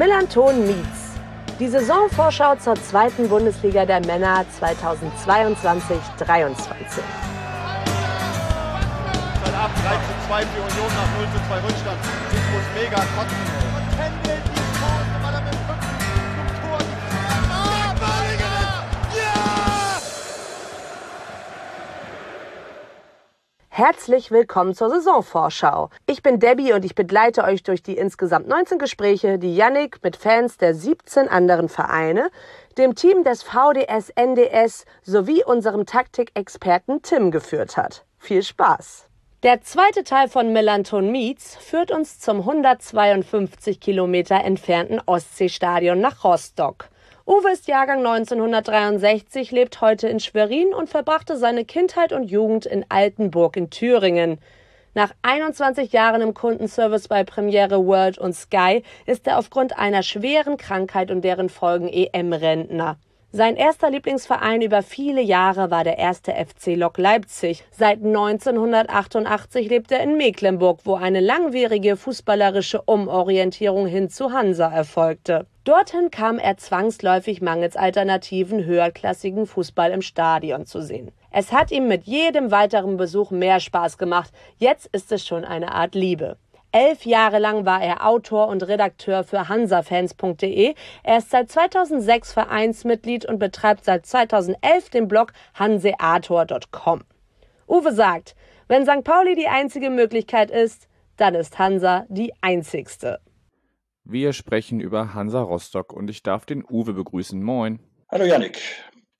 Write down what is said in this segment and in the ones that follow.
Millanton Meets. Die Saisonvorschau zur zweiten Bundesliga der Männer 2022-23. Seit ab 3 zu 2 für Union nach 0 zu 2 Rückstand. Muss mega kotzen. Herzlich willkommen zur Saisonvorschau. Ich bin Debbie und ich begleite euch durch die insgesamt 19 Gespräche, die Yannick mit Fans der 17 anderen Vereine, dem Team des VDS NDS sowie unserem Taktikexperten Tim geführt hat. Viel Spaß! Der zweite Teil von Melanton Meets führt uns zum 152 Kilometer entfernten Ostseestadion nach Rostock. Uwe ist Jahrgang 1963, lebt heute in Schwerin und verbrachte seine Kindheit und Jugend in Altenburg in Thüringen. Nach 21 Jahren im Kundenservice bei Premiere World und Sky ist er aufgrund einer schweren Krankheit und deren Folgen EM-Rentner. Sein erster Lieblingsverein über viele Jahre war der erste FC Lok Leipzig. Seit 1988 lebt er in Mecklenburg, wo eine langwierige fußballerische Umorientierung hin zu Hansa erfolgte. Dorthin kam er zwangsläufig mangels alternativen höherklassigen Fußball im Stadion zu sehen. Es hat ihm mit jedem weiteren Besuch mehr Spaß gemacht. Jetzt ist es schon eine Art Liebe. Elf Jahre lang war er Autor und Redakteur für hansafans.de. Er ist seit 2006 Vereinsmitglied und betreibt seit 2011 den Blog hanseator.com. Uwe sagt, wenn St. Pauli die einzige Möglichkeit ist, dann ist Hansa die einzigste. Wir sprechen über Hansa Rostock und ich darf den Uwe begrüßen. Moin. Hallo Yannick.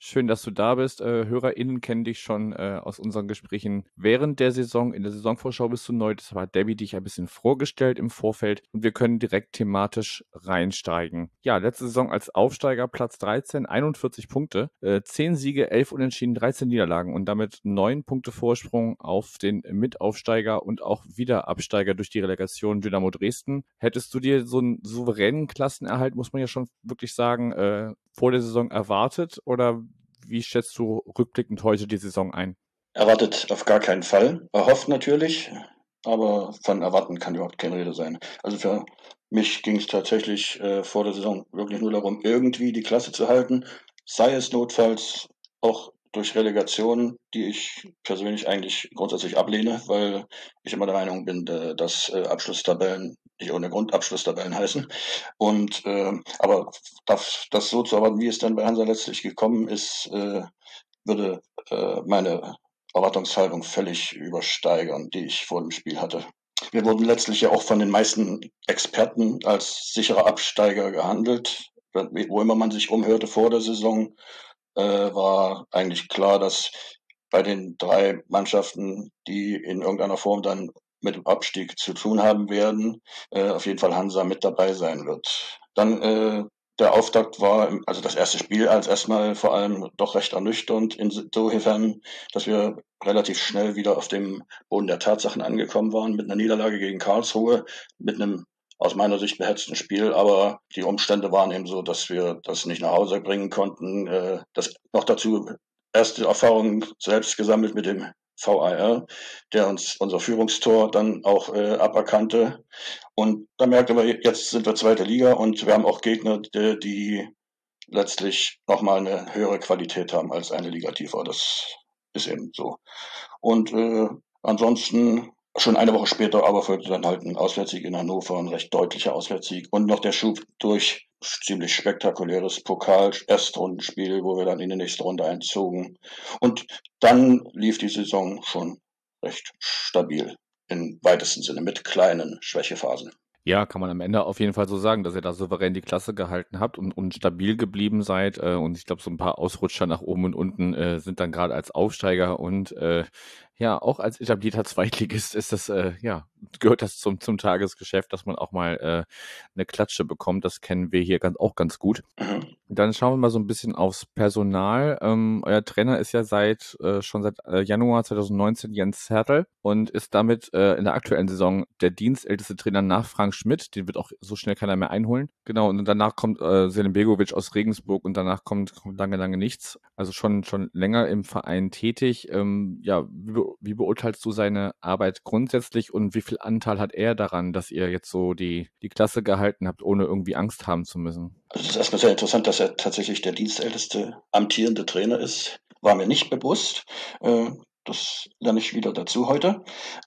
Schön, dass du da bist. Äh, HörerInnen kennen dich schon äh, aus unseren Gesprächen während der Saison. In der Saisonvorschau bist du neu. Das war Debbie dich ein bisschen vorgestellt im Vorfeld und wir können direkt thematisch reinsteigen. Ja, letzte Saison als Aufsteiger Platz 13, 41 Punkte, äh, 10 Siege, 11 Unentschieden, 13 Niederlagen und damit 9 Punkte Vorsprung auf den Mitaufsteiger und auch Wiederabsteiger durch die Relegation Dynamo Dresden. Hättest du dir so einen souveränen Klassenerhalt, muss man ja schon wirklich sagen, äh, vor der Saison erwartet oder wie schätzt du rückblickend heute die Saison ein? Erwartet auf gar keinen Fall. Erhofft natürlich, aber von erwarten kann überhaupt keine Rede sein. Also für mich ging es tatsächlich äh, vor der Saison wirklich nur darum, irgendwie die Klasse zu halten, sei es notfalls auch durch Relegation, die ich persönlich eigentlich grundsätzlich ablehne, weil ich immer der Meinung bin, dass äh, Abschlusstabellen nicht ohne Grund Abschlusstabellen heißen. Und äh, aber das, das so zu erwarten, wie es dann bei Hansa letztlich gekommen ist, äh, würde äh, meine Erwartungshaltung völlig übersteigern, die ich vor dem Spiel hatte. Wir wurden letztlich ja auch von den meisten Experten als sicherer Absteiger gehandelt. Wo immer man sich umhörte vor der Saison, äh, war eigentlich klar, dass bei den drei Mannschaften, die in irgendeiner Form dann mit dem Abstieg zu tun haben werden, äh, auf jeden Fall Hansa mit dabei sein wird. Dann äh, der Auftakt war, also das erste Spiel als erstmal vor allem doch recht ernüchternd, insofern, dass wir relativ schnell wieder auf dem Boden der Tatsachen angekommen waren, mit einer Niederlage gegen Karlsruhe, mit einem aus meiner Sicht behetzten Spiel, aber die Umstände waren eben so, dass wir das nicht nach Hause bringen konnten. Äh, das noch dazu erste Erfahrungen selbst gesammelt mit dem VAR, der uns unser Führungstor dann auch äh, aberkannte. Und da merkte man, jetzt sind wir zweite Liga und wir haben auch Gegner, die, die letztlich nochmal eine höhere Qualität haben als eine Liga tiefer. Das ist eben so. Und äh, ansonsten Schon eine Woche später aber folgte dann halt ein Auswärtssieg in Hannover, ein recht deutlicher Auswärtssieg und noch der Schub durch ziemlich spektakuläres Pokal-Erstrundenspiel, wo wir dann in die nächste Runde einzogen. Und dann lief die Saison schon recht stabil im weitesten Sinne mit kleinen Schwächephasen. Ja, kann man am Ende auf jeden Fall so sagen, dass ihr da souverän die Klasse gehalten habt und, und stabil geblieben seid. Äh, und ich glaube, so ein paar Ausrutscher nach oben und unten äh, sind dann gerade als Aufsteiger und äh, ja, auch als etablierter Zweitligist ist das, äh, ja, gehört das zum, zum Tagesgeschäft, dass man auch mal äh, eine Klatsche bekommt. Das kennen wir hier ganz, auch ganz gut. Mhm. Dann schauen wir mal so ein bisschen aufs Personal. Ähm, euer Trainer ist ja seit äh, schon seit äh, Januar 2019 Jens Hertel und ist damit äh, in der aktuellen Saison der dienstälteste Trainer nach Frank Schmidt. Den wird auch so schnell keiner mehr einholen. Genau, und danach kommt äh, Selim Begovic aus Regensburg und danach kommt, kommt lange, lange nichts. Also schon, schon länger im Verein tätig. Ähm, ja, wie beurteilst du seine Arbeit grundsätzlich und wie viel Anteil hat er daran, dass ihr jetzt so die, die Klasse gehalten habt, ohne irgendwie Angst haben zu müssen? Also es ist erstmal sehr interessant, dass er tatsächlich der dienstälteste amtierende Trainer ist. War mir nicht bewusst. Äh, das lerne ich wieder dazu heute.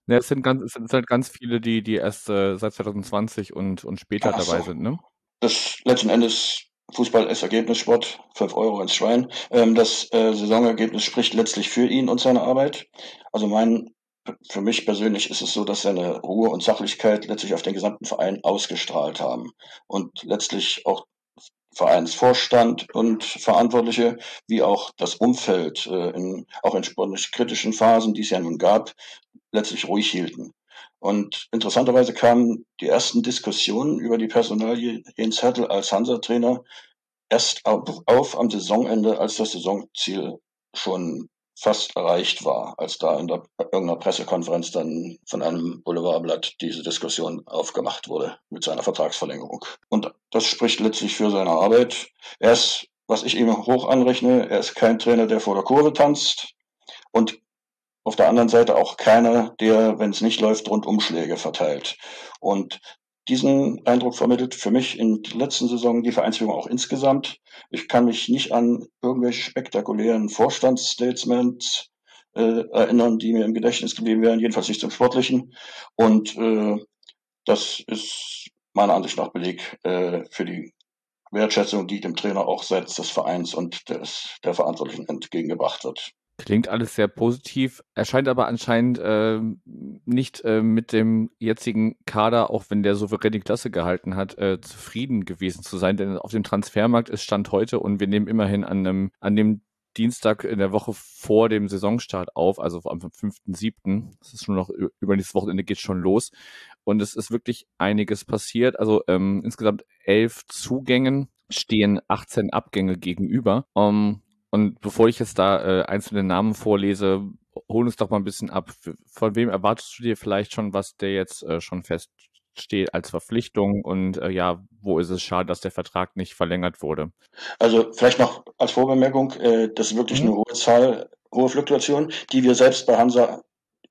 Ja, es sind ganz, es sind halt ganz viele, die, die erst äh, seit 2020 und, und später Ach dabei so. sind, ne? Das letzten Endes Fußball ist Ergebnissport, 5 Euro ins Schwein. Ähm, das äh, Saisonergebnis spricht letztlich für ihn und seine Arbeit. Also mein, für mich persönlich ist es so, dass seine Ruhe und Sachlichkeit letztlich auf den gesamten Verein ausgestrahlt haben und letztlich auch Vereinsvorstand und Verantwortliche, wie auch das Umfeld, äh, in, auch in sportlich kritischen Phasen, die es ja nun gab, letztlich ruhig hielten. Und interessanterweise kamen die ersten Diskussionen über die Personalie Jens Hertel als Hansa-Trainer erst auf, auf am Saisonende, als das Saisonziel schon fast erreicht war, als da in der, irgendeiner Pressekonferenz dann von einem Boulevardblatt diese Diskussion aufgemacht wurde mit seiner Vertragsverlängerung. Und das spricht letztlich für seine Arbeit. Er ist, was ich ihm hoch anrechne, er ist kein Trainer, der vor der Kurve tanzt und auf der anderen Seite auch keiner, der, wenn es nicht läuft, Rundumschläge verteilt. Und diesen Eindruck vermittelt für mich in der letzten Saison die Vereinsführung auch insgesamt. Ich kann mich nicht an irgendwelche spektakulären Vorstandsstatements äh, erinnern, die mir im Gedächtnis geblieben wären, jedenfalls nicht zum Sportlichen. Und äh, das ist meiner Ansicht nach Beleg äh, für die Wertschätzung, die dem Trainer auch seitens des Vereins und des, der Verantwortlichen entgegengebracht wird. Klingt alles sehr positiv, erscheint aber anscheinend äh, nicht äh, mit dem jetzigen Kader, auch wenn der souverän die Klasse gehalten hat, äh, zufrieden gewesen zu sein. Denn auf dem Transfermarkt ist Stand heute und wir nehmen immerhin an, einem, an dem Dienstag in der Woche vor dem Saisonstart auf, also am 5.7. Das ist schon noch übernächstes Wochenende geht schon los. Und es ist wirklich einiges passiert. Also ähm, insgesamt elf Zugängen stehen 18 Abgänge gegenüber. Um, ähm, und bevor ich jetzt da äh, einzelne Namen vorlese, hol uns doch mal ein bisschen ab. Von wem erwartest du dir vielleicht schon, was der jetzt äh, schon feststeht als Verpflichtung? Und äh, ja, wo ist es schade, dass der Vertrag nicht verlängert wurde? Also vielleicht noch als Vorbemerkung, äh, das ist wirklich mhm. eine hohe Zahl, hohe Fluktuation, die wir selbst bei Hansa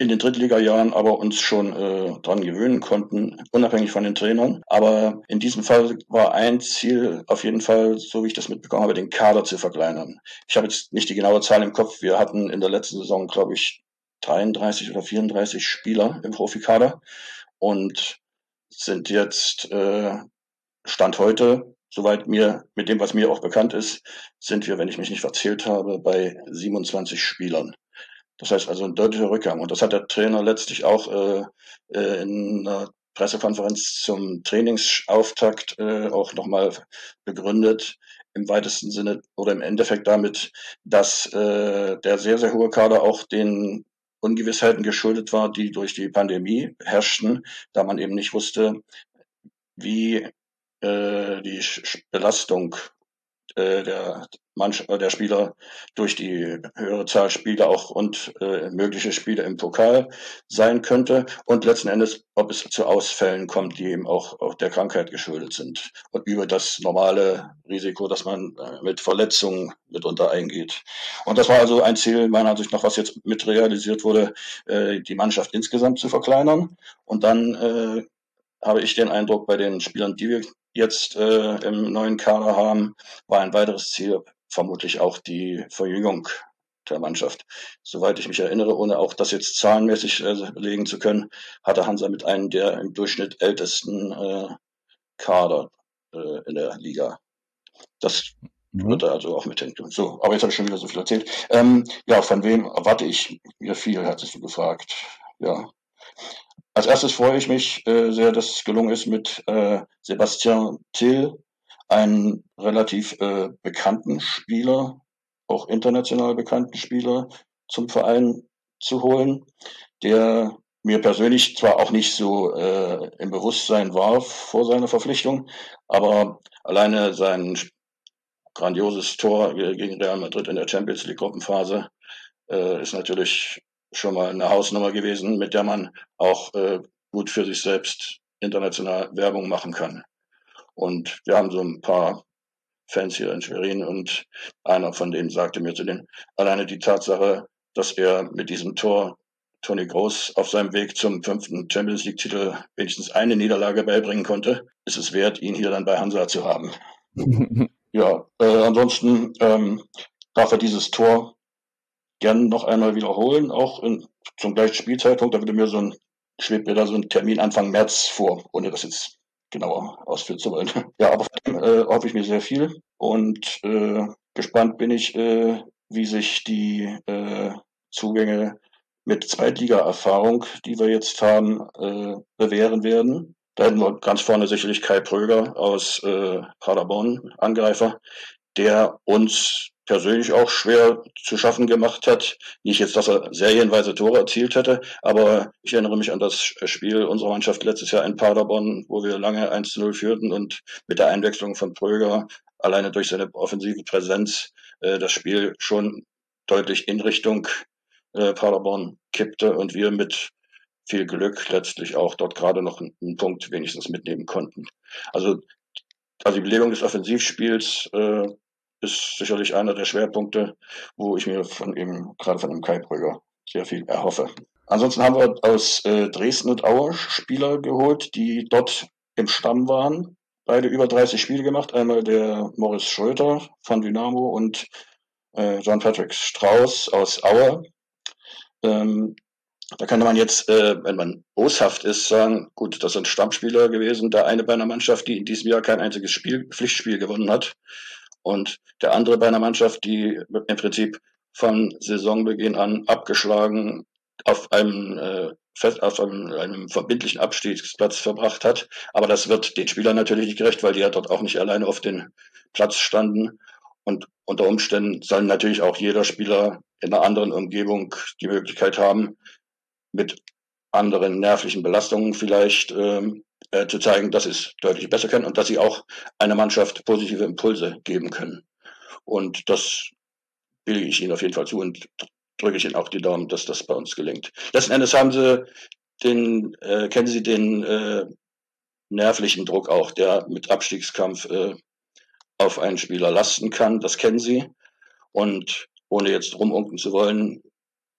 in den Drittliga-Jahren aber uns schon äh, dran gewöhnen konnten, unabhängig von den Trainern. Aber in diesem Fall war ein Ziel auf jeden Fall, so wie ich das mitbekommen habe, den Kader zu verkleinern. Ich habe jetzt nicht die genaue Zahl im Kopf. Wir hatten in der letzten Saison, glaube ich, 33 oder 34 Spieler im Profikader und sind jetzt äh, Stand heute, soweit mir mit dem, was mir auch bekannt ist, sind wir, wenn ich mich nicht verzählt habe, bei 27 Spielern. Das heißt also ein deutlicher Rückgang. Und das hat der Trainer letztlich auch äh, äh, in einer Pressekonferenz zum Trainingsauftakt äh, auch nochmal begründet, im weitesten Sinne oder im Endeffekt damit, dass äh, der sehr, sehr hohe Kader auch den Ungewissheiten geschuldet war, die durch die Pandemie herrschten, da man eben nicht wusste, wie äh, die Belastung äh, der manch, äh, der Spieler durch die höhere Zahl Spiele auch und äh, mögliche Spiele im Pokal sein könnte und letzten Endes, ob es zu Ausfällen kommt, die eben auch, auch der Krankheit geschuldet sind und über das normale Risiko, dass man äh, mit Verletzungen mitunter eingeht. Und das war also ein Ziel meiner Ansicht nach, was jetzt mit realisiert wurde, äh, die Mannschaft insgesamt zu verkleinern und dann äh, habe ich den Eindruck bei den Spielern, die wir jetzt äh, im neuen Kader haben, war ein weiteres Ziel vermutlich auch die Verjüngung der Mannschaft. Soweit ich mich erinnere, ohne auch das jetzt zahlenmäßig äh, belegen zu können, hatte Hansa mit einem der im Durchschnitt ältesten äh, Kader äh, in der Liga. Das mhm. wird er also auch mit hin. So, aber jetzt habe ich schon wieder so viel erzählt. Ähm, ja, von wem erwarte ich mir viel, hattest du gefragt. Ja. Als erstes freue ich mich äh, sehr, dass es gelungen ist, mit äh, Sebastian Till einen relativ äh, bekannten Spieler, auch international bekannten Spieler zum Verein zu holen, der mir persönlich zwar auch nicht so äh, im Bewusstsein war vor seiner Verpflichtung, aber alleine sein grandioses Tor gegen Real Madrid in der Champions League Gruppenphase äh, ist natürlich schon mal eine Hausnummer gewesen, mit der man auch äh, gut für sich selbst international Werbung machen kann. Und wir haben so ein paar Fans hier in Schwerin und einer von denen sagte mir zu denen, alleine die Tatsache, dass er mit diesem Tor Toni Groß auf seinem Weg zum fünften Champions League-Titel wenigstens eine Niederlage beibringen konnte, ist es wert, ihn hier dann bei Hansa zu haben. ja, äh, ansonsten ähm, darf er dieses Tor gern noch einmal wiederholen, auch in, zum gleichen Spielzeitpunkt. Da würde mir so ein, schwebt mir da so ein Termin Anfang März vor, ohne das jetzt genauer ausführen zu wollen. Ja, aber von dem äh, hoffe ich mir sehr viel und äh, gespannt bin ich, äh, wie sich die äh, Zugänge mit Zweitliga-Erfahrung, die wir jetzt haben, äh, bewähren werden. Da hätten wir ganz vorne sicherlich Kai Pröger aus äh, Paderborn, Angreifer, der uns persönlich auch schwer zu schaffen gemacht hat. Nicht jetzt, dass er serienweise Tore erzielt hätte, aber ich erinnere mich an das Spiel unserer Mannschaft letztes Jahr in Paderborn, wo wir lange 1 0 führten und mit der Einwechslung von Pröger alleine durch seine offensive Präsenz äh, das Spiel schon deutlich in Richtung äh, Paderborn kippte und wir mit viel Glück letztlich auch dort gerade noch einen Punkt wenigstens mitnehmen konnten. Also, also die Belegung des Offensivspiels äh, ist sicherlich einer der Schwerpunkte, wo ich mir von eben gerade von dem Kai Brügger sehr viel erhoffe. Ansonsten haben wir aus äh, Dresden und Aue Spieler geholt, die dort im Stamm waren. Beide über 30 Spiele gemacht. Einmal der Morris Schröter von Dynamo und äh, John Patrick Strauß aus Aue. Ähm, da könnte man jetzt, äh, wenn man boshaft ist, sagen, gut, das sind Stammspieler gewesen. Der eine bei einer Mannschaft, die in diesem Jahr kein einziges Spiel, Pflichtspiel gewonnen hat. Und der andere bei einer Mannschaft, die im Prinzip von Saisonbeginn an abgeschlagen auf einem, äh, fest, auf einem, einem verbindlichen Abstiegsplatz verbracht hat. Aber das wird den Spielern natürlich nicht gerecht, weil die ja dort auch nicht alleine auf den Platz standen. Und unter Umständen soll natürlich auch jeder Spieler in einer anderen Umgebung die Möglichkeit haben, mit anderen nervlichen Belastungen vielleicht ähm, äh, zu zeigen, dass sie es deutlich besser können und dass sie auch einer Mannschaft positive Impulse geben können. Und das billige ich Ihnen auf jeden Fall zu und drücke ich Ihnen auch die Daumen, dass das bei uns gelingt. Letzten Endes haben Sie den, äh, kennen Sie den äh, nervlichen Druck auch, der mit Abstiegskampf äh, auf einen Spieler lasten kann. Das kennen Sie. Und ohne jetzt rumunken zu wollen,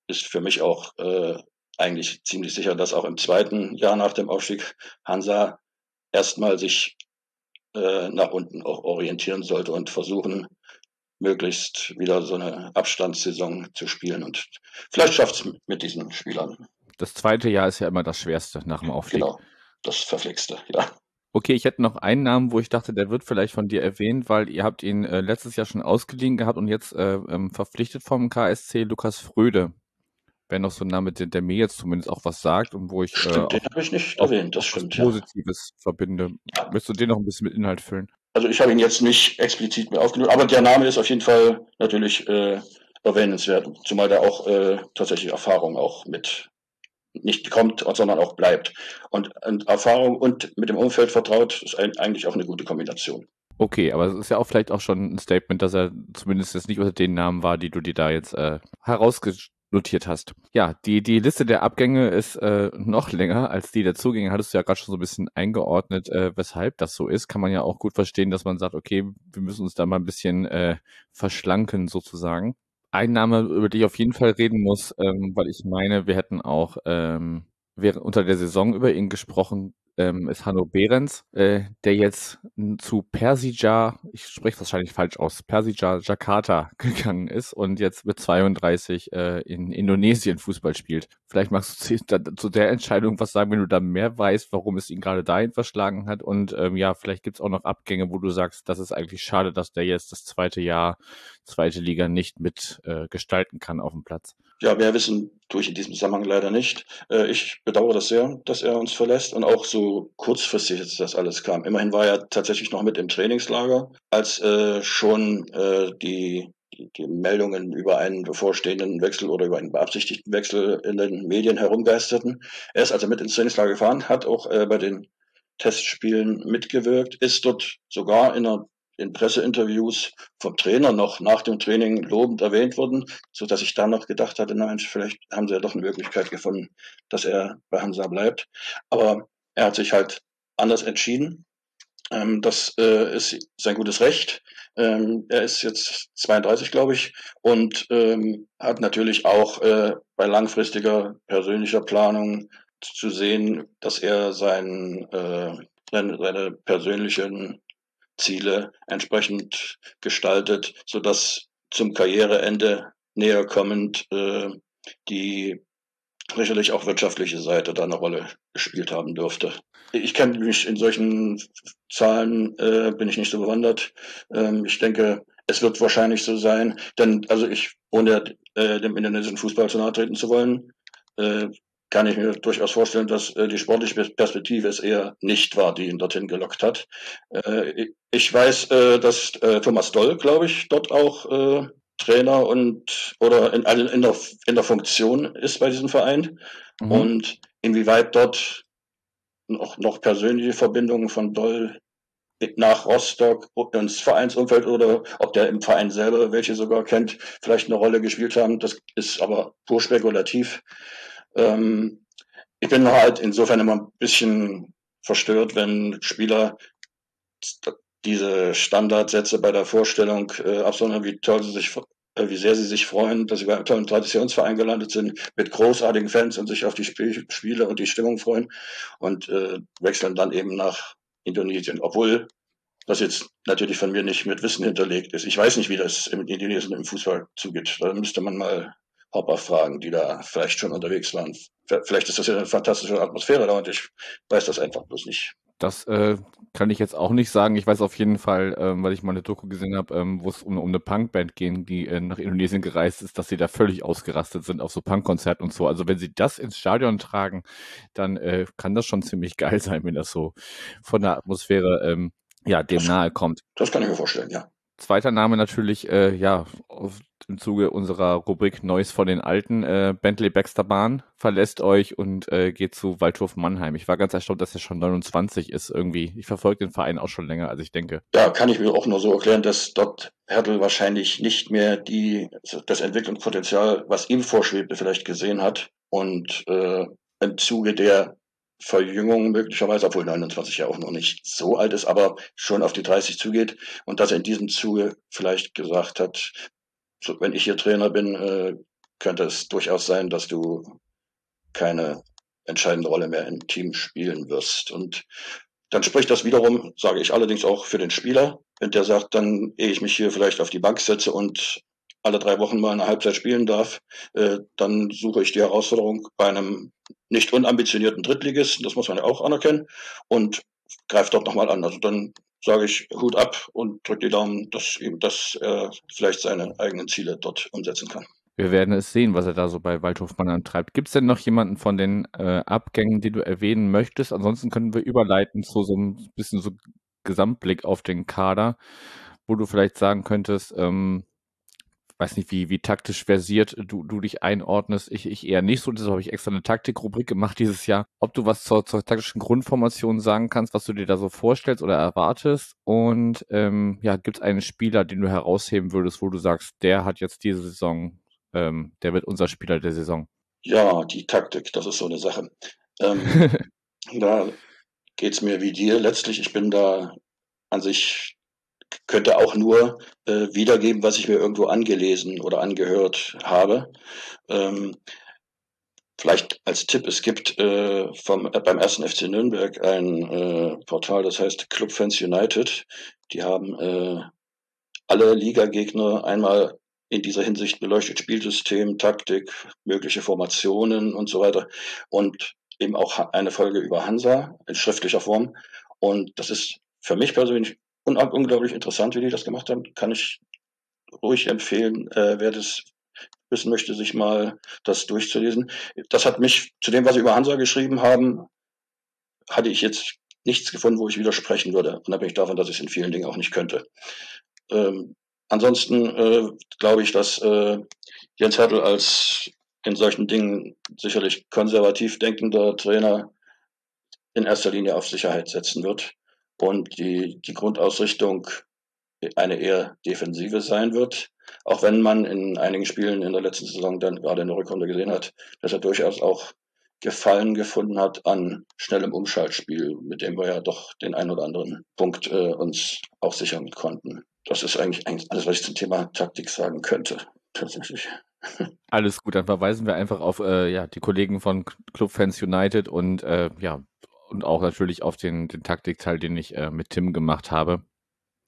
ist für mich auch äh, eigentlich ziemlich sicher, dass auch im zweiten Jahr nach dem Aufstieg Hansa erstmal sich äh, nach unten auch orientieren sollte und versuchen, möglichst wieder so eine Abstandssaison zu spielen. Und vielleicht schafft es mit diesen Spielern. Das zweite Jahr ist ja immer das Schwerste nach dem Aufstieg. Genau, das verflixte, ja. Okay, ich hätte noch einen Namen, wo ich dachte, der wird vielleicht von dir erwähnt, weil ihr habt ihn äh, letztes Jahr schon ausgeliehen gehabt und jetzt äh, ähm, verpflichtet vom KSC Lukas Fröde. Wäre noch so ein Name, der, der, mir jetzt zumindest auch was sagt und wo ich stimmt, äh, den habe ich nicht erwähnt, das stimmt. Positives ja. verbinde. Möchtest du den noch ein bisschen mit Inhalt füllen? Also ich habe ihn jetzt nicht explizit mehr aufgenommen, aber der Name ist auf jeden Fall natürlich äh, erwähnenswert, zumal der auch äh, tatsächlich Erfahrung auch mit nicht kommt, sondern auch bleibt. Und, und Erfahrung und mit dem Umfeld vertraut ist ein, eigentlich auch eine gute Kombination. Okay, aber es ist ja auch vielleicht auch schon ein Statement, dass er zumindest jetzt nicht unter den Namen war, die du dir da jetzt äh, herausnotiert hast. Ja, die, die Liste der Abgänge ist äh, noch länger als die der Zugänge. Hattest du ja gerade schon so ein bisschen eingeordnet, äh, weshalb das so ist. Kann man ja auch gut verstehen, dass man sagt, okay, wir müssen uns da mal ein bisschen äh, verschlanken sozusagen. Ein Name, über den ich auf jeden Fall reden muss, ähm, weil ich meine, wir hätten auch ähm, während unter der Saison über ihn gesprochen, ähm, ist Hanno Behrens, äh, der jetzt zu Persija, ich spreche wahrscheinlich falsch aus, Persija Jakarta gegangen ist und jetzt mit 32 äh, in Indonesien Fußball spielt. Vielleicht magst du zu, der Entscheidung was sagen, wenn du da mehr weißt, warum es ihn gerade dahin verschlagen hat. Und ähm, ja, vielleicht gibt's auch noch Abgänge, wo du sagst, das ist eigentlich schade, dass der jetzt das zweite Jahr, zweite Liga nicht mit äh, gestalten kann auf dem Platz. Ja, mehr wissen tue ich in diesem Zusammenhang leider nicht. Äh, ich bedauere das sehr, dass er uns verlässt und auch so kurzfristig jetzt das alles kam. Immerhin war er tatsächlich noch mit im Trainingslager, als äh, schon äh, die, die, die Meldungen über einen bevorstehenden Wechsel oder über einen beabsichtigten Wechsel in den Medien herumgeisterten. Er ist also mit ins Trainingslager gefahren, hat auch äh, bei den Testspielen mitgewirkt, ist dort sogar in einer in Presseinterviews vom Trainer noch nach dem Training lobend erwähnt worden, so dass ich dann noch gedacht hatte, na Mensch, vielleicht haben sie ja doch eine Möglichkeit gefunden, dass er bei Hansa bleibt. Aber er hat sich halt anders entschieden. Ähm, das äh, ist sein gutes Recht. Ähm, er ist jetzt 32, glaube ich, und ähm, hat natürlich auch äh, bei langfristiger persönlicher Planung zu sehen, dass er sein, äh, seine, seine persönlichen Ziele entsprechend gestaltet, so dass zum Karriereende näher kommend äh, die sicherlich auch wirtschaftliche Seite da eine Rolle gespielt haben dürfte. Ich kenne mich in solchen Zahlen, äh, bin ich nicht so bewandert. Ähm, ich denke, es wird wahrscheinlich so sein, denn also ich, ohne äh, dem indonesischen Fußball zu nahe treten zu wollen, äh, kann ich mir durchaus vorstellen, dass äh, die sportliche Perspektive es eher nicht war, die ihn dorthin gelockt hat. Äh, ich weiß, äh, dass äh, Thomas Doll, glaube ich, dort auch äh, Trainer und oder in, in, der, in der Funktion ist bei diesem Verein mhm. und inwieweit dort noch, noch persönliche Verbindungen von Doll nach Rostock ins Vereinsumfeld oder ob der im Verein selber welche sogar kennt, vielleicht eine Rolle gespielt haben. Das ist aber pur spekulativ. Ähm, ich bin halt insofern immer ein bisschen verstört, wenn Spieler diese Standardsätze bei der Vorstellung äh, absondern, wie toll sie sich, äh, wie sehr sie sich freuen, dass sie bei einem tollen Traditionsverein gelandet sind, mit großartigen Fans und sich auf die Spiel Spiele und die Stimmung freuen und äh, wechseln dann eben nach Indonesien, obwohl das jetzt natürlich von mir nicht mit Wissen hinterlegt ist. Ich weiß nicht, wie das in Indonesien im Fußball zugeht. Da müsste man mal Hopper fragen, die da vielleicht schon unterwegs waren. Vielleicht ist das ja eine fantastische Atmosphäre da und ich weiß das einfach bloß nicht. Das äh, kann ich jetzt auch nicht sagen. Ich weiß auf jeden Fall, ähm, weil ich mal eine Doku gesehen habe, ähm, wo es um, um eine Punkband ging, die äh, nach Indonesien gereist ist, dass sie da völlig ausgerastet sind auf so Punkkonzerten und so. Also wenn sie das ins Stadion tragen, dann äh, kann das schon ziemlich geil sein, wenn das so von der Atmosphäre ähm, ja dem das, nahe kommt. Das kann ich mir vorstellen, ja. Zweiter Name natürlich, äh, ja, im Zuge unserer Rubrik Neues von den Alten. Äh, Bentley Baxter Bahn verlässt euch und äh, geht zu Waldhof Mannheim. Ich war ganz erstaunt, dass er schon 29 ist irgendwie. Ich verfolge den Verein auch schon länger, als ich denke. Ja, kann ich mir auch nur so erklären, dass dort Hertel wahrscheinlich nicht mehr die, das Entwicklungspotenzial, was ihm vorschwebte, vielleicht gesehen hat. Und äh, im Zuge der Verjüngung möglicherweise, obwohl 29 ja auch noch nicht so alt ist, aber schon auf die 30 zugeht und dass er in diesem Zuge vielleicht gesagt hat, so, wenn ich hier Trainer bin, äh, könnte es durchaus sein, dass du keine entscheidende Rolle mehr im Team spielen wirst. Und dann spricht das wiederum, sage ich allerdings auch für den Spieler, wenn der sagt, dann ehe ich mich hier vielleicht auf die Bank setze und alle drei Wochen mal eine Halbzeit spielen darf, äh, dann suche ich die Herausforderung bei einem nicht unambitionierten Drittligisten, das muss man ja auch anerkennen, und greife dort nochmal an. Also dann sage ich Hut ab und drücke die Daumen, dass eben das äh, vielleicht seine eigenen Ziele dort umsetzen kann. Wir werden es sehen, was er da so bei Waldhofmann antreibt. Gibt es denn noch jemanden von den äh, Abgängen, die du erwähnen möchtest? Ansonsten können wir überleiten zu so ein bisschen so Gesamtblick auf den Kader, wo du vielleicht sagen könntest, ähm, weiß nicht, wie, wie taktisch versiert du, du dich einordnest. Ich, ich eher nicht so. Deshalb habe ich extra eine Taktikrubrik gemacht dieses Jahr. Ob du was zur, zur taktischen Grundformation sagen kannst, was du dir da so vorstellst oder erwartest. Und ähm, ja, gibt es einen Spieler, den du herausheben würdest, wo du sagst, der hat jetzt diese Saison, ähm, der wird unser Spieler der Saison? Ja, die Taktik, das ist so eine Sache. Ähm, da geht es mir wie dir letztlich. Ich bin da an sich könnte auch nur äh, wiedergeben, was ich mir irgendwo angelesen oder angehört habe. Ähm, vielleicht als Tipp, es gibt äh, vom, äh, beim ersten FC Nürnberg ein äh, Portal, das heißt Club Fans United. Die haben äh, alle Ligagegner einmal in dieser Hinsicht beleuchtet, Spielsystem, Taktik, mögliche Formationen und so weiter. Und eben auch eine Folge über Hansa in schriftlicher Form. Und das ist für mich persönlich und unglaublich interessant, wie die das gemacht haben. Kann ich ruhig empfehlen, äh, wer das wissen möchte, sich mal das durchzulesen. Das hat mich zu dem, was sie über Hansa geschrieben haben, hatte ich jetzt nichts gefunden, wo ich widersprechen würde, unabhängig davon, dass ich es in vielen Dingen auch nicht könnte. Ähm, ansonsten äh, glaube ich, dass äh, Jens Hertel als in solchen Dingen sicherlich konservativ denkender Trainer in erster Linie auf Sicherheit setzen wird und die, die Grundausrichtung eine eher defensive sein wird. Auch wenn man in einigen Spielen in der letzten Saison dann gerade in der Rückrunde gesehen hat, dass er durchaus auch Gefallen gefunden hat an schnellem Umschaltspiel, mit dem wir ja doch den einen oder anderen Punkt äh, uns auch sichern konnten. Das ist eigentlich, alles, was ich zum Thema Taktik sagen könnte, tatsächlich. Alles gut, dann verweisen wir einfach auf äh, ja, die Kollegen von Clubfans United und äh, ja, und auch natürlich auf den, den Taktikteil, den ich äh, mit Tim gemacht habe.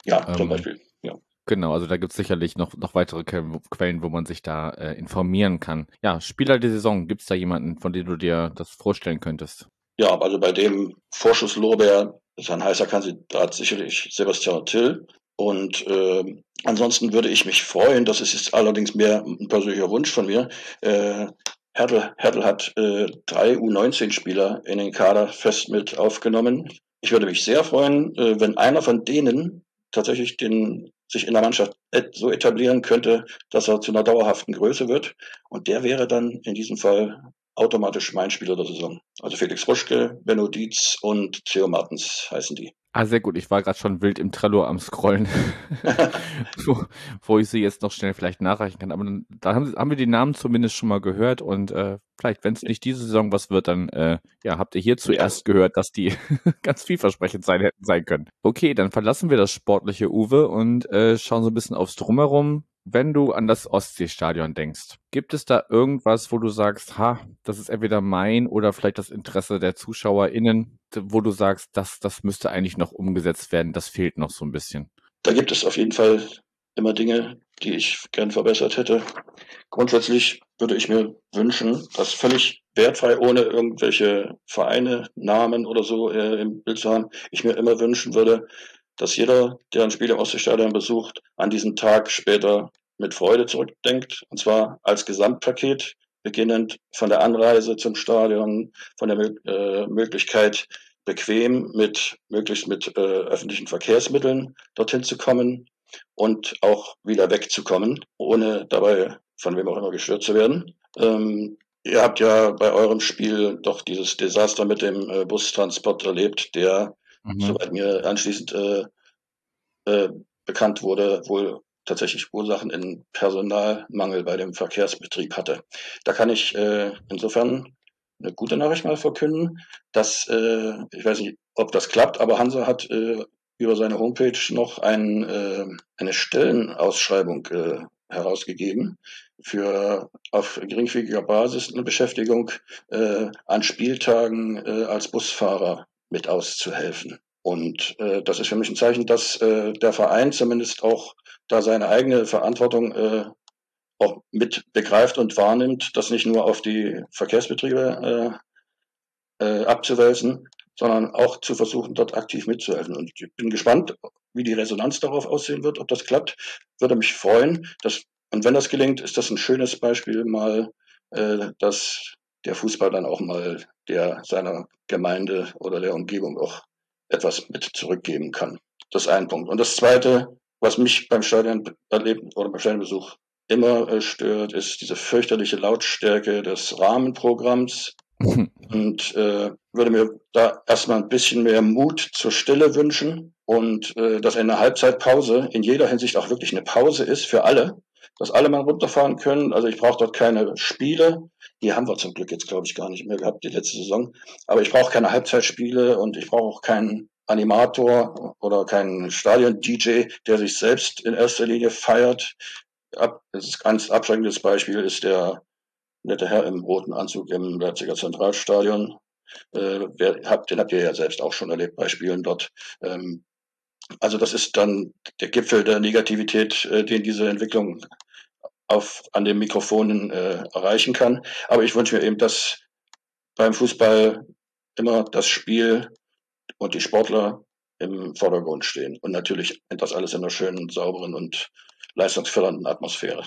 Ja, ähm, zum Beispiel. Ja. Genau, also da gibt es sicherlich noch, noch weitere Quellen, wo man sich da äh, informieren kann. Ja, Spieler der Saison, gibt es da jemanden, von dem du dir das vorstellen könntest? Ja, also bei dem Vorschusslorbeer ist ein heißer Kandidat sicherlich Sebastian Till. Und äh, ansonsten würde ich mich freuen, das ist jetzt allerdings mehr ein persönlicher Wunsch von mir. Äh, Hertel, Hertel hat äh, drei U19-Spieler in den Kader fest mit aufgenommen. Ich würde mich sehr freuen, äh, wenn einer von denen tatsächlich den, sich in der Mannschaft so etablieren könnte, dass er zu einer dauerhaften Größe wird. Und der wäre dann in diesem Fall automatisch mein Spieler der Saison. Also Felix Ruschke, Benno Dietz und Theo Martens heißen die. Ah, sehr gut. Ich war gerade schon wild im Trello am Scrollen, wo, wo, ich sie jetzt noch schnell vielleicht nachreichen kann. Aber dann, da haben, haben, wir die Namen zumindest schon mal gehört und äh, vielleicht, wenn es nicht diese Saison was wird, dann äh, ja, habt ihr hier zuerst gehört, dass die ganz vielversprechend sein hätten sein können. Okay, dann verlassen wir das sportliche Uwe und äh, schauen so ein bisschen aufs Drumherum. Wenn du an das Ostseestadion denkst, gibt es da irgendwas, wo du sagst, ha, das ist entweder mein oder vielleicht das Interesse der ZuschauerInnen, wo du sagst, das, das müsste eigentlich noch umgesetzt werden, das fehlt noch so ein bisschen? Da gibt es auf jeden Fall immer Dinge, die ich gern verbessert hätte. Grundsätzlich würde ich mir wünschen, dass völlig wertfrei, ohne irgendwelche Vereine, Namen oder so äh, im Bild zu haben, ich mir immer wünschen würde, dass jeder, der ein Spiel im Ostseestadion besucht, an diesen Tag später mit Freude zurückdenkt. Und zwar als Gesamtpaket, beginnend von der Anreise zum Stadion, von der äh, Möglichkeit, bequem mit, möglichst mit äh, öffentlichen Verkehrsmitteln dorthin zu kommen und auch wieder wegzukommen, ohne dabei von wem auch immer gestört zu werden. Ähm, ihr habt ja bei eurem Spiel doch dieses Desaster mit dem äh, Bustransport erlebt, der mhm. soweit mir anschließend äh, äh, bekannt wurde, wohl tatsächlich Ursachen in Personalmangel bei dem Verkehrsbetrieb hatte. Da kann ich äh, insofern eine gute Nachricht mal verkünden, dass, äh, ich weiß nicht, ob das klappt, aber Hansa hat äh, über seine Homepage noch ein, äh, eine Stellenausschreibung äh, herausgegeben für auf geringfügiger Basis eine Beschäftigung äh, an Spieltagen äh, als Busfahrer mit auszuhelfen. Und äh, das ist für mich ein Zeichen, dass äh, der Verein zumindest auch da seine eigene Verantwortung äh, auch mit begreift und wahrnimmt, das nicht nur auf die Verkehrsbetriebe äh, äh, abzuwälzen, sondern auch zu versuchen, dort aktiv mitzuhelfen. Und ich bin gespannt, wie die Resonanz darauf aussehen wird, ob das klappt. Würde mich freuen. Dass, und wenn das gelingt, ist das ein schönes Beispiel mal, äh, dass der Fußball dann auch mal der seiner Gemeinde oder der Umgebung auch etwas mit zurückgeben kann. Das ist ein Punkt. Und das Zweite, was mich beim Stadionerleben oder beim Stadionbesuch immer äh, stört, ist diese fürchterliche Lautstärke des Rahmenprogramms. und äh, würde mir da erstmal ein bisschen mehr Mut zur Stille wünschen und äh, dass eine Halbzeitpause in jeder Hinsicht auch wirklich eine Pause ist für alle, dass alle mal runterfahren können. Also ich brauche dort keine Spiele. Die haben wir zum Glück jetzt, glaube ich, gar nicht mehr gehabt, die letzte Saison. Aber ich brauche keine Halbzeitspiele und ich brauche auch keinen Animator oder keinen Stadion-DJ, der sich selbst in erster Linie feiert. Ab, das ist ganz abschreckendes Beispiel ist der nette Herr im roten Anzug im Leipziger Zentralstadion. Äh, wer, habt, den habt ihr ja selbst auch schon erlebt bei Spielen dort. Ähm, also das ist dann der Gipfel der Negativität, äh, den diese Entwicklung auf, an den Mikrofonen äh, erreichen kann. Aber ich wünsche mir eben, dass beim Fußball immer das Spiel und die Sportler im Vordergrund stehen. Und natürlich das alles in einer schönen, sauberen und leistungsfördernden Atmosphäre.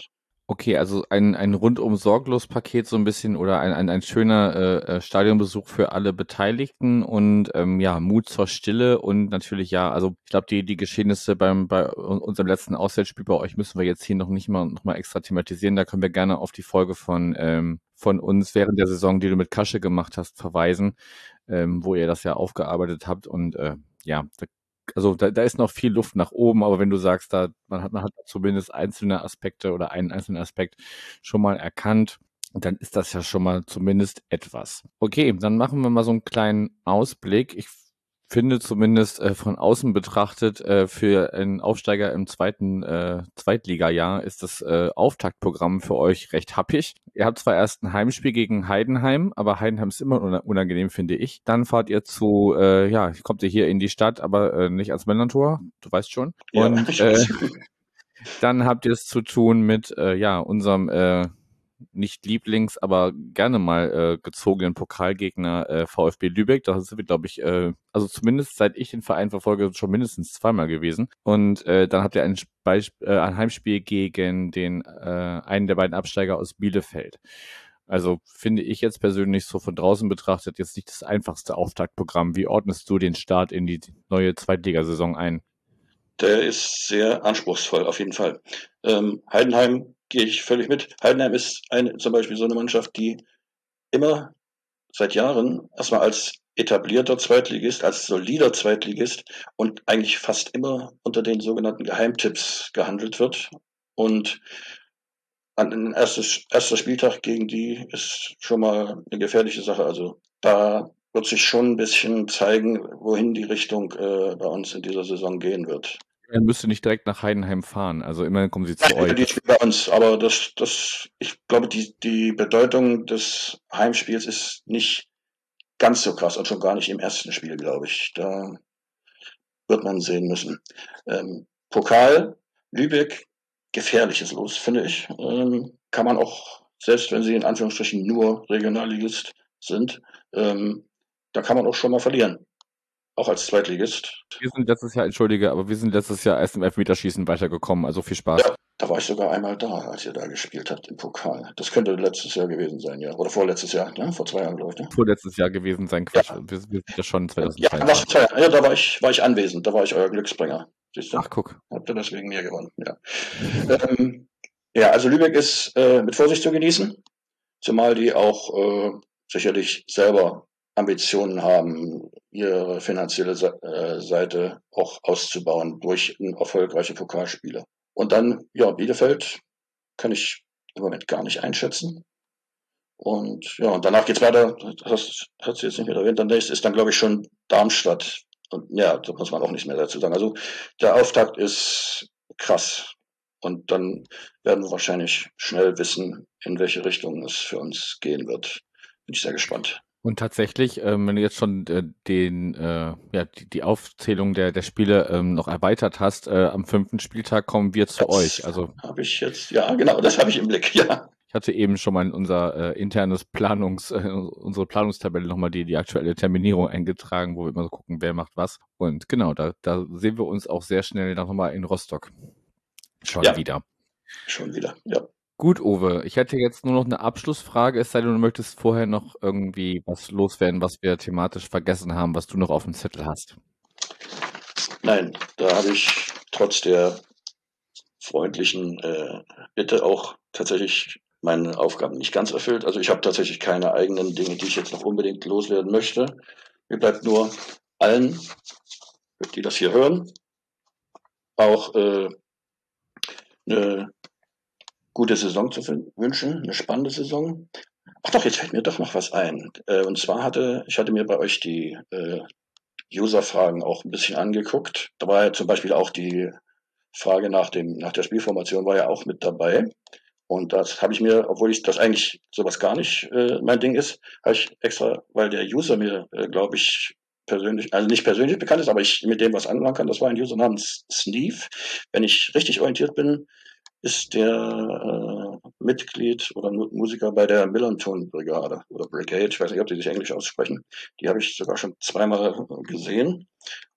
Okay, also ein, ein rundum sorglos Paket so ein bisschen oder ein, ein, ein schöner äh, äh, Stadionbesuch für alle Beteiligten und ähm, ja, Mut zur Stille und natürlich ja, also ich glaube, die, die Geschehnisse beim bei unserem letzten Auswärtsspiel bei euch müssen wir jetzt hier noch nicht mal noch mal extra thematisieren. Da können wir gerne auf die Folge von, ähm, von uns während der Saison, die du mit Kasche gemacht hast, verweisen, ähm, wo ihr das ja aufgearbeitet habt und äh, ja, da also da, da ist noch viel Luft nach oben, aber wenn du sagst, da man hat, man hat zumindest einzelne Aspekte oder einen einzelnen Aspekt schon mal erkannt, dann ist das ja schon mal zumindest etwas. Okay, dann machen wir mal so einen kleinen Ausblick. Ich finde zumindest äh, von außen betrachtet, äh, für einen Aufsteiger im zweiten äh, Zweitligajahr ist das äh, Auftaktprogramm für euch recht happig. Ihr habt zwar erst ein Heimspiel gegen Heidenheim, aber Heidenheim ist immer unangenehm, finde ich. Dann fahrt ihr zu, äh, ja, kommt ihr hier in die Stadt, aber äh, nicht als Mellantor, du weißt schon. Und ja, äh, dann habt ihr es zu tun mit, äh, ja, unserem äh, nicht Lieblings, aber gerne mal äh, gezogenen Pokalgegner äh, VfB Lübeck. Da sind wir, glaube ich, äh, also zumindest seit ich den Verein verfolge, schon mindestens zweimal gewesen. Und äh, dann habt ihr ein, Beisp äh, ein Heimspiel gegen den äh, einen der beiden Absteiger aus Bielefeld. Also finde ich jetzt persönlich so von draußen betrachtet jetzt nicht das einfachste Auftaktprogramm. Wie ordnest du den Start in die neue Zweitligasaison ein? Der ist sehr anspruchsvoll, auf jeden Fall. Ähm, Heidenheim gehe ich völlig mit. Heidenheim ist eine, zum Beispiel so eine Mannschaft, die immer seit Jahren erstmal als etablierter Zweitligist, als solider Zweitligist und eigentlich fast immer unter den sogenannten Geheimtipps gehandelt wird. Und ein erstes, erster Spieltag gegen die ist schon mal eine gefährliche Sache. Also da wird sich schon ein bisschen zeigen, wohin die Richtung äh, bei uns in dieser Saison gehen wird. Er müsste nicht direkt nach Heidenheim fahren. Also immerhin kommen sie zu Nein, euch. Die spielen bei uns, aber das, das, ich glaube, die, die Bedeutung des Heimspiels ist nicht ganz so krass und schon gar nicht im ersten Spiel, glaube ich. Da wird man sehen müssen. Ähm, Pokal, Lübeck, gefährliches Los, finde ich. Ähm, kann man auch, selbst wenn sie in Anführungsstrichen nur Regionalligist sind, ähm, da kann man auch schon mal verlieren auch als Zweitligist. Wir sind letztes Jahr, entschuldige, aber wir sind letztes Jahr erst im Elfmeterschießen weitergekommen, also viel Spaß. Ja, da war ich sogar einmal da, als ihr da gespielt habt im Pokal. Das könnte letztes Jahr gewesen sein, ja. Oder vorletztes Jahr, ne? Vor zwei Jahren, glaube ich. Ne? Vorletztes Jahr gewesen sein, Quatsch. Ja. Wir, wir sind ja schon 2002. Ja, nach ja, da war ich, war ich anwesend, da war ich euer Glücksbringer. Siehst du? Ach, guck. Habt ihr das wegen mir gewonnen, ja. ähm, ja, also Lübeck ist äh, mit Vorsicht zu genießen, zumal die auch äh, sicherlich selber Ambitionen haben, ihre finanzielle äh, Seite auch auszubauen durch erfolgreiche Pokalspiele. Und dann, ja, Bielefeld kann ich im Moment gar nicht einschätzen. Und ja, und danach geht's weiter, das hat sie jetzt nicht mehr erwähnt, dann ist dann, glaube ich, schon Darmstadt. Und ja, da muss man auch nicht mehr dazu sagen. Also der Auftakt ist krass. Und dann werden wir wahrscheinlich schnell wissen, in welche Richtung es für uns gehen wird. Bin ich sehr gespannt. Und tatsächlich, ähm, wenn du jetzt schon äh, den, äh, ja, die, die Aufzählung der, der Spiele ähm, noch erweitert hast, äh, am fünften Spieltag kommen wir zu das euch. Also habe ich jetzt, ja, genau, das habe ich im Blick, ja. Ich hatte eben schon mal in unser äh, internes Planungs, äh, unsere Planungstabelle nochmal die, die aktuelle Terminierung eingetragen, wo wir immer so gucken, wer macht was. Und genau, da, da sehen wir uns auch sehr schnell nochmal in Rostock. Schon ja. wieder. Schon wieder, ja. Gut, Uwe, ich hätte jetzt nur noch eine Abschlussfrage, es sei denn, du möchtest vorher noch irgendwie was loswerden, was wir thematisch vergessen haben, was du noch auf dem Zettel hast. Nein, da habe ich trotz der freundlichen äh, Bitte auch tatsächlich meine Aufgaben nicht ganz erfüllt. Also ich habe tatsächlich keine eigenen Dinge, die ich jetzt noch unbedingt loswerden möchte. Mir bleibt nur allen, die das hier hören, auch äh, eine gute Saison zu wünschen, eine spannende Saison. Ach doch, jetzt fällt mir doch noch was ein. Äh, und zwar hatte, ich hatte mir bei euch die äh, User-Fragen auch ein bisschen angeguckt. Da war ja zum Beispiel auch die Frage nach dem, nach der Spielformation war ja auch mit dabei. Und das habe ich mir, obwohl ich das eigentlich sowas gar nicht äh, mein Ding ist, habe ich extra, weil der User mir, äh, glaube ich, persönlich, also nicht persönlich bekannt ist, aber ich mit dem was anfangen kann. Das war ein User namens Sneeve. Wenn ich richtig orientiert bin, ist der äh, Mitglied oder Musiker bei der Millanton-Brigade oder Brigade, ich weiß nicht, ob die sich Englisch aussprechen. Die habe ich sogar schon zweimal gesehen.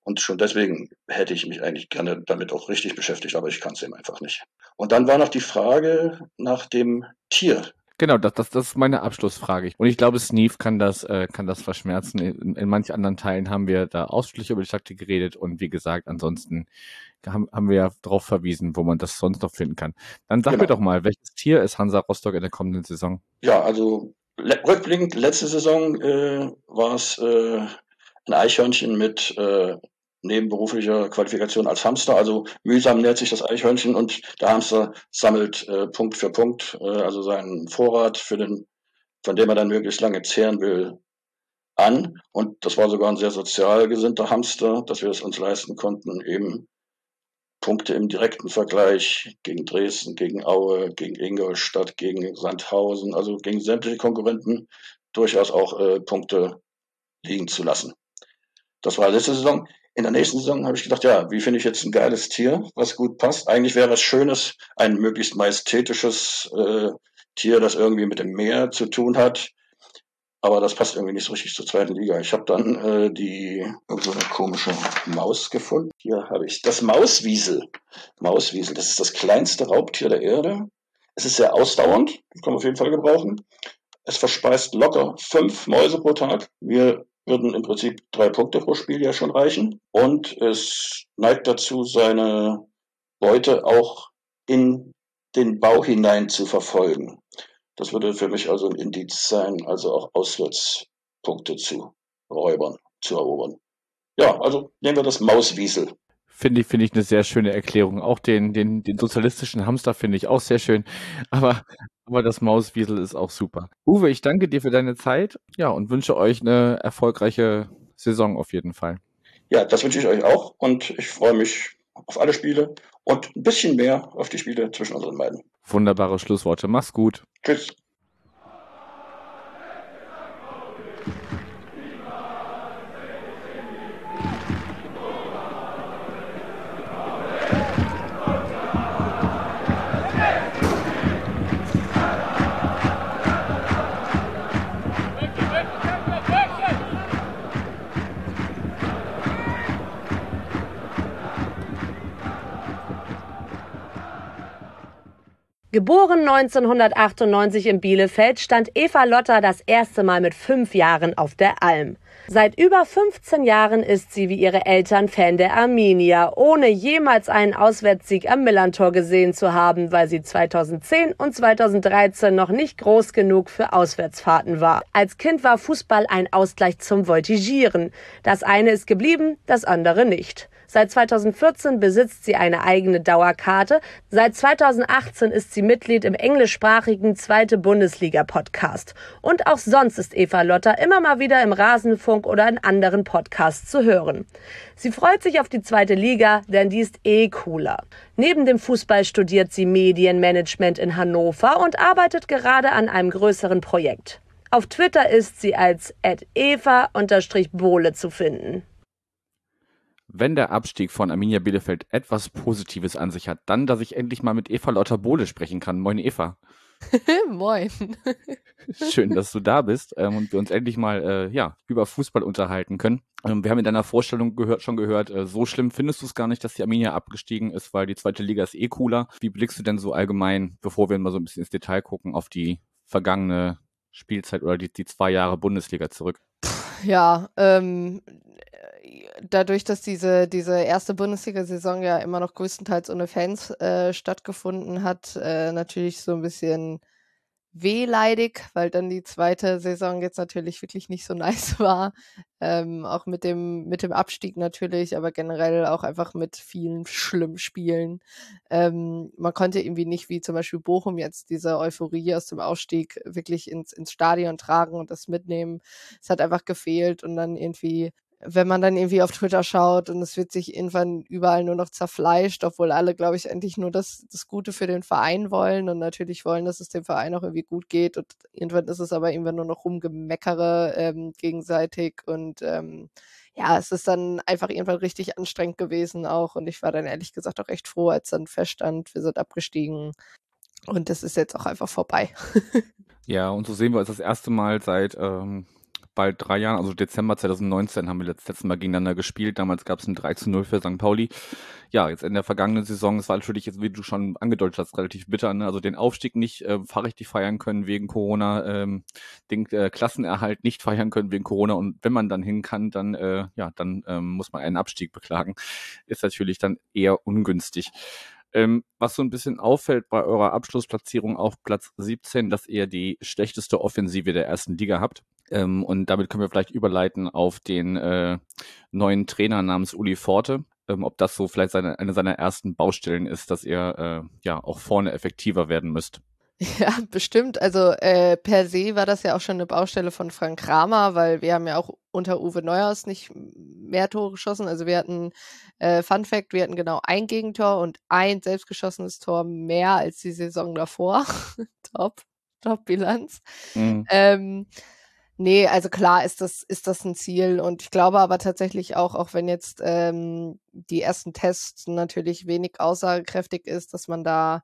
Und schon deswegen hätte ich mich eigentlich gerne damit auch richtig beschäftigt, aber ich kann es eben einfach nicht. Und dann war noch die Frage nach dem Tier, Genau, das, das, das ist meine Abschlussfrage. Und ich glaube, Sneeve kann das, äh, kann das verschmerzen. In, in manchen anderen Teilen haben wir da ausführlich über die Taktik geredet und wie gesagt, ansonsten haben, haben wir ja darauf verwiesen, wo man das sonst noch finden kann. Dann sag genau. mir doch mal, welches Tier ist Hansa Rostock in der kommenden Saison? Ja, also rückblickend, letzte Saison äh, war es äh, ein Eichhörnchen mit äh, nebenberuflicher Qualifikation als Hamster. Also mühsam nährt sich das Eichhörnchen und der Hamster sammelt äh, Punkt für Punkt, äh, also seinen Vorrat, für den, von dem er dann möglichst lange zehren will, an. Und das war sogar ein sehr sozial gesinnter Hamster, dass wir es uns leisten konnten, eben Punkte im direkten Vergleich gegen Dresden, gegen Aue, gegen Ingolstadt, gegen Sandhausen, also gegen sämtliche Konkurrenten durchaus auch äh, Punkte liegen zu lassen. Das war letzte Saison. In der nächsten Saison habe ich gedacht, ja, wie finde ich jetzt ein geiles Tier, was gut passt? Eigentlich wäre es schönes, ein möglichst majestätisches äh, Tier, das irgendwie mit dem Meer zu tun hat, aber das passt irgendwie nicht so richtig zur zweiten Liga. Ich habe dann äh, die so eine komische Maus gefunden. Hier habe ich das Mauswiesel. Mauswiesel, das ist das kleinste Raubtier der Erde. Es ist sehr ausdauernd, kann man auf jeden Fall gebrauchen. Es verspeist locker fünf Mäuse pro Tag. Wir würden im Prinzip drei Punkte pro Spiel ja schon reichen. Und es neigt dazu, seine Beute auch in den Bau hinein zu verfolgen. Das würde für mich also ein Indiz sein, also auch Auswärtspunkte zu Räubern zu erobern. Ja, also nehmen wir das Mauswiesel. Finde ich, finde ich eine sehr schöne Erklärung. Auch den, den, den sozialistischen Hamster finde ich auch sehr schön. Aber, aber das Mauswiesel ist auch super. Uwe, ich danke dir für deine Zeit. Ja, und wünsche euch eine erfolgreiche Saison auf jeden Fall. Ja, das wünsche ich euch auch. Und ich freue mich auf alle Spiele und ein bisschen mehr auf die Spiele zwischen unseren beiden. Wunderbare Schlussworte. Mach's gut. Tschüss. Geboren 1998 in Bielefeld, stand Eva Lotter das erste Mal mit fünf Jahren auf der Alm. Seit über 15 Jahren ist sie wie ihre Eltern Fan der Arminia, ohne jemals einen Auswärtssieg am Millantor gesehen zu haben, weil sie 2010 und 2013 noch nicht groß genug für Auswärtsfahrten war. Als Kind war Fußball ein Ausgleich zum Voltigieren. Das eine ist geblieben, das andere nicht. Seit 2014 besitzt sie eine eigene Dauerkarte. Seit 2018 ist sie Mitglied im englischsprachigen Zweite Bundesliga Podcast. Und auch sonst ist Eva Lotter immer mal wieder im Rasenfunk oder in anderen Podcasts zu hören. Sie freut sich auf die zweite Liga, denn die ist eh cooler. Neben dem Fußball studiert sie Medienmanagement in Hannover und arbeitet gerade an einem größeren Projekt. Auf Twitter ist sie als eva-bohle zu finden. Wenn der Abstieg von Arminia Bielefeld etwas Positives an sich hat, dann, dass ich endlich mal mit Eva Lotter Bohle sprechen kann. Moin, Eva. Moin. Schön, dass du da bist ähm, und wir uns endlich mal äh, ja, über Fußball unterhalten können. Ähm, wir haben in deiner Vorstellung gehört, schon gehört, äh, so schlimm findest du es gar nicht, dass die Arminia abgestiegen ist, weil die zweite Liga ist eh cooler. Wie blickst du denn so allgemein, bevor wir mal so ein bisschen ins Detail gucken, auf die vergangene Spielzeit oder die, die zwei Jahre Bundesliga zurück? Ja, ähm, dadurch, dass diese, diese erste Bundesliga-Saison ja immer noch größtenteils ohne Fans äh, stattgefunden hat, äh, natürlich so ein bisschen wehleidig, weil dann die zweite Saison jetzt natürlich wirklich nicht so nice war. Ähm, auch mit dem, mit dem Abstieg natürlich, aber generell auch einfach mit vielen schlimmen Spielen. Ähm, man konnte irgendwie nicht, wie zum Beispiel Bochum jetzt diese Euphorie aus dem Aufstieg wirklich ins, ins Stadion tragen und das mitnehmen. Es hat einfach gefehlt und dann irgendwie wenn man dann irgendwie auf Twitter schaut und es wird sich irgendwann überall nur noch zerfleischt, obwohl alle, glaube ich, endlich nur das, das Gute für den Verein wollen und natürlich wollen, dass es dem Verein auch irgendwie gut geht. Und irgendwann ist es aber irgendwann nur noch rumgemeckere ähm, gegenseitig und ähm, ja, es ist dann einfach irgendwann richtig anstrengend gewesen auch und ich war dann ehrlich gesagt auch echt froh, als dann feststand, wir sind abgestiegen und das ist jetzt auch einfach vorbei. ja, und so sehen wir es das erste Mal seit ähm, bald drei Jahren, also Dezember 2019 haben wir das letzte Mal gegeneinander gespielt. Damals gab es ein 3 zu 0 für St. Pauli. Ja, jetzt in der vergangenen Saison, es war natürlich jetzt, wie du schon angedeutet hast, relativ bitter. Ne? Also den Aufstieg nicht äh, fahrrichtig feiern können wegen Corona, ähm, den äh, Klassenerhalt nicht feiern können wegen Corona. Und wenn man dann hin kann, dann, äh, ja, dann ähm, muss man einen Abstieg beklagen. Ist natürlich dann eher ungünstig. Ähm, was so ein bisschen auffällt bei eurer Abschlussplatzierung auf Platz 17, dass ihr die schlechteste Offensive der ersten Liga habt. Ähm, und damit können wir vielleicht überleiten auf den äh, neuen Trainer namens Uli Forte. Ähm, ob das so vielleicht seine, eine seiner ersten Baustellen ist, dass ihr äh, ja auch vorne effektiver werden müsst. Ja, bestimmt. Also äh, per se war das ja auch schon eine Baustelle von Frank Kramer, weil wir haben ja auch unter Uwe Neuhaus nicht mehr Tore geschossen. Also wir hatten, äh, Fun Fact, wir hatten genau ein Gegentor und ein selbstgeschossenes Tor mehr als die Saison davor. top, top Bilanz. Mhm. Ähm, nee, also klar ist das, ist das ein Ziel und ich glaube aber tatsächlich auch, auch wenn jetzt ähm, die ersten Tests natürlich wenig aussagekräftig ist, dass man da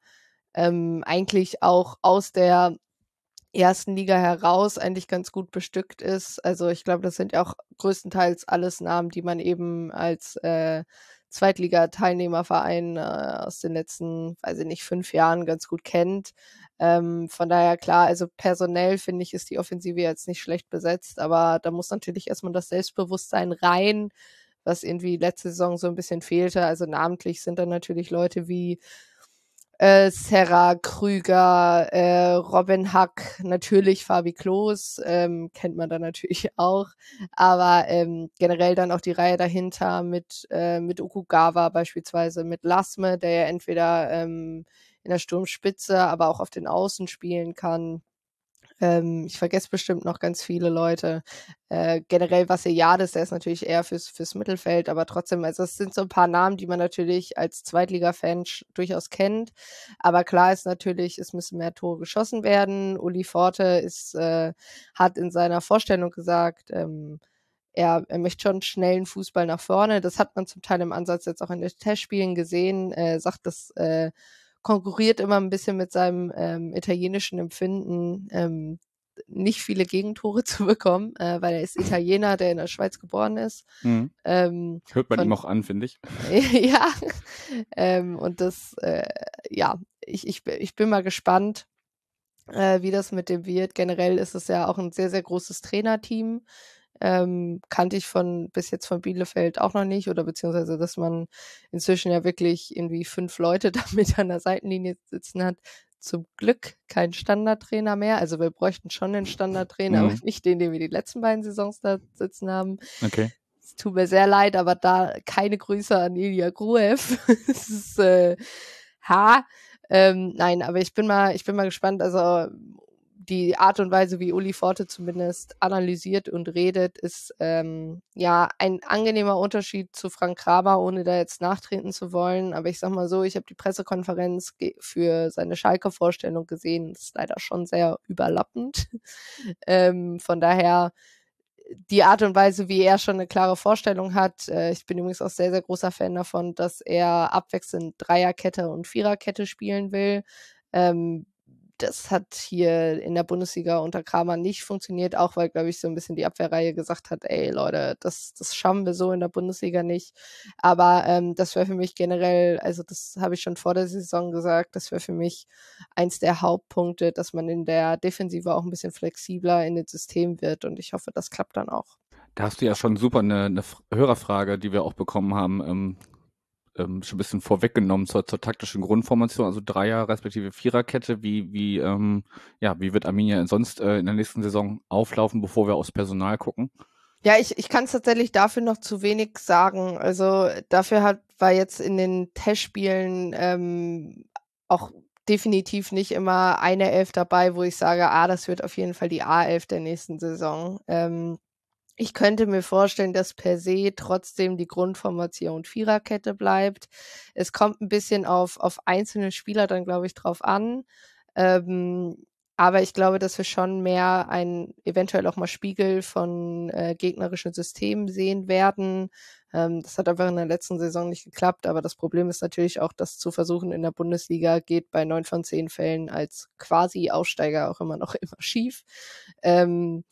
ähm, eigentlich auch aus der ersten Liga heraus eigentlich ganz gut bestückt ist. Also ich glaube, das sind ja auch größtenteils alles Namen, die man eben als äh, Zweitliga-Teilnehmerverein äh, aus den letzten, weiß ich nicht, fünf Jahren ganz gut kennt. Ähm, von daher klar, also personell finde ich, ist die Offensive jetzt nicht schlecht besetzt, aber da muss natürlich erstmal das Selbstbewusstsein rein, was irgendwie letzte Saison so ein bisschen fehlte. Also namentlich sind dann natürlich Leute wie äh, Sarah Krüger, äh, Robin Hack, natürlich Fabi Klos, ähm, kennt man da natürlich auch, aber ähm, generell dann auch die Reihe dahinter mit, äh, mit Okugawa beispielsweise, mit Lasme, der ja entweder ähm, in der Sturmspitze, aber auch auf den Außen spielen kann. Ähm, ich vergesse bestimmt noch ganz viele Leute. Äh, generell Vassiliades, der ist natürlich eher fürs, fürs Mittelfeld, aber trotzdem, also es sind so ein paar Namen, die man natürlich als Zweitliga-Fan durchaus kennt. Aber klar ist natürlich, es müssen mehr Tore geschossen werden. Uli Forte ist, äh, hat in seiner Vorstellung gesagt, ähm, er, er möchte schon schnellen Fußball nach vorne. Das hat man zum Teil im Ansatz jetzt auch in den Testspielen gesehen. Er sagt, dass äh, konkurriert immer ein bisschen mit seinem ähm, italienischen Empfinden, ähm, nicht viele Gegentore zu bekommen, äh, weil er ist Italiener, der in der Schweiz geboren ist. Mhm. Ähm, Hört man von, ihm auch an, finde ich. ja, ähm, und das, äh, ja, ich, ich, ich bin mal gespannt, äh, wie das mit dem wird. Generell ist es ja auch ein sehr, sehr großes Trainerteam. Ähm, kannte ich von bis jetzt von Bielefeld auch noch nicht oder beziehungsweise, dass man inzwischen ja wirklich irgendwie fünf Leute da mit an der Seitenlinie sitzen hat. Zum Glück kein Standardtrainer mehr. Also wir bräuchten schon den Standardtrainer, mhm. aber nicht den, den wir die letzten beiden Saisons da sitzen haben. Okay. Es tut mir sehr leid, aber da keine Grüße an Ilya Gruev. es ist äh, ha. Ähm, nein, aber ich bin mal, ich bin mal gespannt. Also die Art und Weise, wie Uli Forte zumindest analysiert und redet, ist ähm, ja ein angenehmer Unterschied zu Frank Kramer, ohne da jetzt nachtreten zu wollen. Aber ich sag mal so, ich habe die Pressekonferenz für seine Schalke-Vorstellung gesehen. Das ist leider schon sehr überlappend. ähm, von daher die Art und Weise, wie er schon eine klare Vorstellung hat. Äh, ich bin übrigens auch sehr, sehr großer Fan davon, dass er abwechselnd Dreierkette und Viererkette spielen will. Ähm, das hat hier in der Bundesliga unter Kramer nicht funktioniert, auch weil, glaube ich, so ein bisschen die Abwehrreihe gesagt hat, ey Leute, das, das schaffen wir so in der Bundesliga nicht. Aber ähm, das wäre für mich generell, also das habe ich schon vor der Saison gesagt, das wäre für mich eins der Hauptpunkte, dass man in der Defensive auch ein bisschen flexibler in den System wird und ich hoffe, das klappt dann auch. Da hast du ja schon super eine, eine Hörerfrage, die wir auch bekommen haben, ähm, ähm, schon ein bisschen vorweggenommen zur, zur taktischen Grundformation, also Dreier respektive Viererkette. Wie, wie, ähm, ja, wie wird Arminia sonst äh, in der nächsten Saison auflaufen, bevor wir aufs Personal gucken? Ja, ich, ich kann es tatsächlich dafür noch zu wenig sagen. Also dafür hat war jetzt in den Testspielen ähm, auch definitiv nicht immer eine Elf dabei, wo ich sage, ah, das wird auf jeden Fall die A11 der nächsten Saison. Ähm, ich könnte mir vorstellen, dass per se trotzdem die Grundformation Viererkette bleibt. Es kommt ein bisschen auf, auf einzelne Spieler dann, glaube ich, drauf an. Ähm, aber ich glaube, dass wir schon mehr ein eventuell auch mal Spiegel von äh, gegnerischen Systemen sehen werden. Ähm, das hat einfach in der letzten Saison nicht geklappt. Aber das Problem ist natürlich auch, das zu versuchen in der Bundesliga geht bei neun von zehn Fällen als quasi Aussteiger auch immer noch immer schief. Ähm,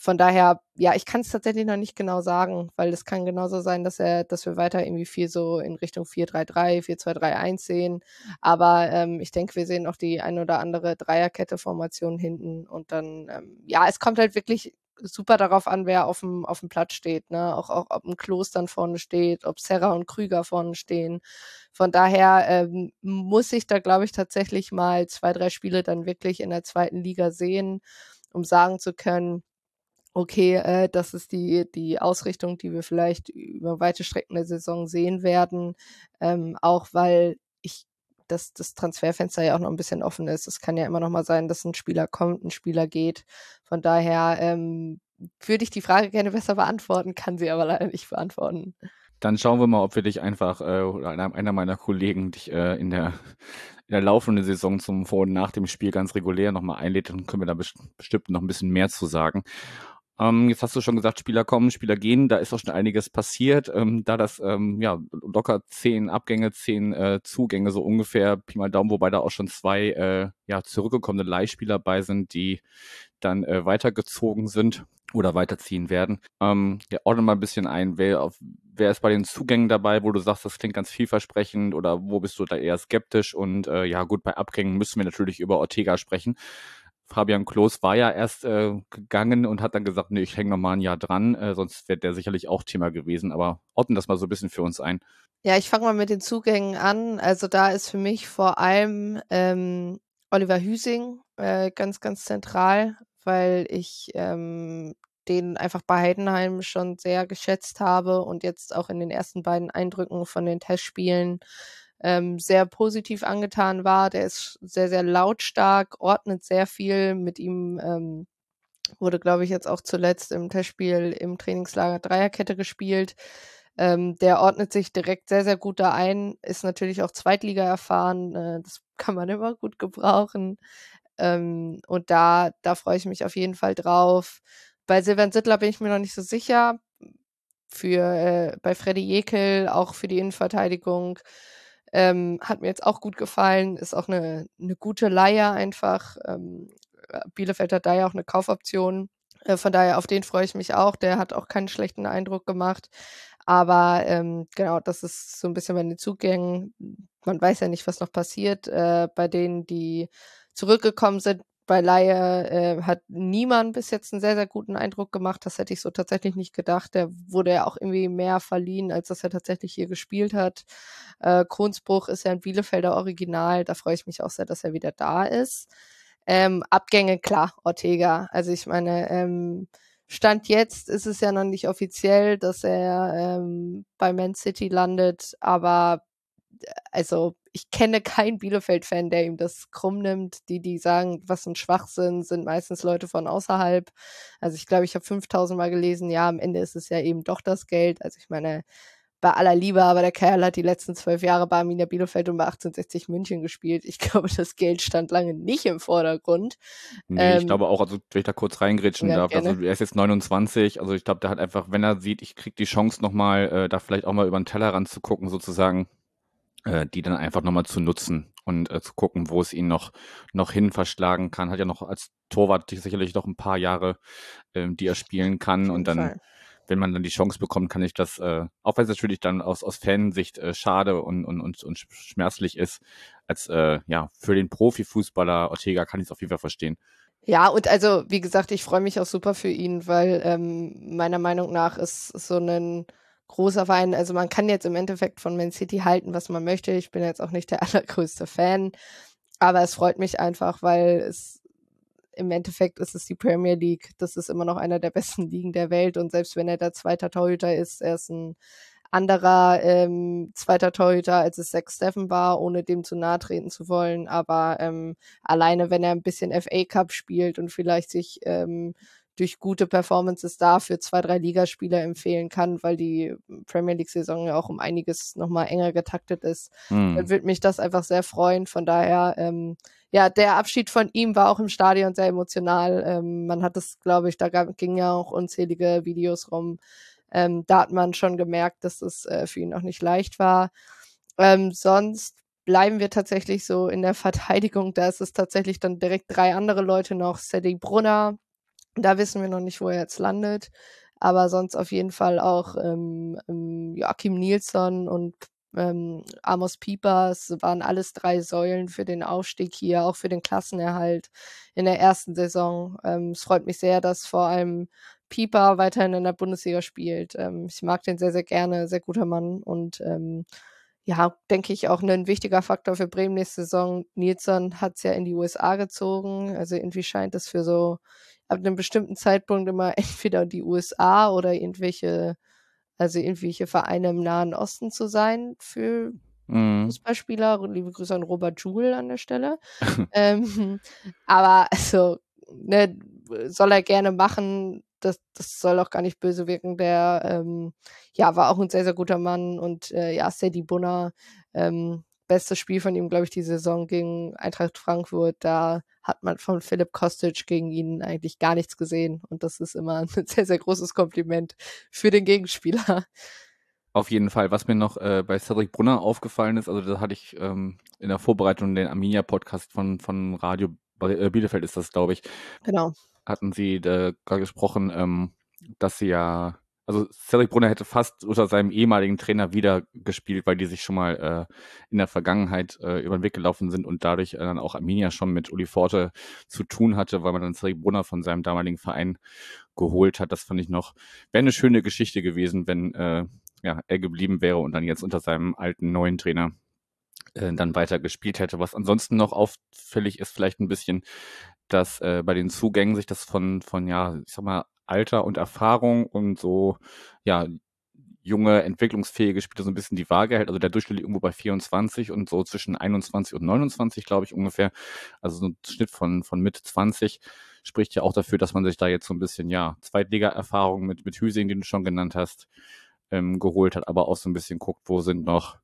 von daher, ja, ich kann es tatsächlich noch nicht genau sagen, weil es kann genauso sein, dass er, dass wir weiter irgendwie viel so in Richtung 4-3-3, 4-2-3-1 sehen. Aber ähm, ich denke, wir sehen auch die ein oder andere Dreierkette-Formation hinten. Und dann, ähm, ja, es kommt halt wirklich super darauf an, wer auf dem, auf dem Platz steht, ne? Auch, auch ob ein Klos dann vorne steht, ob Serra und Krüger vorne stehen. Von daher ähm, muss ich da, glaube ich, tatsächlich mal zwei, drei Spiele dann wirklich in der zweiten Liga sehen, um sagen zu können, okay, äh, das ist die, die Ausrichtung, die wir vielleicht über weite Strecken der Saison sehen werden. Ähm, auch weil ich dass das Transferfenster ja auch noch ein bisschen offen ist. Es kann ja immer noch mal sein, dass ein Spieler kommt, ein Spieler geht. Von daher ähm, würde ich die Frage gerne besser beantworten, kann sie aber leider nicht beantworten. Dann schauen wir mal, ob wir dich einfach äh, einer meiner Kollegen dich äh, in der in der laufenden Saison zum Vor- und nach dem Spiel ganz regulär nochmal einlädt, dann können wir da bestimmt noch ein bisschen mehr zu sagen. Ähm, jetzt hast du schon gesagt, Spieler kommen, Spieler gehen, da ist auch schon einiges passiert. Ähm, da das ähm, ja locker zehn Abgänge, zehn äh, Zugänge so ungefähr, Pi mal Daumen, wobei da auch schon zwei äh, ja zurückgekommene Leihspieler bei sind, die dann äh, weitergezogen sind oder weiterziehen werden. Ähm, ja, ordne mal ein bisschen ein, wer, auf, wer ist bei den Zugängen dabei, wo du sagst, das klingt ganz vielversprechend oder wo bist du da eher skeptisch? Und äh, ja gut, bei Abgängen müssen wir natürlich über Ortega sprechen. Fabian Klos war ja erst äh, gegangen und hat dann gesagt, nee, ich hänge noch mal ein Jahr dran, äh, sonst wäre der sicherlich auch Thema gewesen. Aber ordnen das mal so ein bisschen für uns ein. Ja, ich fange mal mit den Zugängen an. Also da ist für mich vor allem ähm, Oliver Hüsing äh, ganz, ganz zentral, weil ich ähm, den einfach bei Heidenheim schon sehr geschätzt habe und jetzt auch in den ersten beiden Eindrücken von den Testspielen ähm, sehr positiv angetan war. Der ist sehr, sehr lautstark, ordnet sehr viel. Mit ihm ähm, wurde, glaube ich, jetzt auch zuletzt im Testspiel im Trainingslager Dreierkette gespielt. Ähm, der ordnet sich direkt sehr, sehr gut da ein, ist natürlich auch Zweitliga erfahren. Äh, das kann man immer gut gebrauchen. Ähm, und da, da freue ich mich auf jeden Fall drauf. Bei Silvan Sittler bin ich mir noch nicht so sicher. Für äh, bei Freddy Jekel, auch für die Innenverteidigung. Ähm, hat mir jetzt auch gut gefallen, ist auch eine, eine gute Leier einfach. Ähm, Bielefeld hat da ja auch eine Kaufoption. Äh, von daher, auf den freue ich mich auch. Der hat auch keinen schlechten Eindruck gemacht. Aber ähm, genau, das ist so ein bisschen bei den Zugängen. Man weiß ja nicht, was noch passiert. Äh, bei denen, die zurückgekommen sind, bei Laie äh, hat niemand bis jetzt einen sehr, sehr guten Eindruck gemacht. Das hätte ich so tatsächlich nicht gedacht. Der wurde ja auch irgendwie mehr verliehen, als dass er tatsächlich hier gespielt hat. Äh, Kronsbruch ist ja ein Bielefelder Original. Da freue ich mich auch sehr, dass er wieder da ist. Ähm, Abgänge, klar, Ortega. Also ich meine, ähm, Stand jetzt ist es ja noch nicht offiziell, dass er ähm, bei Man City landet, aber also ich kenne keinen Bielefeld-Fan, der ihm das krumm nimmt. Die, die sagen, was ein Schwachsinn, sind meistens Leute von außerhalb. Also ich glaube, ich habe 5000 Mal gelesen, ja, am Ende ist es ja eben doch das Geld. Also ich meine, bei aller Liebe, aber der Kerl hat die letzten zwölf Jahre bei Arminia Bielefeld und bei 1860 München gespielt. Ich glaube, das Geld stand lange nicht im Vordergrund. Nee, ähm, ich glaube auch, also wenn ich da kurz reingrätschen ja, darf, also er ist jetzt 29, also ich glaube, der hat einfach, wenn er sieht, ich kriege die Chance nochmal, äh, da vielleicht auch mal über den Tellerrand zu gucken, sozusagen, äh, die dann einfach nochmal zu nutzen und äh, zu gucken, wo es ihn noch, noch hin verschlagen kann. Hat ja noch als Torwart sicherlich noch ein paar Jahre, äh, die er spielen kann und dann Fall wenn man dann die Chance bekommt, kann ich das, äh, auch wenn es natürlich dann aus, aus Fansicht äh, schade und, und, und, und schmerzlich ist, als äh, ja, für den Profifußballer Ortega kann ich es auf jeden Fall verstehen. Ja, und also, wie gesagt, ich freue mich auch super für ihn, weil ähm, meiner Meinung nach ist so ein großer Verein. Also man kann jetzt im Endeffekt von Man City halten, was man möchte. Ich bin jetzt auch nicht der allergrößte Fan, aber es freut mich einfach, weil es im Endeffekt ist es die Premier League. Das ist immer noch einer der besten Ligen der Welt und selbst wenn er der zweite Torhüter ist, er ist ein anderer ähm, zweiter Torhüter, als es Zack Steffen war, ohne dem zu nahe treten zu wollen. Aber ähm, alleine, wenn er ein bisschen FA Cup spielt und vielleicht sich ähm, durch gute Performances da für zwei, drei Ligaspieler empfehlen kann, weil die Premier League-Saison ja auch um einiges nochmal enger getaktet ist, hm. dann würde mich das einfach sehr freuen. Von daher, ähm, ja, der Abschied von ihm war auch im Stadion sehr emotional. Ähm, man hat es, glaube ich, da ging ja auch unzählige Videos rum. Ähm, da hat man schon gemerkt, dass es äh, für ihn auch nicht leicht war. Ähm, sonst bleiben wir tatsächlich so in der Verteidigung. Da ist es tatsächlich dann direkt drei andere Leute noch. Sadie Brunner, da wissen wir noch nicht, wo er jetzt landet. Aber sonst auf jeden Fall auch ähm, ähm, Joachim Nilsson und ähm, Amos Piepers waren alles drei Säulen für den Aufstieg hier, auch für den Klassenerhalt in der ersten Saison. Ähm, es freut mich sehr, dass vor allem Pieper weiterhin in der Bundesliga spielt. Ähm, ich mag den sehr, sehr gerne, sehr guter Mann und ähm, ja, denke ich, auch ein wichtiger Faktor für Bremen nächste Saison. Nilsson hat es ja in die USA gezogen, also irgendwie scheint es für so ab einem bestimmten Zeitpunkt immer entweder die USA oder irgendwelche, also irgendwelche Vereine im Nahen Osten zu sein für mhm. Fußballspieler. Liebe Grüße an Robert Joule an der Stelle. ähm, aber also, ne, soll er gerne machen. Das, das soll auch gar nicht böse wirken. Der ähm, ja, war auch ein sehr, sehr guter Mann und äh, ja, Sadie Bunner, ähm, bestes Spiel von ihm, glaube ich, die Saison gegen Eintracht Frankfurt. Da hat man von Philipp Kostic gegen ihn eigentlich gar nichts gesehen. Und das ist immer ein sehr, sehr großes Kompliment für den Gegenspieler. Auf jeden Fall. Was mir noch äh, bei Cedric Brunner aufgefallen ist, also da hatte ich ähm, in der Vorbereitung den Arminia-Podcast von, von Radio äh, Bielefeld ist das, glaube ich. Genau. Hatten sie da gerade gesprochen, ähm, dass sie ja, also Cedric Brunner hätte fast unter seinem ehemaligen Trainer wieder gespielt, weil die sich schon mal äh, in der Vergangenheit äh, über den Weg gelaufen sind und dadurch äh, dann auch Arminia schon mit Uli Forte zu tun hatte, weil man dann Cedric Brunner von seinem damaligen Verein geholt hat. Das fand ich noch, wäre eine schöne Geschichte gewesen, wenn äh, ja, er geblieben wäre und dann jetzt unter seinem alten neuen Trainer äh, dann weiter gespielt hätte. Was ansonsten noch auffällig ist, vielleicht ein bisschen, dass äh, bei den Zugängen sich das von, von, ja, ich sag mal, Alter und Erfahrung und so, ja, junge, entwicklungsfähige Spieler so ein bisschen die Waage hält. Also der Durchschnitt liegt irgendwo bei 24 und so zwischen 21 und 29, glaube ich, ungefähr. Also so ein Schnitt von, von Mitte 20 spricht ja auch dafür, dass man sich da jetzt so ein bisschen, ja, Zweitliga-Erfahrung mit, mit Hüsing, den du schon genannt hast, ähm, geholt hat, aber auch so ein bisschen guckt, wo sind noch,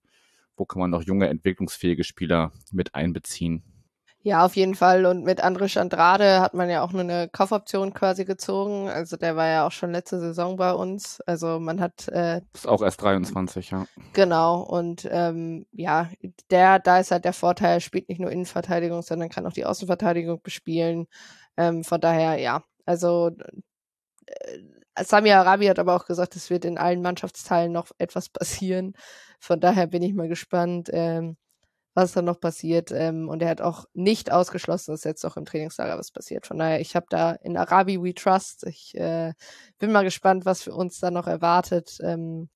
wo kann man noch junge, entwicklungsfähige Spieler mit einbeziehen. Ja, auf jeden Fall. Und mit Andrisch Andrade hat man ja auch nur eine Kaufoption quasi gezogen. Also der war ja auch schon letzte Saison bei uns. Also man hat. Äh, ist auch erst 23, ja. Genau. Und ähm, ja, der, da ist halt der Vorteil, spielt nicht nur Innenverteidigung, sondern kann auch die Außenverteidigung bespielen. Ähm, von daher, ja. Also äh, Sami Arabi hat aber auch gesagt, es wird in allen Mannschaftsteilen noch etwas passieren. Von daher bin ich mal gespannt, ähm, was da noch passiert. Ähm, und er hat auch nicht ausgeschlossen, dass jetzt auch im Trainingslager was passiert. Von daher, ich habe da in Arabi We Trust. Ich äh, bin mal gespannt, was für uns da noch erwartet. Ähm,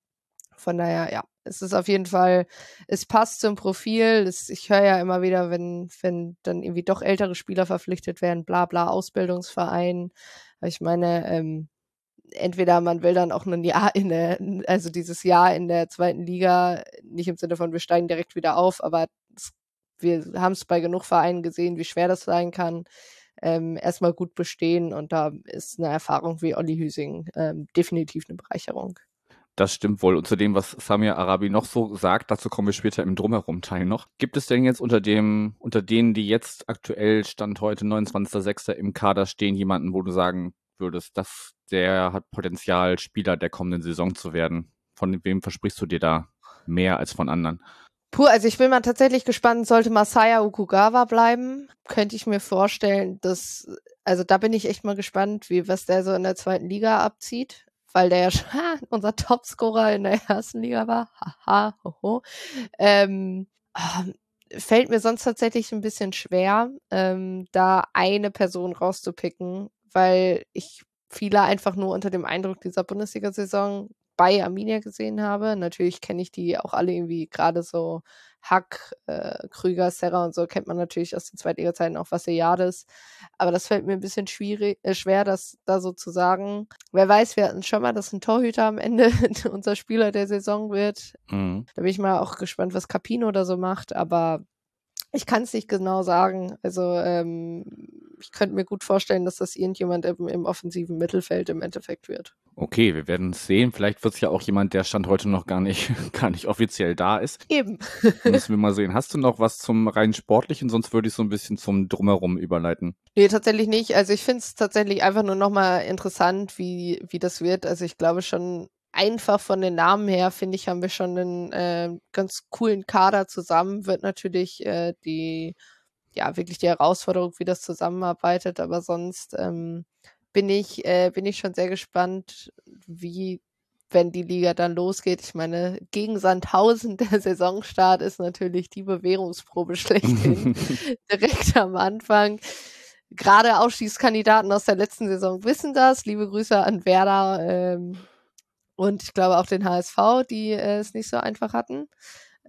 von daher, ja, es ist auf jeden Fall, es passt zum Profil. Es, ich höre ja immer wieder, wenn, wenn dann irgendwie doch ältere Spieler verpflichtet werden, bla bla, Ausbildungsverein. Ich meine, ähm, entweder man will dann auch ein Jahr in der, also dieses Jahr in der zweiten Liga, nicht im Sinne von wir steigen direkt wieder auf, aber wir haben es bei genug Vereinen gesehen, wie schwer das sein kann. Ähm, erstmal gut bestehen und da ist eine Erfahrung wie Olli Hüsing ähm, definitiv eine Bereicherung. Das stimmt wohl. Und zu dem, was Samir Arabi noch so sagt, dazu kommen wir später im Drumherum-Teil noch. Gibt es denn jetzt unter dem, unter denen, die jetzt aktuell Stand heute 29.06. im Kader stehen, jemanden, wo du sagen würdest, dass der hat Potenzial, Spieler der kommenden Saison zu werden? Von wem versprichst du dir da mehr als von anderen? Puh, also ich bin mal tatsächlich gespannt, sollte Masaya Okugawa bleiben, könnte ich mir vorstellen, dass, also da bin ich echt mal gespannt, wie was der so in der zweiten Liga abzieht, weil der ja schon unser Topscorer in der ersten Liga war. Haha, hoho. Ähm, oh, fällt mir sonst tatsächlich ein bisschen schwer, ähm, da eine Person rauszupicken, weil ich viele einfach nur unter dem Eindruck dieser Bundesliga-Saison bei Arminia gesehen habe. Natürlich kenne ich die auch alle irgendwie gerade so Hack, äh, Krüger, Serra und so kennt man natürlich aus den Zweitliga-Zeiten auch Vassiliades. Aber das fällt mir ein bisschen schwierig, äh, schwer, das da so zu sagen. Wer weiß, wir hatten schon mal, dass ein Torhüter am Ende unser Spieler der Saison wird. Mhm. Da bin ich mal auch gespannt, was Capino da so macht. Aber ich kann es nicht genau sagen. Also ähm, ich könnte mir gut vorstellen, dass das irgendjemand im, im, offensiven Mittelfeld im Endeffekt wird. Okay, wir werden es sehen. Vielleicht wird es ja auch jemand, der Stand heute noch gar nicht, gar nicht offiziell da ist. Eben. Müssen wir mal sehen. Hast du noch was zum rein sportlichen? Sonst würde ich so ein bisschen zum Drumherum überleiten. Nee, tatsächlich nicht. Also ich finde es tatsächlich einfach nur nochmal interessant, wie, wie das wird. Also ich glaube schon, einfach von den Namen her, finde ich, haben wir schon einen äh, ganz coolen Kader zusammen. Wird natürlich äh, die, ja, wirklich die Herausforderung, wie das zusammenarbeitet, aber sonst ähm, bin ich, äh, bin ich schon sehr gespannt, wie, wenn die Liga dann losgeht. Ich meine, gegen Sandhausen der Saisonstart ist natürlich die Bewährungsprobe schlechthin. Direkt am Anfang. Gerade Ausschießkandidaten aus der letzten Saison wissen das. Liebe Grüße an Werder. Ähm, und ich glaube auch den HSV, die äh, es nicht so einfach hatten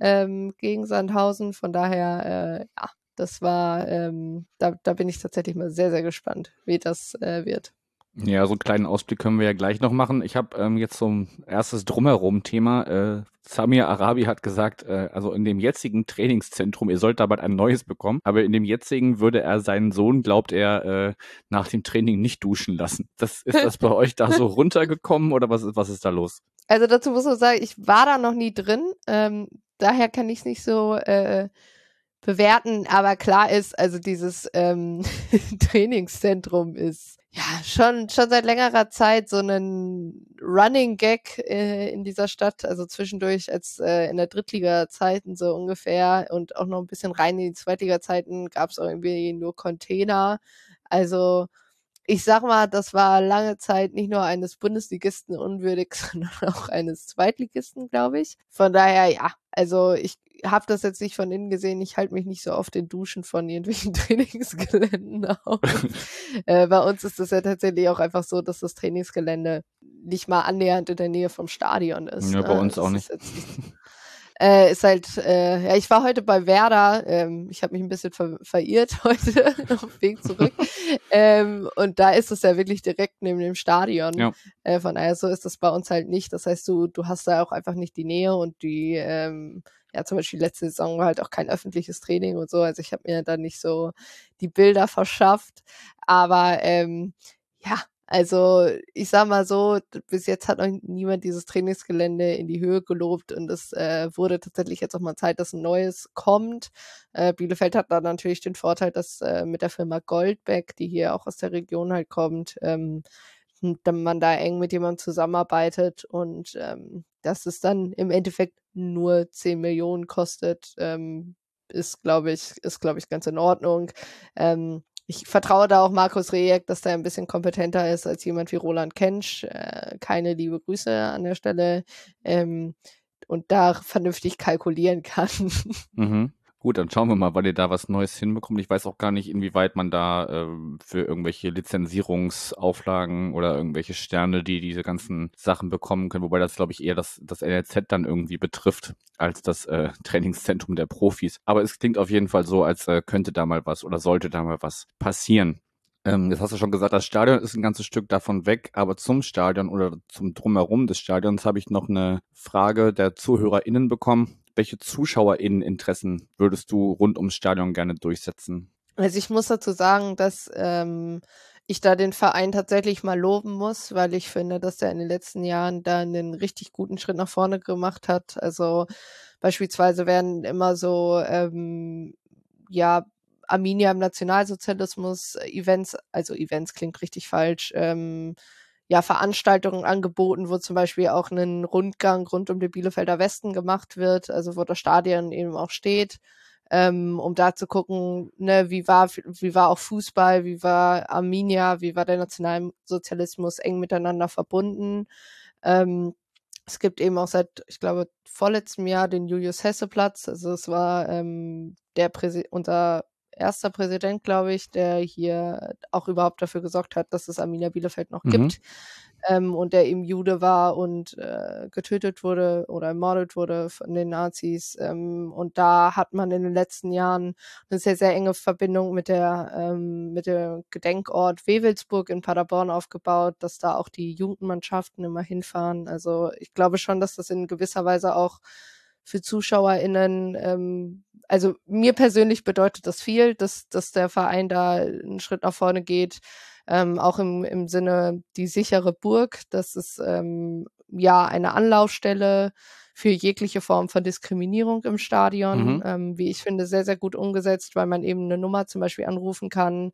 ähm, gegen Sandhausen. Von daher, äh, ja, Das war, ähm, da, da bin ich tatsächlich mal sehr, sehr gespannt, wie das äh, wird. Ja, so einen kleinen Ausblick können wir ja gleich noch machen. Ich habe ähm, jetzt so ein erstes Drumherum-Thema. Äh, Samir Arabi hat gesagt, äh, also in dem jetzigen Trainingszentrum, ihr sollt da bald ein neues bekommen, aber in dem jetzigen würde er seinen Sohn, glaubt er, äh, nach dem Training nicht duschen lassen. Das, ist das bei euch da so runtergekommen oder was, was ist da los? Also dazu muss man sagen, ich war da noch nie drin, ähm, daher kann ich es nicht so äh, bewerten, aber klar ist, also dieses ähm, Trainingszentrum ist ja schon schon seit längerer Zeit so ein Running Gag äh, in dieser Stadt, also zwischendurch als äh, in der Drittliga-Zeiten so ungefähr und auch noch ein bisschen rein in die Zweitliga-Zeiten gab es irgendwie nur Container. Also ich sag mal, das war lange Zeit nicht nur eines Bundesligisten unwürdig, sondern auch eines Zweitligisten, glaube ich. Von daher, ja, also ich habe das jetzt nicht von innen gesehen. Ich halte mich nicht so oft in Duschen von irgendwelchen Trainingsgeländen auf. äh, bei uns ist es ja tatsächlich auch einfach so, dass das Trainingsgelände nicht mal annähernd in der Nähe vom Stadion ist. Ja, bei ne? uns das auch nicht. Äh, ist halt, äh, ja, ich war heute bei Werder. Ähm, ich habe mich ein bisschen ver verirrt heute auf dem Weg zurück. ähm, und da ist es ja wirklich direkt neben dem Stadion. Ja. Äh, von daher so ist das bei uns halt nicht. Das heißt, du, du hast da auch einfach nicht die Nähe und die, ähm, ja, zum Beispiel letzte Saison war halt auch kein öffentliches Training und so. Also ich habe mir da nicht so die Bilder verschafft. Aber ähm, ja, also ich sag mal so, bis jetzt hat noch niemand dieses Trainingsgelände in die Höhe gelobt und es äh, wurde tatsächlich jetzt auch mal Zeit, dass ein neues kommt. Äh, Bielefeld hat da natürlich den Vorteil, dass äh, mit der Firma Goldbeck, die hier auch aus der Region halt kommt, ähm, man da eng mit jemandem zusammenarbeitet und ähm, dass es dann im Endeffekt nur 10 Millionen kostet, ähm, ist, glaube ich, ist, glaube ich, ganz in Ordnung. Ähm, ich vertraue da auch Markus Rejek, dass der ein bisschen kompetenter ist als jemand wie Roland Kensch. Äh, keine liebe Grüße an der Stelle. Ähm, und da vernünftig kalkulieren kann. Mhm. Gut, dann schauen wir mal, weil ihr da was Neues hinbekommt. Ich weiß auch gar nicht, inwieweit man da äh, für irgendwelche Lizenzierungsauflagen oder irgendwelche Sterne, die diese ganzen Sachen bekommen können, wobei das, glaube ich, eher das, das NLZ dann irgendwie betrifft, als das äh, Trainingszentrum der Profis. Aber es klingt auf jeden Fall so, als äh, könnte da mal was oder sollte da mal was passieren. Ähm, jetzt hast du schon gesagt, das Stadion ist ein ganzes Stück davon weg, aber zum Stadion oder zum Drumherum des Stadions habe ich noch eine Frage der ZuhörerInnen bekommen welche ZuschauerInneninteressen würdest du rund ums Stadion gerne durchsetzen? Also ich muss dazu sagen, dass ähm, ich da den Verein tatsächlich mal loben muss, weil ich finde, dass er in den letzten Jahren da einen richtig guten Schritt nach vorne gemacht hat. Also beispielsweise werden immer so ähm, ja Arminia im Nationalsozialismus Events, also Events klingt richtig falsch, ähm, ja, Veranstaltungen angeboten, wo zum Beispiel auch ein Rundgang rund um den Bielefelder Westen gemacht wird, also wo das Stadion eben auch steht, ähm, um da zu gucken, ne, wie war, wie war auch Fußball, wie war Arminia, wie war der Nationalsozialismus eng miteinander verbunden. Ähm, es gibt eben auch seit, ich glaube, vorletztem Jahr den Julius Hesse Platz. Also es war ähm, der Präsi unser erster Präsident, glaube ich, der hier auch überhaupt dafür gesorgt hat, dass es Arminia Bielefeld noch mhm. gibt. Ähm, und der eben Jude war und äh, getötet wurde oder ermordet wurde von den Nazis. Ähm, und da hat man in den letzten Jahren eine sehr, sehr enge Verbindung mit der, ähm, mit dem Gedenkort Wewelsburg in Paderborn aufgebaut, dass da auch die Jugendmannschaften immer hinfahren. Also ich glaube schon, dass das in gewisser Weise auch für ZuschauerInnen, ähm, also mir persönlich bedeutet das viel, dass, dass der Verein da einen Schritt nach vorne geht, ähm, auch im, im Sinne die sichere Burg, dass es ähm, ja eine Anlaufstelle für jegliche Form von Diskriminierung im Stadion, mhm. ähm, wie ich finde, sehr, sehr gut umgesetzt, weil man eben eine Nummer zum Beispiel anrufen kann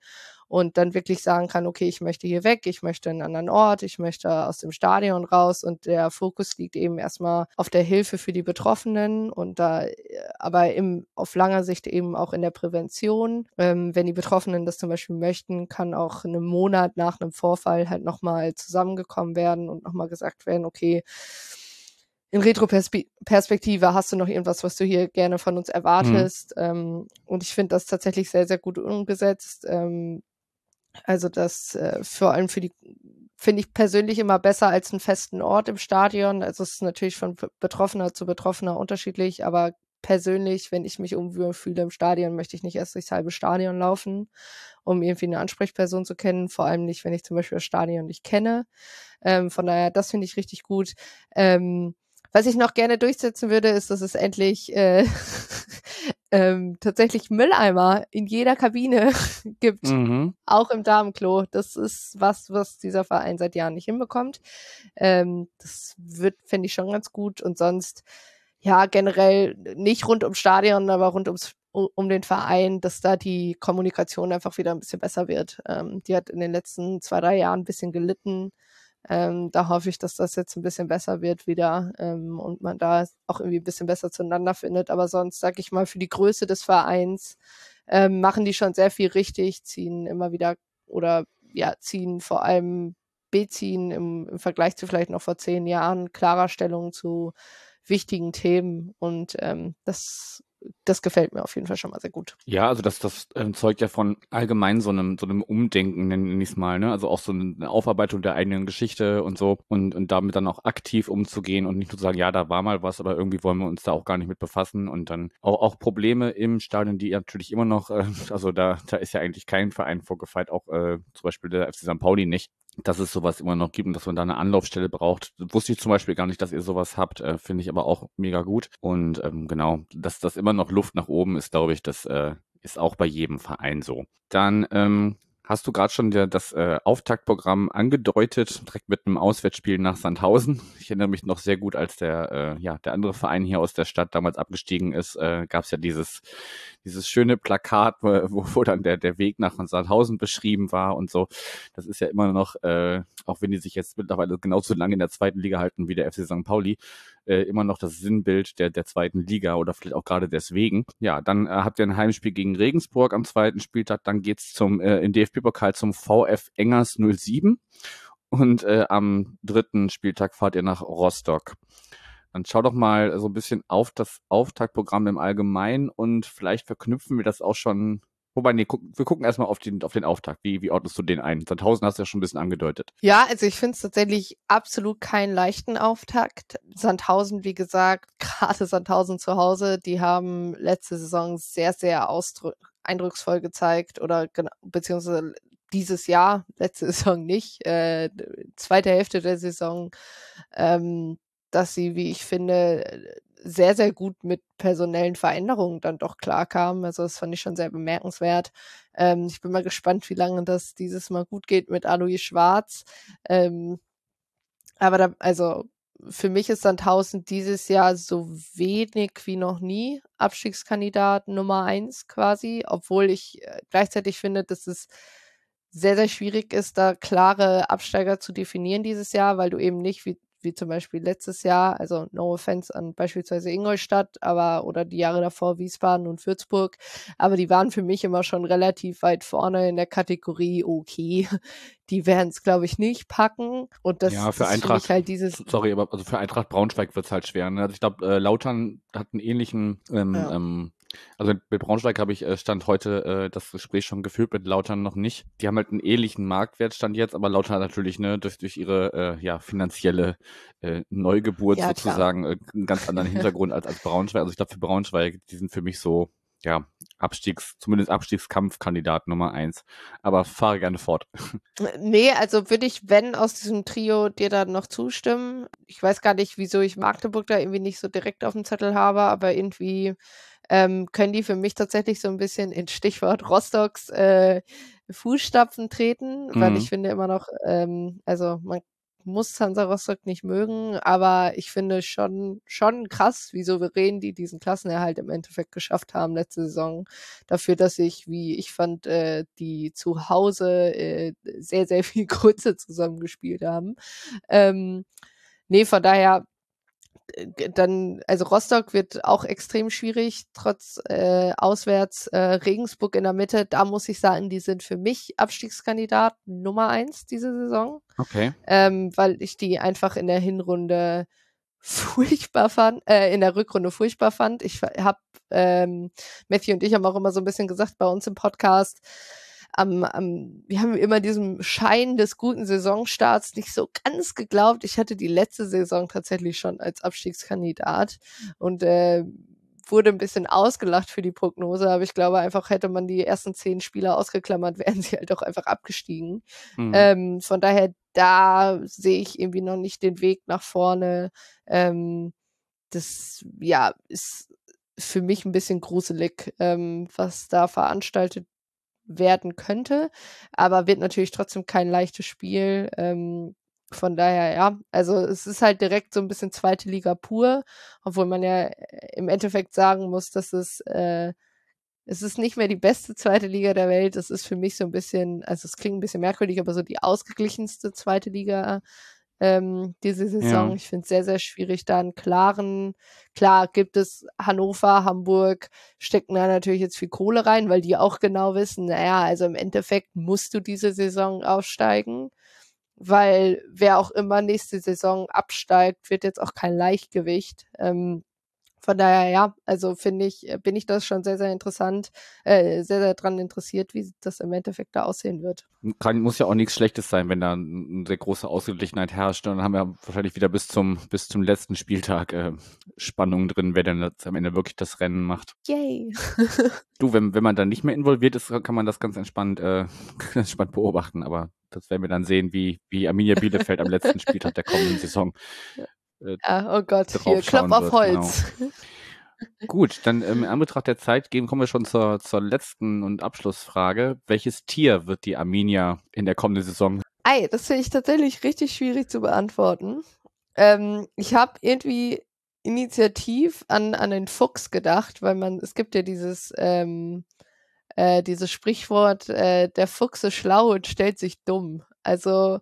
und dann wirklich sagen kann, okay, ich möchte hier weg, ich möchte einen anderen Ort, ich möchte aus dem Stadion raus und der Fokus liegt eben erstmal auf der Hilfe für die Betroffenen und da äh, aber im, auf langer Sicht eben auch in der Prävention. Ähm, wenn die Betroffenen das zum Beispiel möchten, kann auch einen Monat nach einem Vorfall halt nochmal zusammengekommen werden und nochmal gesagt werden, okay, in Retroperspektive hast du noch irgendwas, was du hier gerne von uns erwartest. Mhm. Ähm, und ich finde das tatsächlich sehr, sehr gut umgesetzt. Ähm, also das äh, vor allem für die finde ich persönlich immer besser als einen festen Ort im Stadion. Also es ist natürlich von Betroffener zu Betroffener unterschiedlich, aber persönlich, wenn ich mich unwohl fühle im Stadion, möchte ich nicht erst durchs halbe Stadion laufen, um irgendwie eine Ansprechperson zu kennen. Vor allem nicht, wenn ich zum Beispiel das Stadion nicht kenne. Ähm, von daher, das finde ich richtig gut. Ähm, was ich noch gerne durchsetzen würde, ist, dass es endlich äh, ähm, tatsächlich Mülleimer in jeder Kabine gibt, mhm. auch im Damenklo. Das ist was, was dieser Verein seit Jahren nicht hinbekommt. Ähm, das wird, finde ich, schon ganz gut. Und sonst, ja, generell nicht rund ums Stadion, aber rund ums um den Verein, dass da die Kommunikation einfach wieder ein bisschen besser wird. Ähm, die hat in den letzten zwei, drei Jahren ein bisschen gelitten. Ähm, da hoffe ich, dass das jetzt ein bisschen besser wird wieder ähm, und man da auch irgendwie ein bisschen besser zueinander findet. Aber sonst, sag ich mal, für die Größe des Vereins ähm, machen die schon sehr viel richtig, ziehen immer wieder oder ja, ziehen vor allem beziehen im, im Vergleich zu vielleicht noch vor zehn Jahren klarer Stellung zu wichtigen Themen. Und ähm, das das gefällt mir auf jeden Fall schon mal sehr gut. Ja, also das, das ähm, zeugt ja von allgemein so einem, so einem Umdenken, nenne ich es mal, ne? Also auch so eine Aufarbeitung der eigenen Geschichte und so und, und damit dann auch aktiv umzugehen und nicht nur zu sagen, ja, da war mal was, aber irgendwie wollen wir uns da auch gar nicht mit befassen und dann auch, auch Probleme im Stadion, die natürlich immer noch, äh, also da, da ist ja eigentlich kein Verein vorgefeilt, auch äh, zum Beispiel der FC St. Pauli nicht dass es sowas immer noch gibt und dass man da eine Anlaufstelle braucht. Wusste ich zum Beispiel gar nicht, dass ihr sowas habt, äh, finde ich aber auch mega gut. Und ähm, genau, dass das immer noch Luft nach oben ist, glaube ich, das äh, ist auch bei jedem Verein so. Dann ähm, hast du gerade schon das äh, Auftaktprogramm angedeutet, direkt mit einem Auswärtsspiel nach Sandhausen. Ich erinnere mich noch sehr gut, als der, äh, ja, der andere Verein hier aus der Stadt damals abgestiegen ist, äh, gab es ja dieses, dieses schöne Plakat, wo, wo dann der, der Weg nach Sandhausen beschrieben war und so. Das ist ja immer noch, äh, auch wenn die sich jetzt mittlerweile genauso lange in der zweiten Liga halten wie der FC St. Pauli, äh, immer noch das Sinnbild der, der zweiten Liga oder vielleicht auch gerade deswegen. Ja, dann äh, habt ihr ein Heimspiel gegen Regensburg am zweiten Spieltag, dann geht's zum äh, in DFB-Pokal zum VF Engers 07 und äh, am dritten Spieltag fahrt ihr nach Rostock. Dann schau doch mal so ein bisschen auf das Auftaktprogramm im Allgemeinen und vielleicht verknüpfen wir das auch schon Wobei, nee, guck, wir gucken erstmal auf den, auf den Auftakt. Wie, wie ordnest du den ein? Sandhausen hast du ja schon ein bisschen angedeutet. Ja, also ich finde es tatsächlich absolut keinen leichten Auftakt. Sandhausen, wie gesagt, gerade Sandhausen zu Hause, die haben letzte Saison sehr, sehr eindrucksvoll gezeigt oder beziehungsweise dieses Jahr, letzte Saison nicht, äh, zweite Hälfte der Saison, ähm, dass sie, wie ich finde, sehr, sehr gut mit personellen Veränderungen dann doch klarkamen. Also das fand ich schon sehr bemerkenswert. Ähm, ich bin mal gespannt, wie lange das dieses Mal gut geht mit Alois Schwarz. Ähm, aber da, also für mich ist Sandhausen dieses Jahr so wenig wie noch nie Abstiegskandidat Nummer eins quasi, obwohl ich äh, gleichzeitig finde, dass es sehr, sehr schwierig ist, da klare Absteiger zu definieren dieses Jahr, weil du eben nicht, wie wie zum Beispiel letztes Jahr, also no offense an beispielsweise Ingolstadt, aber oder die Jahre davor Wiesbaden und Würzburg, aber die waren für mich immer schon relativ weit vorne in der Kategorie okay. Die werden es, glaube ich, nicht packen. Und das, ja, für Eintracht, halt dieses. Sorry, aber also für Eintracht Braunschweig wird es halt schwer. Ne? Also ich glaube, äh, Lautern hat einen ähnlichen ähm, ja. ähm, also mit Braunschweig habe ich äh, Stand heute äh, das Gespräch schon geführt, mit Lautern noch nicht. Die haben halt einen ähnlichen Marktwertstand jetzt, aber Lautern natürlich ne, durch, durch ihre äh, ja, finanzielle äh, Neugeburt ja, sozusagen äh, einen ganz anderen Hintergrund als, als Braunschweig. Also ich glaube für Braunschweig, die sind für mich so, ja, Abstiegs, zumindest Abstiegskampfkandidat Nummer eins. Aber fahre gerne fort. Nee, also würde ich, wenn aus diesem Trio dir dann noch zustimmen. Ich weiß gar nicht, wieso ich Magdeburg da irgendwie nicht so direkt auf dem Zettel habe, aber irgendwie ähm, können die für mich tatsächlich so ein bisschen in Stichwort Rostocks äh, Fußstapfen treten, mhm. weil ich finde immer noch, ähm, also man muss Hansa Rostock nicht mögen, aber ich finde schon, schon krass, wie souverän die diesen Klassenerhalt im Endeffekt geschafft haben letzte Saison. Dafür, dass ich, wie ich fand, äh, die zu Hause äh, sehr, sehr viel Grütze zusammengespielt haben. Ähm, nee, von daher dann, also Rostock wird auch extrem schwierig, trotz äh, auswärts äh, Regensburg in der Mitte. Da muss ich sagen, die sind für mich Abstiegskandidat Nummer eins diese Saison. Okay. Ähm, weil ich die einfach in der Hinrunde furchtbar fand, äh, in der Rückrunde furchtbar fand. Ich habe, ähm, Matthew und ich haben auch immer so ein bisschen gesagt bei uns im Podcast, am, am, wir haben immer diesem Schein des guten Saisonstarts nicht so ganz geglaubt. Ich hatte die letzte Saison tatsächlich schon als Abstiegskandidat und äh, wurde ein bisschen ausgelacht für die Prognose, aber ich glaube einfach, hätte man die ersten zehn Spieler ausgeklammert, wären sie halt auch einfach abgestiegen. Mhm. Ähm, von daher, da sehe ich irgendwie noch nicht den Weg nach vorne. Ähm, das, ja, ist für mich ein bisschen gruselig, ähm, was da veranstaltet werden könnte, aber wird natürlich trotzdem kein leichtes Spiel. Ähm, von daher, ja, also es ist halt direkt so ein bisschen zweite Liga pur, obwohl man ja äh, im Endeffekt sagen muss, dass es, äh, es ist nicht mehr die beste zweite Liga der Welt. Es ist für mich so ein bisschen, also es klingt ein bisschen merkwürdig, aber so die ausgeglichenste zweite Liga ähm, diese Saison. Ja. Ich finde es sehr, sehr schwierig, da einen klaren, klar gibt es Hannover, Hamburg, stecken da natürlich jetzt viel Kohle rein, weil die auch genau wissen, naja, also im Endeffekt musst du diese Saison aufsteigen, weil wer auch immer nächste Saison absteigt, wird jetzt auch kein Leichtgewicht. Ähm, von daher, ja, also finde ich, äh, bin ich das schon sehr, sehr interessant, äh, sehr, sehr dran interessiert, wie das im Endeffekt da aussehen wird. Kann, muss ja auch nichts Schlechtes sein, wenn da eine sehr große Ausgeglichenheit herrscht. Und dann haben wir wahrscheinlich wieder bis zum, bis zum letzten Spieltag äh, Spannung drin, wer dann am Ende wirklich das Rennen macht. Yay! du, wenn, wenn man dann nicht mehr involviert ist, kann man das ganz entspannt, äh, entspannt beobachten. Aber das werden wir dann sehen, wie, wie Arminia Bielefeld am letzten Spieltag der kommenden Saison äh, ja, oh Gott, hier, Klopf auf Holz. Genau. Gut, dann ähm, in Anbetracht der Zeit gehen, kommen wir schon zur, zur letzten und Abschlussfrage. Welches Tier wird die Arminia in der kommenden Saison? Ei, das finde ich tatsächlich richtig schwierig zu beantworten. Ähm, ich habe irgendwie initiativ an, an den Fuchs gedacht, weil man, es gibt ja dieses, ähm, äh, dieses Sprichwort, äh, der Fuchs ist schlau und stellt sich dumm. Also,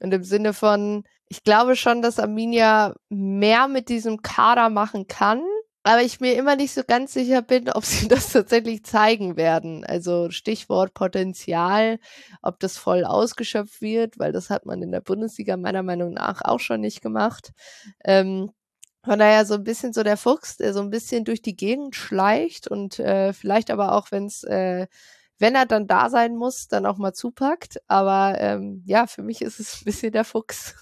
in dem Sinne von, ich glaube schon, dass Arminia mehr mit diesem Kader machen kann, aber ich mir immer nicht so ganz sicher bin, ob sie das tatsächlich zeigen werden. Also Stichwort Potenzial, ob das voll ausgeschöpft wird, weil das hat man in der Bundesliga meiner Meinung nach auch schon nicht gemacht. Ähm, von daher so ein bisschen so der Fuchs, der so ein bisschen durch die Gegend schleicht und äh, vielleicht aber auch, wenn es äh, wenn er dann da sein muss, dann auch mal zupackt. Aber ähm, ja, für mich ist es ein bisschen der Fuchs.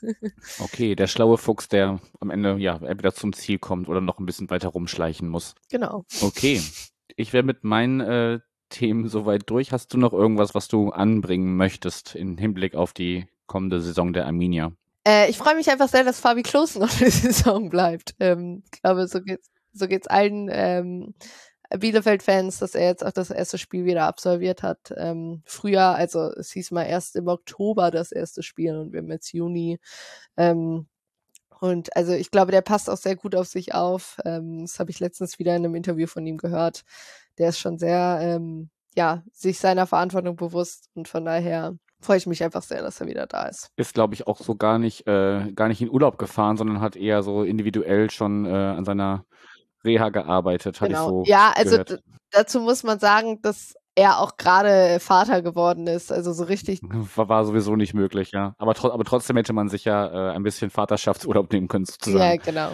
okay, der schlaue Fuchs, der am Ende ja entweder zum Ziel kommt oder noch ein bisschen weiter rumschleichen muss. Genau. Okay. Ich wäre mit meinen äh, Themen soweit durch. Hast du noch irgendwas, was du anbringen möchtest im Hinblick auf die kommende Saison der Arminia? Äh, ich freue mich einfach sehr, dass Fabi Klos noch eine Saison bleibt. Ähm, ich glaube, so geht's, so geht's allen. Ähm, Bielefeld-Fans, dass er jetzt auch das erste Spiel wieder absolviert hat. Ähm, früher, also es hieß mal erst im Oktober das erste Spiel und wir haben jetzt Juni. Ähm, und also ich glaube, der passt auch sehr gut auf sich auf. Ähm, das habe ich letztens wieder in einem Interview von ihm gehört. Der ist schon sehr, ähm, ja, sich seiner Verantwortung bewusst und von daher freue ich mich einfach sehr, dass er wieder da ist. Ist, glaube ich, auch so gar nicht, äh, gar nicht in Urlaub gefahren, sondern hat eher so individuell schon äh, an seiner Reha gearbeitet, genau. hatte ich so. Ja, also dazu muss man sagen, dass er auch gerade Vater geworden ist. Also so richtig. War, war sowieso nicht möglich, ja. Aber, tro aber trotzdem hätte man sich ja äh, ein bisschen Vaterschaftsurlaub nehmen können, sozusagen. Ja, genau.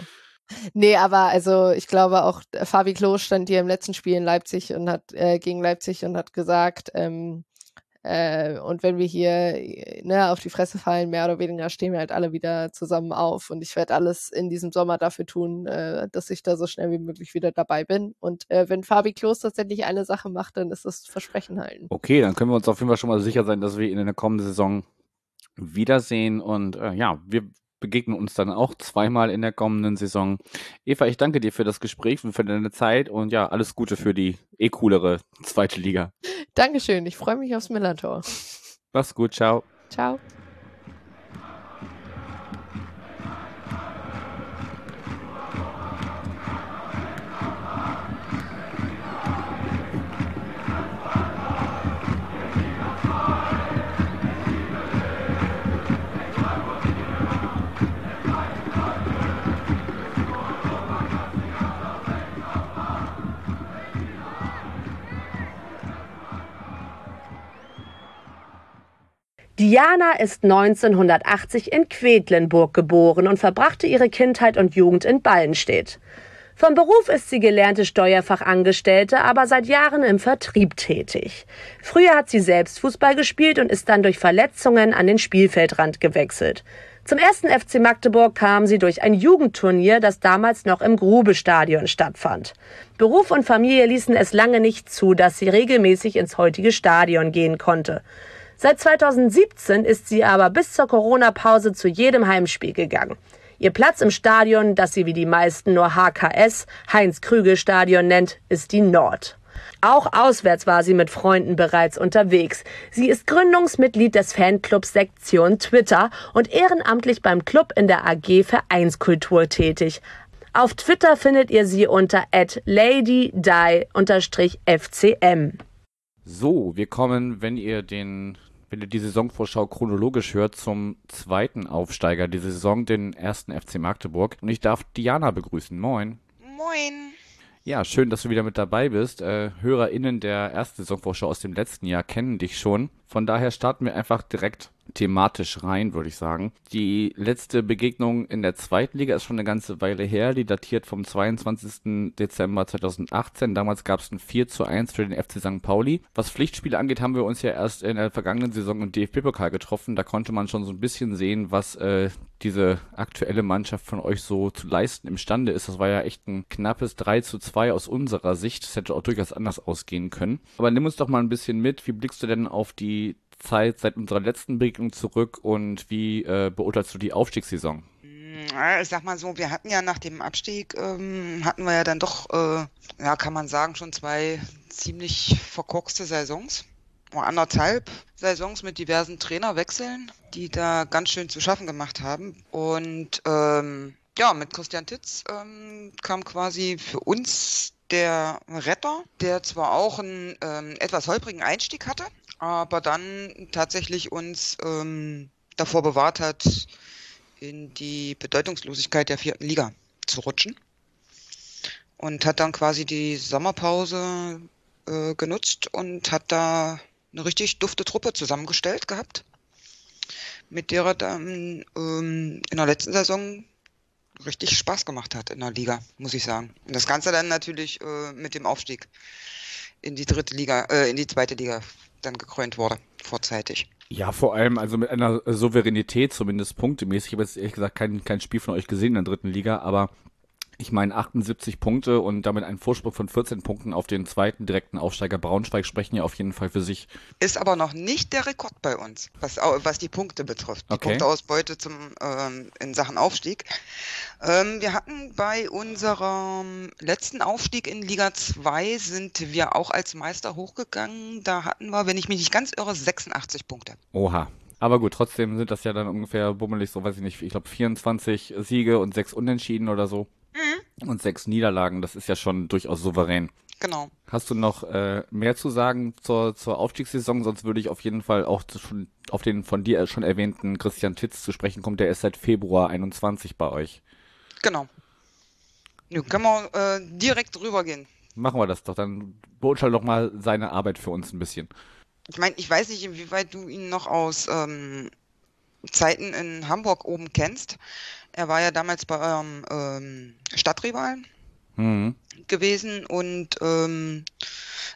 Nee, aber also ich glaube auch Fabi Klo stand hier im letzten Spiel in Leipzig und hat äh, gegen Leipzig und hat gesagt, ähm, äh, und wenn wir hier ne, auf die Fresse fallen, mehr oder weniger, stehen wir halt alle wieder zusammen auf. Und ich werde alles in diesem Sommer dafür tun, äh, dass ich da so schnell wie möglich wieder dabei bin. Und äh, wenn Fabi Klos tatsächlich eine Sache macht, dann ist das Versprechen halten. Okay, dann können wir uns auf jeden Fall schon mal sicher sein, dass wir ihn in der kommenden Saison wiedersehen. Und äh, ja, wir begegnen uns dann auch zweimal in der kommenden Saison. Eva, ich danke dir für das Gespräch und für deine Zeit und ja, alles Gute für die eh coolere zweite Liga. Dankeschön, ich freue mich aufs Millantor. Mach's gut, ciao. Ciao. Diana ist 1980 in Quedlinburg geboren und verbrachte ihre Kindheit und Jugend in Ballenstedt. Vom Beruf ist sie gelernte Steuerfachangestellte, aber seit Jahren im Vertrieb tätig. Früher hat sie selbst Fußball gespielt und ist dann durch Verletzungen an den Spielfeldrand gewechselt. Zum ersten FC Magdeburg kam sie durch ein Jugendturnier, das damals noch im Grube-Stadion stattfand. Beruf und Familie ließen es lange nicht zu, dass sie regelmäßig ins heutige Stadion gehen konnte. Seit 2017 ist sie aber bis zur Corona-Pause zu jedem Heimspiel gegangen. Ihr Platz im Stadion, das sie wie die meisten nur HKS, Heinz-Krügel-Stadion nennt, ist die Nord. Auch auswärts war sie mit Freunden bereits unterwegs. Sie ist Gründungsmitglied des Fanclubs Sektion Twitter und ehrenamtlich beim Club in der AG Vereinskultur tätig. Auf Twitter findet ihr sie unter ladydie-fcm. So, wir kommen, wenn ihr den wenn ihr die Saisonvorschau chronologisch hört, zum zweiten Aufsteiger dieser Saison, den ersten FC Magdeburg. Und ich darf Diana begrüßen. Moin. Moin. Ja, schön, dass du wieder mit dabei bist. Äh, HörerInnen der ersten Saisonvorschau aus dem letzten Jahr kennen dich schon. Von daher starten wir einfach direkt thematisch rein, würde ich sagen. Die letzte Begegnung in der zweiten Liga ist schon eine ganze Weile her. Die datiert vom 22. Dezember 2018. Damals gab es ein 4 zu 1 für den FC St. Pauli. Was Pflichtspiele angeht, haben wir uns ja erst in der vergangenen Saison im DFB-Pokal getroffen. Da konnte man schon so ein bisschen sehen, was äh, diese aktuelle Mannschaft von euch so zu leisten imstande ist. Das war ja echt ein knappes 3 zu 2 aus unserer Sicht. Das hätte auch durchaus anders ausgehen können. Aber nimm uns doch mal ein bisschen mit. Wie blickst du denn auf die Zeit seit unserer letzten Begegnung zurück und wie äh, beurteilst du die Aufstiegssaison? Ich sag mal so, wir hatten ja nach dem Abstieg, ähm, hatten wir ja dann doch, äh, ja, kann man sagen, schon zwei ziemlich verkorkste Saisons. Anderthalb Saisons mit diversen Trainerwechseln, die da ganz schön zu schaffen gemacht haben. Und ähm, ja, mit Christian Titz ähm, kam quasi für uns der Retter, der zwar auch einen ähm, etwas holprigen Einstieg hatte, aber dann tatsächlich uns ähm, davor bewahrt hat, in die Bedeutungslosigkeit der vierten Liga zu rutschen. Und hat dann quasi die Sommerpause äh, genutzt und hat da eine richtig dufte Truppe zusammengestellt gehabt, mit der er dann ähm, in der letzten Saison richtig Spaß gemacht hat in der Liga, muss ich sagen. Und das Ganze dann natürlich äh, mit dem Aufstieg in die dritte Liga, äh, in die zweite Liga dann gekrönt wurde, vorzeitig. Ja, vor allem also mit einer Souveränität, zumindest punktemäßig. Ich habe jetzt ehrlich gesagt kein, kein Spiel von euch gesehen in der dritten Liga, aber ich meine 78 Punkte und damit ein Vorsprung von 14 Punkten auf den zweiten direkten Aufsteiger Braunschweig sprechen ja auf jeden Fall für sich. Ist aber noch nicht der Rekord bei uns, was, was die Punkte betrifft. Die okay. Punkteausbeute zum, ähm, in Sachen Aufstieg. Ähm, wir hatten bei unserem letzten Aufstieg in Liga 2 sind wir auch als Meister hochgegangen. Da hatten wir, wenn ich mich nicht ganz irre, 86 Punkte. Oha. Aber gut, trotzdem sind das ja dann ungefähr bummelig, so weiß ich nicht, ich glaube 24 Siege und 6 Unentschieden oder so. Mhm. Und sechs Niederlagen, das ist ja schon durchaus souverän. Genau. Hast du noch äh, mehr zu sagen zur, zur Aufstiegssaison? Sonst würde ich auf jeden Fall auch schon auf den von dir schon erwähnten Christian Titz zu sprechen kommen. Der ist seit Februar 21 bei euch. Genau. Nun können wir äh, direkt drüber gehen. Machen wir das doch. Dann beurteile doch mal seine Arbeit für uns ein bisschen. Ich meine, ich weiß nicht, inwieweit du ihn noch aus ähm, Zeiten in Hamburg oben kennst. Er war ja damals bei eurem ähm, Stadtrivalen mhm. gewesen und ähm,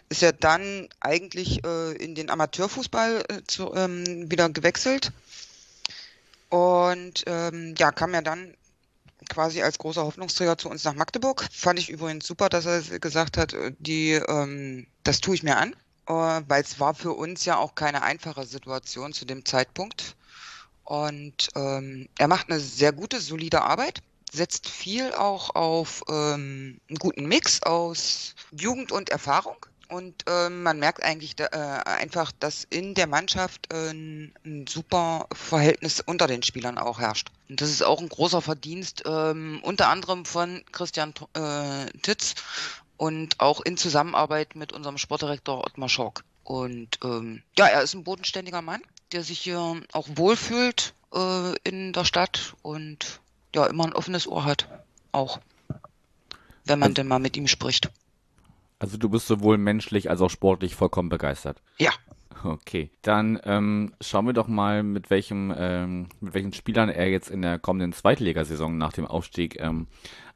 ist ja dann eigentlich äh, in den Amateurfußball äh, zu, ähm, wieder gewechselt. Und ähm, ja, kam ja dann quasi als großer Hoffnungsträger zu uns nach Magdeburg. Fand ich übrigens super, dass er gesagt hat, äh, die, ähm, das tue ich mir an, äh, weil es war für uns ja auch keine einfache Situation zu dem Zeitpunkt. Und ähm, er macht eine sehr gute, solide Arbeit, setzt viel auch auf ähm, einen guten Mix aus Jugend und Erfahrung. Und ähm, man merkt eigentlich da, äh, einfach, dass in der Mannschaft äh, ein super Verhältnis unter den Spielern auch herrscht. Und das ist auch ein großer Verdienst, ähm, unter anderem von Christian äh, Titz und auch in Zusammenarbeit mit unserem Sportdirektor Ottmar Schork. Und ähm, ja, er ist ein bodenständiger Mann, der sich hier auch wohlfühlt äh, in der Stadt und ja, immer ein offenes Ohr hat. Auch. Wenn man also, denn mal mit ihm spricht. Also du bist sowohl menschlich als auch sportlich vollkommen begeistert. Ja. Okay, dann ähm, schauen wir doch mal, mit welchem, ähm, mit welchen Spielern er jetzt in der kommenden Zweitligasaison nach dem Aufstieg ähm,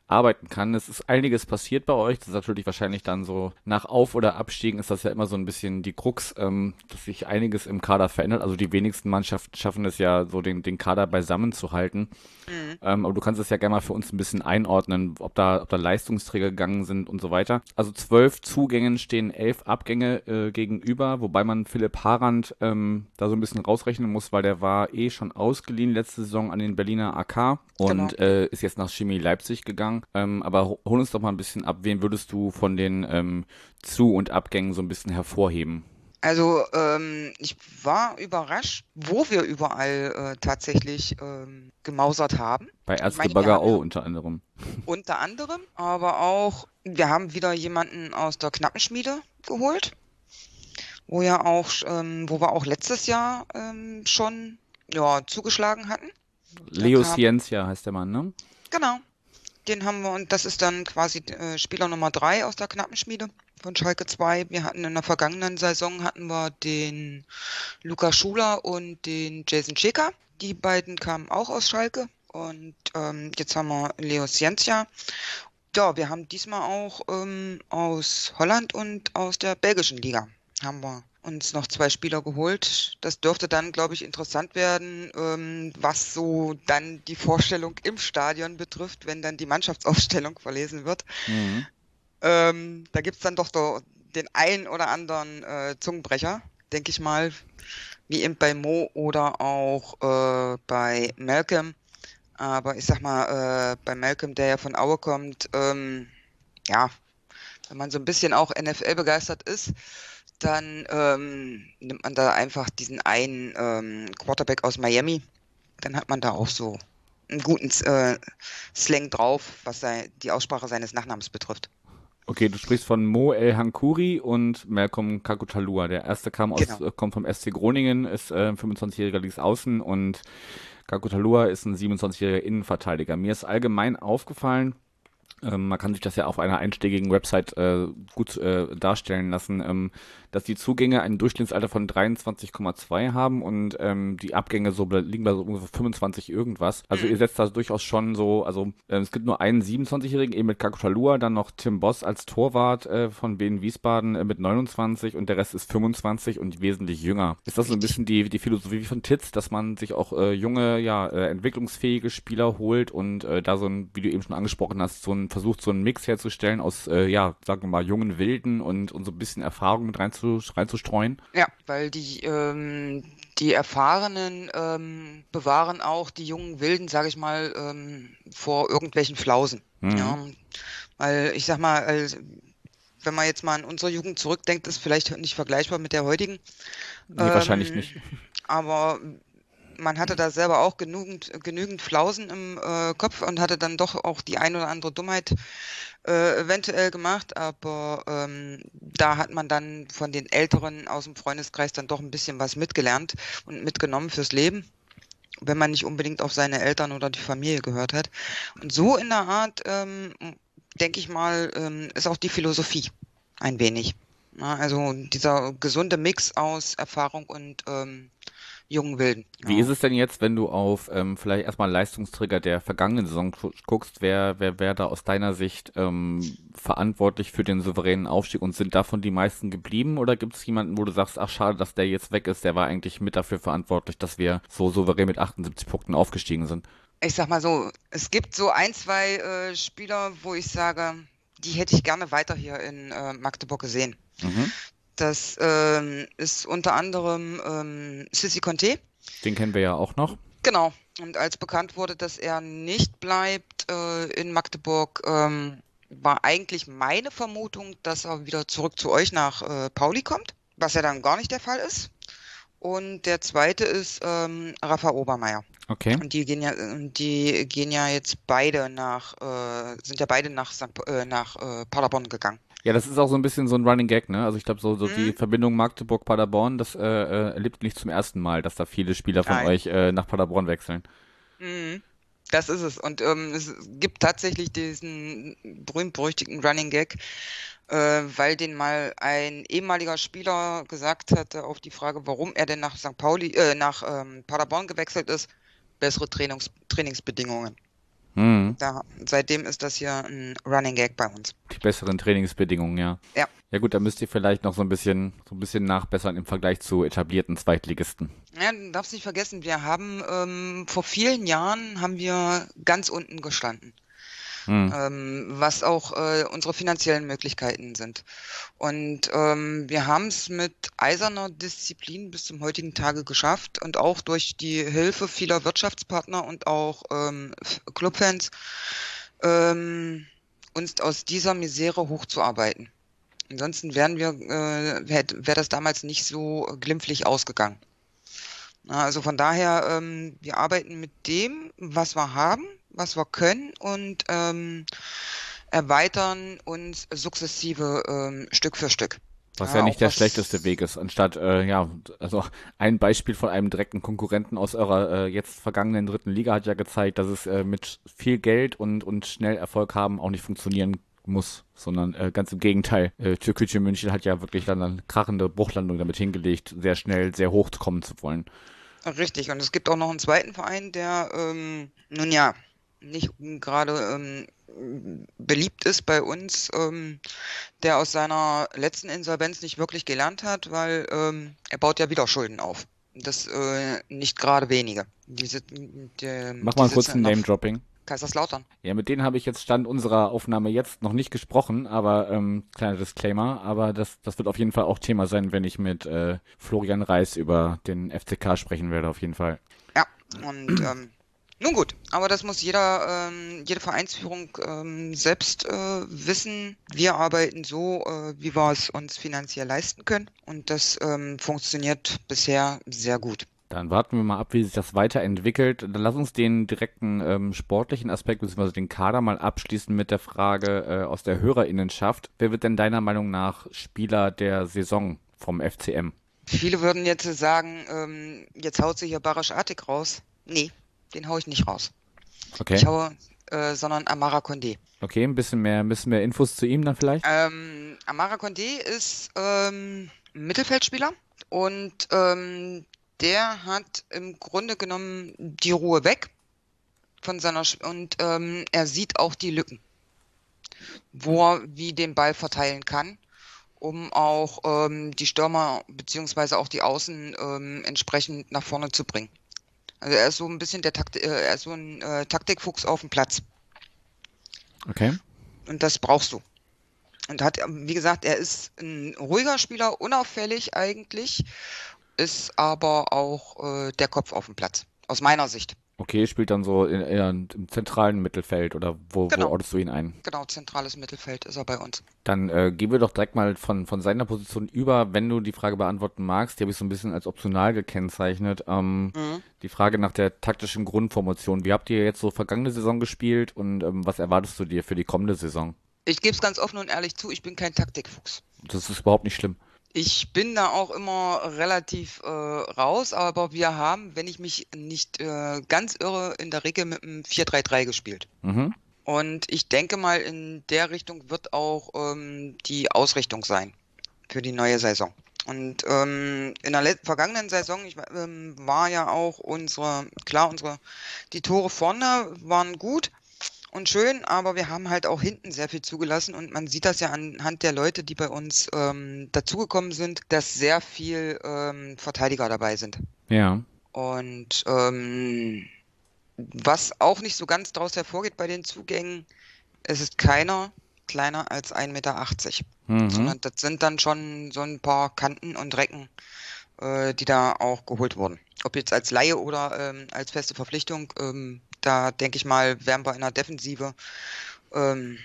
arbeiten kann. Es ist einiges passiert bei euch. Das ist natürlich wahrscheinlich dann so nach Auf- oder Abstiegen ist das ja immer so ein bisschen die Krux, ähm, dass sich einiges im Kader verändert. Also die wenigsten Mannschaften schaffen es ja so den, den Kader beisammen zu halten. Mhm. Ähm, aber du kannst es ja gerne mal für uns ein bisschen einordnen, ob da, ob da Leistungsträger gegangen sind und so weiter. Also zwölf Zugängen stehen elf Abgänge äh, gegenüber, wobei man Philipp Harand ähm, da so ein bisschen rausrechnen muss, weil der war eh schon ausgeliehen letzte Saison an den Berliner AK und genau. äh, ist jetzt nach Chemie Leipzig gegangen. Ähm, aber hol uns doch mal ein bisschen ab, wen würdest du von den ähm, Zu- und Abgängen so ein bisschen hervorheben? Also ähm, ich war überrascht, wo wir überall äh, tatsächlich ähm, gemausert haben. Bei Erzgebirge auch unter anderem. Unter anderem, aber auch, wir haben wieder jemanden aus der Knappenschmiede geholt, wo ja auch, ähm, wo wir auch letztes Jahr ähm, schon ja, zugeschlagen hatten. Leo Ciencia heißt der Mann, ne? Genau. Den haben wir und das ist dann quasi äh, Spieler Nummer drei aus der Knappenschmiede von Schalke 2. Wir hatten in der vergangenen Saison hatten wir den Luca Schuler und den Jason Checker. Die beiden kamen auch aus Schalke. Und ähm, jetzt haben wir Leo Ciencia. Ja, wir haben diesmal auch ähm, aus Holland und aus der belgischen Liga haben wir uns noch zwei Spieler geholt. Das dürfte dann, glaube ich, interessant werden, ähm, was so dann die Vorstellung im Stadion betrifft, wenn dann die Mannschaftsaufstellung verlesen wird. Mhm. Ähm, da gibt es dann doch den einen oder anderen äh, Zungenbrecher, denke ich mal, wie eben bei Mo oder auch äh, bei Malcolm. Aber ich sag mal, äh, bei Malcolm, der ja von Aue kommt, ähm, ja, wenn man so ein bisschen auch NFL begeistert ist, dann ähm, nimmt man da einfach diesen einen ähm, Quarterback aus Miami. Dann hat man da auch so einen guten äh, Slang drauf, was sei, die Aussprache seines Nachnamens betrifft. Okay, du sprichst von Mo El Hankuri und Malcolm Kakutalua. Der erste kam aus, genau. Äh, kommt vom SC Groningen, ist äh, 25-jähriger Linksaußen und Kakutalua ist ein 27-jähriger Innenverteidiger. Mir ist allgemein aufgefallen, ähm, man kann sich das ja auf einer einstiegigen Website äh, gut äh, darstellen lassen, ähm, dass die Zugänge ein Durchschnittsalter von 23,2 haben und ähm, die Abgänge so liegen bei so ungefähr 25 irgendwas. Also mhm. ihr setzt da durchaus schon so, also äh, es gibt nur einen 27-Jährigen, eben mit Kakutalua, dann noch Tim Boss als Torwart äh, von Wien Wiesbaden äh, mit 29 und der Rest ist 25 und wesentlich jünger. Ist das so ein bisschen die, die Philosophie von Titz, dass man sich auch äh, junge, ja, äh, entwicklungsfähige Spieler holt und äh, da so ein, wie du eben schon angesprochen hast, so ein versucht, so einen Mix herzustellen aus, ja, sagen wir mal, jungen Wilden und, und so ein bisschen Erfahrung mit reinzu, reinzustreuen? Ja, weil die, ähm, die Erfahrenen ähm, bewahren auch die jungen Wilden, sage ich mal, ähm, vor irgendwelchen Flausen. Mhm. Ja, weil ich sag mal, also, wenn man jetzt mal an unsere Jugend zurückdenkt, ist vielleicht nicht vergleichbar mit der heutigen. Nee, wahrscheinlich nicht. Aber man hatte da selber auch genügend, genügend Flausen im äh, Kopf und hatte dann doch auch die ein oder andere Dummheit äh, eventuell gemacht, aber ähm, da hat man dann von den Älteren aus dem Freundeskreis dann doch ein bisschen was mitgelernt und mitgenommen fürs Leben, wenn man nicht unbedingt auf seine Eltern oder die Familie gehört hat. Und so in der Art, ähm, denke ich mal, ähm, ist auch die Philosophie ein wenig. Ja, also dieser gesunde Mix aus Erfahrung und ähm, jungen Wilden. Wie ja. ist es denn jetzt, wenn du auf ähm, vielleicht erstmal Leistungsträger der vergangenen Saison guckst, wer, wer, wer da aus deiner Sicht ähm, verantwortlich für den souveränen Aufstieg und sind davon die meisten geblieben oder gibt es jemanden, wo du sagst, ach schade, dass der jetzt weg ist, der war eigentlich mit dafür verantwortlich, dass wir so souverän mit 78 Punkten aufgestiegen sind? Ich sag mal so, es gibt so ein, zwei äh, Spieler, wo ich sage, die hätte ich gerne weiter hier in äh, Magdeburg gesehen. Mhm. Das ähm, ist unter anderem ähm, Sissy Conte. Den kennen wir ja auch noch. Genau. Und als bekannt wurde, dass er nicht bleibt äh, in Magdeburg, ähm, war eigentlich meine Vermutung, dass er wieder zurück zu euch nach äh, Pauli kommt, was ja dann gar nicht der Fall ist. Und der zweite ist ähm, Rafa Obermeier. Okay. Und die gehen ja, die gehen ja jetzt beide nach, äh, sind ja beide nach, St. Äh, nach äh, Paderborn gegangen. Ja, das ist auch so ein bisschen so ein Running Gag, ne? Also ich glaube, so, so mhm. die Verbindung Magdeburg-Paderborn, das äh, äh, erlebt nicht zum ersten Mal, dass da viele Spieler von Nein. euch äh, nach Paderborn wechseln. Mhm. Das ist es. Und ähm, es gibt tatsächlich diesen berühmt-berüchtigten Running Gag, äh, weil den mal ein ehemaliger Spieler gesagt hatte auf die Frage, warum er denn nach St. Pauli, äh, nach ähm, Paderborn gewechselt ist, bessere Trainings Trainingsbedingungen. Mhm. Da, seitdem ist das hier ein Running Gag bei uns. Die besseren Trainingsbedingungen, ja. Ja. Ja gut, da müsst ihr vielleicht noch so ein bisschen, so ein bisschen nachbessern im Vergleich zu etablierten Zweitligisten. Ja, du darfst nicht vergessen, wir haben ähm, vor vielen Jahren haben wir ganz unten gestanden hm. ähm, was auch äh, unsere finanziellen Möglichkeiten sind. Und ähm, wir haben es mit eiserner Disziplin bis zum heutigen Tage geschafft und auch durch die Hilfe vieler Wirtschaftspartner und auch ähm, Clubfans ähm, uns aus dieser Misere hochzuarbeiten. Ansonsten wären wir, äh, wäre wär das damals nicht so glimpflich ausgegangen. Also von daher, ähm, wir arbeiten mit dem, was wir haben was wir können und ähm, erweitern uns sukzessive ähm, Stück für Stück. Was ja, ja nicht der schlechteste Weg ist, anstatt, äh, ja, also ein Beispiel von einem direkten Konkurrenten aus eurer äh, jetzt vergangenen dritten Liga hat ja gezeigt, dass es äh, mit viel Geld und, und schnell Erfolg haben auch nicht funktionieren muss, sondern äh, ganz im Gegenteil. Äh, Türkgücü München hat ja wirklich dann eine krachende Bruchlandung damit hingelegt, sehr schnell, sehr hoch kommen zu wollen. Richtig, und es gibt auch noch einen zweiten Verein, der, ähm, nun ja, nicht gerade ähm, beliebt ist bei uns, ähm, der aus seiner letzten Insolvenz nicht wirklich gelernt hat, weil ähm, er baut ja wieder Schulden auf. Das äh, nicht gerade wenige. Diese, die, Mach mal kurz ein Name-Dropping. Kaiserslautern. Ja, mit denen habe ich jetzt Stand unserer Aufnahme jetzt noch nicht gesprochen, aber ähm, kleiner Disclaimer, aber das, das wird auf jeden Fall auch Thema sein, wenn ich mit äh, Florian Reis über den FCK sprechen werde, auf jeden Fall. Ja, und ähm, nun gut, aber das muss jeder, ähm, jede Vereinsführung ähm, selbst äh, wissen. Wir arbeiten so, äh, wie wir es uns finanziell leisten können und das ähm, funktioniert bisher sehr gut. Dann warten wir mal ab, wie sich das weiterentwickelt. Dann lass uns den direkten ähm, sportlichen Aspekt bzw. den Kader mal abschließen mit der Frage äh, aus der Hörerinnenschaft. Wer wird denn deiner Meinung nach Spieler der Saison vom FCM? Viele würden jetzt sagen, ähm, jetzt haut sich hier Barasch Artig raus. Nee, den haue ich nicht raus. Okay. Ich haue, äh, sondern Amara Condé. Okay, ein bisschen mehr, ein bisschen mehr Infos zu ihm dann vielleicht? Ähm, Amara Condé ist ähm, Mittelfeldspieler und ähm, der hat im Grunde genommen die Ruhe weg von seiner Sch und ähm, er sieht auch die Lücken, wo er wie den Ball verteilen kann, um auch ähm, die Stürmer beziehungsweise auch die Außen ähm, entsprechend nach vorne zu bringen. Also er ist so ein bisschen der Takt, äh, er ist so ein äh, Taktikfuchs auf dem Platz. Okay. Und das brauchst du. Und hat, wie gesagt, er ist ein ruhiger Spieler, unauffällig eigentlich, ist aber auch äh, der Kopf auf dem Platz. Aus meiner Sicht. Okay, spielt dann so in, in, im zentralen Mittelfeld oder wo, genau. wo ordnest du ihn ein? Genau, zentrales Mittelfeld ist er bei uns. Dann äh, gehen wir doch direkt mal von, von seiner Position über, wenn du die Frage beantworten magst. Die habe ich so ein bisschen als optional gekennzeichnet. Ähm, mhm. Die Frage nach der taktischen Grundformation. Wie habt ihr jetzt so vergangene Saison gespielt und ähm, was erwartest du dir für die kommende Saison? Ich gebe es ganz offen und ehrlich zu, ich bin kein Taktikfuchs. Das ist überhaupt nicht schlimm. Ich bin da auch immer relativ äh, raus, aber wir haben, wenn ich mich nicht äh, ganz irre, in der Regel mit einem 4-3-3 gespielt. Mhm. Und ich denke mal, in der Richtung wird auch ähm, die Ausrichtung sein für die neue Saison. Und ähm, in der vergangenen Saison ich, ähm, war ja auch unsere, klar, unsere, die Tore vorne waren gut, und schön, aber wir haben halt auch hinten sehr viel zugelassen und man sieht das ja anhand der Leute, die bei uns ähm, dazugekommen sind, dass sehr viel ähm, Verteidiger dabei sind. Ja. Und ähm, was auch nicht so ganz daraus hervorgeht bei den Zugängen, es ist keiner kleiner als 1,80 Meter. Mhm. Sondern das sind dann schon so ein paar Kanten und Recken, äh, die da auch geholt wurden. Ob jetzt als Laie oder ähm, als feste Verpflichtung, ähm, da denke ich mal, werden wir in der Defensive ähm,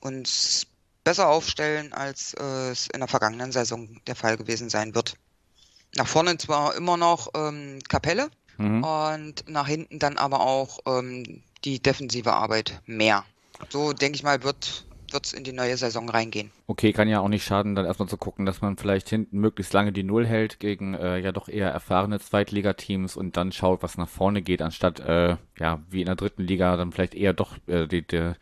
uns besser aufstellen, als äh, es in der vergangenen Saison der Fall gewesen sein wird. Nach vorne zwar immer noch ähm, Kapelle mhm. und nach hinten dann aber auch ähm, die defensive Arbeit mehr. So denke ich mal, wird wird es in die neue Saison reingehen. Okay, kann ja auch nicht schaden, dann erstmal zu gucken, dass man vielleicht hinten möglichst lange die Null hält gegen äh, ja doch eher erfahrene Zweitligateams und dann schaut, was nach vorne geht, anstatt äh, ja wie in der dritten Liga dann vielleicht eher doch äh, die, die,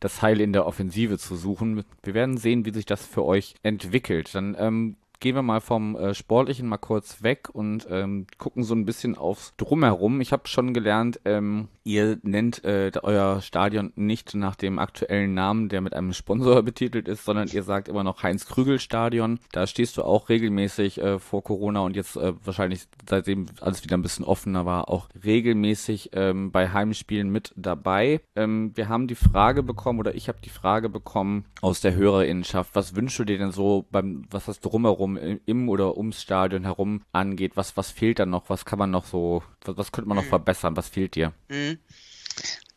das Heil in der Offensive zu suchen. Wir werden sehen, wie sich das für euch entwickelt. Dann ähm, gehen wir mal vom äh, Sportlichen mal kurz weg und ähm, gucken so ein bisschen aufs Drumherum. Ich habe schon gelernt, ähm, ihr nennt äh, euer Stadion nicht nach dem aktuellen Namen, der mit einem Sponsor betitelt ist, sondern ihr sagt immer noch Heinz-Krügel-Stadion. Da stehst du auch regelmäßig äh, vor Corona und jetzt äh, wahrscheinlich seitdem alles wieder ein bisschen offener war, auch regelmäßig ähm, bei Heimspielen mit dabei. Ähm, wir haben die Frage bekommen oder ich habe die Frage bekommen aus der Hörerinnenschaft, was wünschst du dir denn so beim, was das drumherum im oder ums Stadion herum angeht? Was, was fehlt da noch? Was kann man noch so, was, was könnte man noch mhm. verbessern? Was fehlt dir? Mhm.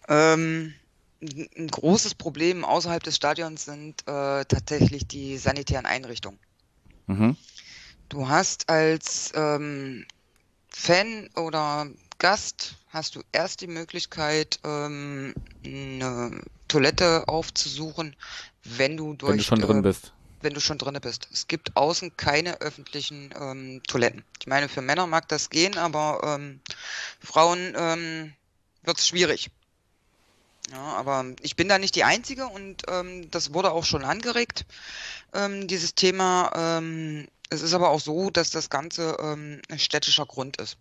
Ähm, ein großes Problem außerhalb des Stadions sind äh, tatsächlich die sanitären Einrichtungen. Mhm. Du hast als ähm, Fan oder Gast hast du erst die Möglichkeit, ähm, eine Toilette aufzusuchen, wenn du durch. Wenn du schon äh, drin bist. Wenn du schon drin bist. Es gibt außen keine öffentlichen ähm, Toiletten. Ich meine, für Männer mag das gehen, aber ähm, Frauen ähm, wird es schwierig. Ja, aber ich bin da nicht die Einzige und ähm, das wurde auch schon angeregt, ähm, dieses Thema. Ähm, es ist aber auch so, dass das Ganze ähm, städtischer Grund ist.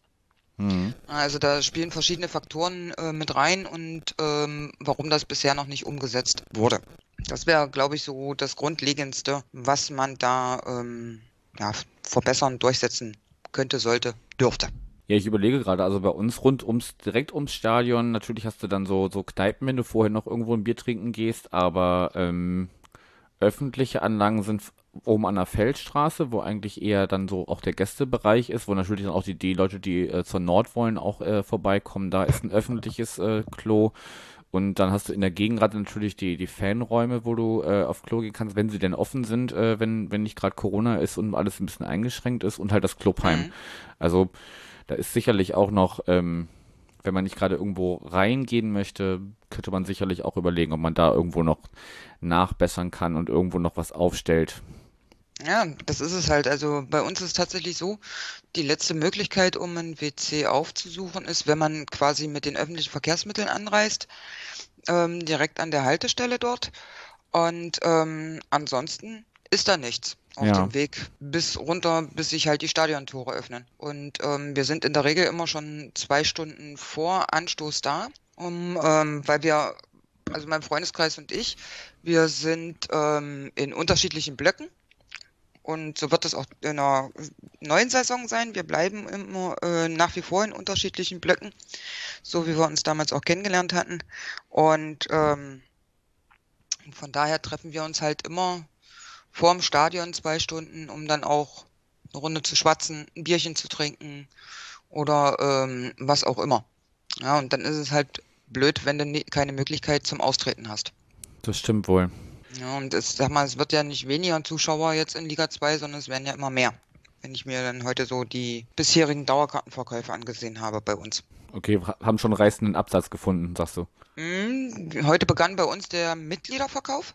Mhm. Also da spielen verschiedene Faktoren äh, mit rein und ähm, warum das bisher noch nicht umgesetzt wurde. Das wäre, glaube ich, so das Grundlegendste, was man da ähm, ja, verbessern, durchsetzen könnte, sollte, dürfte. Ja, ich überlege gerade, also bei uns rund ums, direkt ums Stadion, natürlich hast du dann so, so Kneipen, wenn du vorher noch irgendwo ein Bier trinken gehst, aber ähm, öffentliche Anlagen sind oben an der Feldstraße, wo eigentlich eher dann so auch der Gästebereich ist, wo natürlich dann auch die, die Leute, die äh, zur Nord wollen, auch äh, vorbeikommen. Da ist ein öffentliches äh, Klo. Und dann hast du in der Gegenrate natürlich die, die Fanräume, wo du äh, auf Klo gehen kannst, wenn sie denn offen sind, äh, wenn, wenn nicht gerade Corona ist und alles ein bisschen eingeschränkt ist und halt das Clubheim. Mhm. Also da ist sicherlich auch noch, ähm, wenn man nicht gerade irgendwo reingehen möchte, könnte man sicherlich auch überlegen, ob man da irgendwo noch nachbessern kann und irgendwo noch was aufstellt. Ja, das ist es halt. Also bei uns ist es tatsächlich so, die letzte Möglichkeit, um ein WC aufzusuchen, ist, wenn man quasi mit den öffentlichen Verkehrsmitteln anreist, ähm, direkt an der Haltestelle dort. Und ähm, ansonsten ist da nichts auf ja. dem Weg bis runter, bis sich halt die Stadiontore öffnen. Und ähm, wir sind in der Regel immer schon zwei Stunden vor Anstoß da, um, ähm, weil wir, also mein Freundeskreis und ich, wir sind ähm, in unterschiedlichen Blöcken. Und so wird es auch in der neuen Saison sein. Wir bleiben immer äh, nach wie vor in unterschiedlichen Blöcken, so wie wir uns damals auch kennengelernt hatten. Und ähm, von daher treffen wir uns halt immer vorm Stadion zwei Stunden, um dann auch eine Runde zu schwatzen, ein Bierchen zu trinken oder ähm, was auch immer. Ja, und dann ist es halt blöd, wenn du keine Möglichkeit zum Austreten hast. Das stimmt wohl. Ja, und es, sag mal, es wird ja nicht weniger Zuschauer jetzt in Liga 2, sondern es werden ja immer mehr. Wenn ich mir dann heute so die bisherigen Dauerkartenverkäufe angesehen habe bei uns. Okay, haben schon reißenden Absatz gefunden, sagst du. Mhm, heute begann bei uns der Mitgliederverkauf.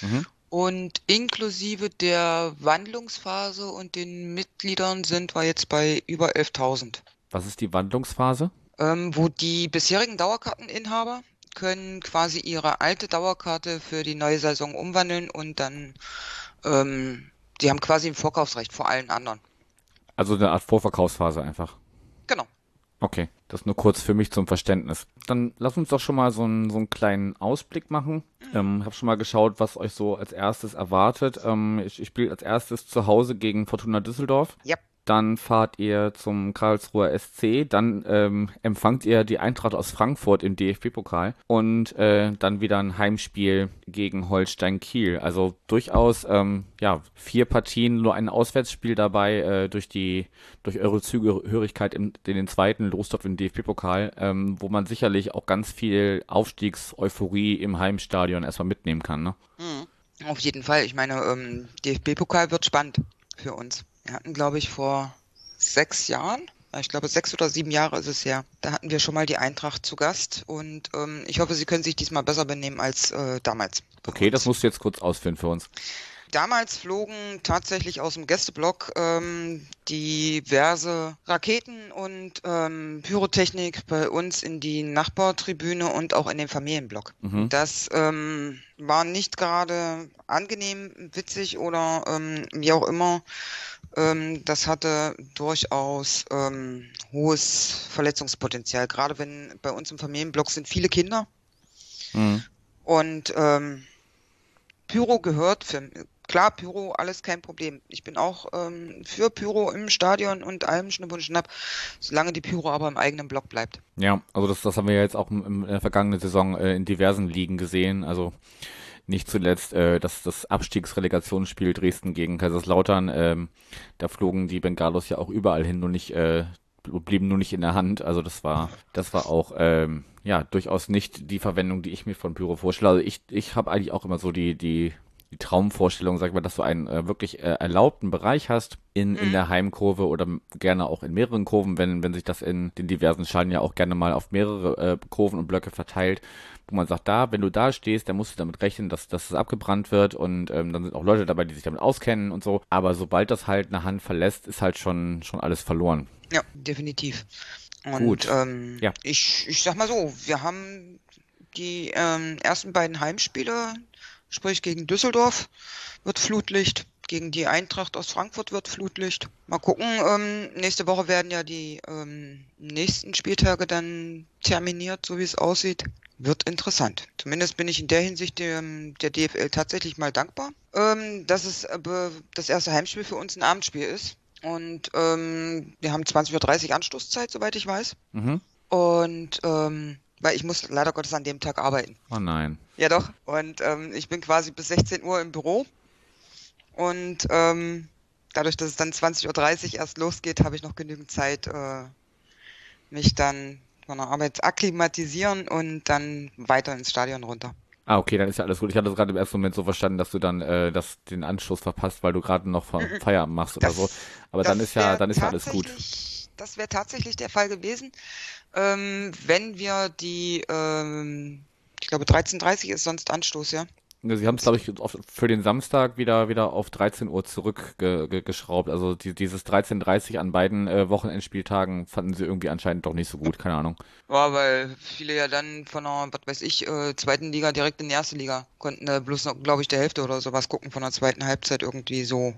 Mhm. Und inklusive der Wandlungsphase und den Mitgliedern sind wir jetzt bei über 11.000. Was ist die Wandlungsphase? Ähm, wo die bisherigen Dauerkarteninhaber können quasi ihre alte Dauerkarte für die neue Saison umwandeln und dann, ähm, die haben quasi ein Vorkaufsrecht vor allen anderen. Also eine Art Vorverkaufsphase einfach. Genau. Okay, das nur kurz für mich zum Verständnis. Dann lass uns doch schon mal so einen, so einen kleinen Ausblick machen. Mhm. Ähm, hab schon mal geschaut, was euch so als erstes erwartet. Ähm, ich, ich spiele als erstes zu Hause gegen Fortuna Düsseldorf. Ja. Dann fahrt ihr zum Karlsruher SC, dann ähm, empfangt ihr die Eintracht aus Frankfurt im DFB-Pokal und äh, dann wieder ein Heimspiel gegen Holstein Kiel. Also durchaus ähm, ja vier Partien, nur ein Auswärtsspiel dabei äh, durch die durch eure Zugehörigkeit in, in den zweiten Losdorf im DFB-Pokal, ähm, wo man sicherlich auch ganz viel Aufstiegseuphorie im Heimstadion erstmal mitnehmen kann. Ne? Mhm. Auf jeden Fall. Ich meine, ähm, DFB-Pokal wird spannend für uns. Wir hatten, glaube ich, vor sechs Jahren, ich glaube sechs oder sieben Jahre ist es her, da hatten wir schon mal die Eintracht zu Gast und ähm, ich hoffe, Sie können sich diesmal besser benehmen als äh, damals. Okay, das musst du jetzt kurz ausführen für uns. damals flogen tatsächlich aus dem Gästeblock ähm, diverse Raketen und ähm, Pyrotechnik bei uns in die Nachbartribüne und auch in den Familienblock. Mhm. Das ähm, war nicht gerade angenehm, witzig oder ähm, wie auch immer. Ähm, das hatte durchaus ähm, hohes Verletzungspotenzial. Gerade wenn bei uns im Familienblock sind viele Kinder. Mhm. Und ähm, Pyro gehört für klar, Pyro, alles kein Problem. Ich bin auch ähm, für Pyro im Stadion und allem Schnipp und Schnapp, solange die Pyro aber im eigenen Block bleibt. Ja, also das, das haben wir ja jetzt auch in der vergangenen Saison äh, in diversen Ligen gesehen. Also nicht zuletzt äh, das, das Abstiegsrelegationsspiel Dresden gegen Kaiserslautern. Ähm, da flogen die Bengalos ja auch überall hin, nur nicht äh, blieben nur nicht in der Hand. Also das war, das war auch ähm, ja durchaus nicht die Verwendung, die ich mir von Pyro vorstelle. Also ich, ich habe eigentlich auch immer so die, die die Traumvorstellung, sag ich mal, dass du einen äh, wirklich äh, erlaubten Bereich hast in, mhm. in der Heimkurve oder gerne auch in mehreren Kurven, wenn, wenn sich das in den diversen Schallen ja auch gerne mal auf mehrere äh, Kurven und Blöcke verteilt, wo man sagt, da, wenn du da stehst, dann musst du damit rechnen, dass, dass es abgebrannt wird und ähm, dann sind auch Leute dabei, die sich damit auskennen und so. Aber sobald das halt eine Hand verlässt, ist halt schon, schon alles verloren. Ja, definitiv. Und, Gut. Ähm, ja. ich, ich sag mal so, wir haben die ähm, ersten beiden Heimspiele sprich gegen Düsseldorf wird Flutlicht, gegen die Eintracht aus Frankfurt wird Flutlicht. Mal gucken, ähm, nächste Woche werden ja die ähm, nächsten Spieltage dann terminiert, so wie es aussieht. Wird interessant. Zumindest bin ich in der Hinsicht dem, der DFL tatsächlich mal dankbar, ähm, dass es äh, das erste Heimspiel für uns ein Abendspiel ist. Und ähm, wir haben 20.30 Uhr Anstoßzeit, soweit ich weiß. Mhm. Und ähm, weil ich muss leider Gottes an dem Tag arbeiten. Oh nein. Ja doch. Und ähm, ich bin quasi bis 16 Uhr im Büro. Und ähm, dadurch, dass es dann 20.30 Uhr erst losgeht, habe ich noch genügend Zeit, äh, mich dann der Arbeit akklimatisieren und dann weiter ins Stadion runter. Ah, okay, dann ist ja alles gut. Ich hatte es gerade im ersten Moment so verstanden, dass du dann äh, das, den Anschluss verpasst, weil du gerade noch Feierabend machst oder das, so. Aber dann ist ja, dann ist ja alles gut. Das wäre tatsächlich der Fall gewesen ähm, wenn wir die, ähm, ich glaube 13.30 ist sonst Anstoß, ja. Sie haben es, glaube ich, für den Samstag wieder, wieder auf 13 Uhr zurückgeschraubt. Also die, dieses 13.30 an beiden äh, Wochenendspieltagen fanden sie irgendwie anscheinend doch nicht so gut, keine Ahnung. Ja, weil viele ja dann von der, was weiß ich, äh, zweiten Liga direkt in die erste Liga konnten äh, bloß noch, glaube ich, der Hälfte oder sowas gucken von der zweiten Halbzeit irgendwie so.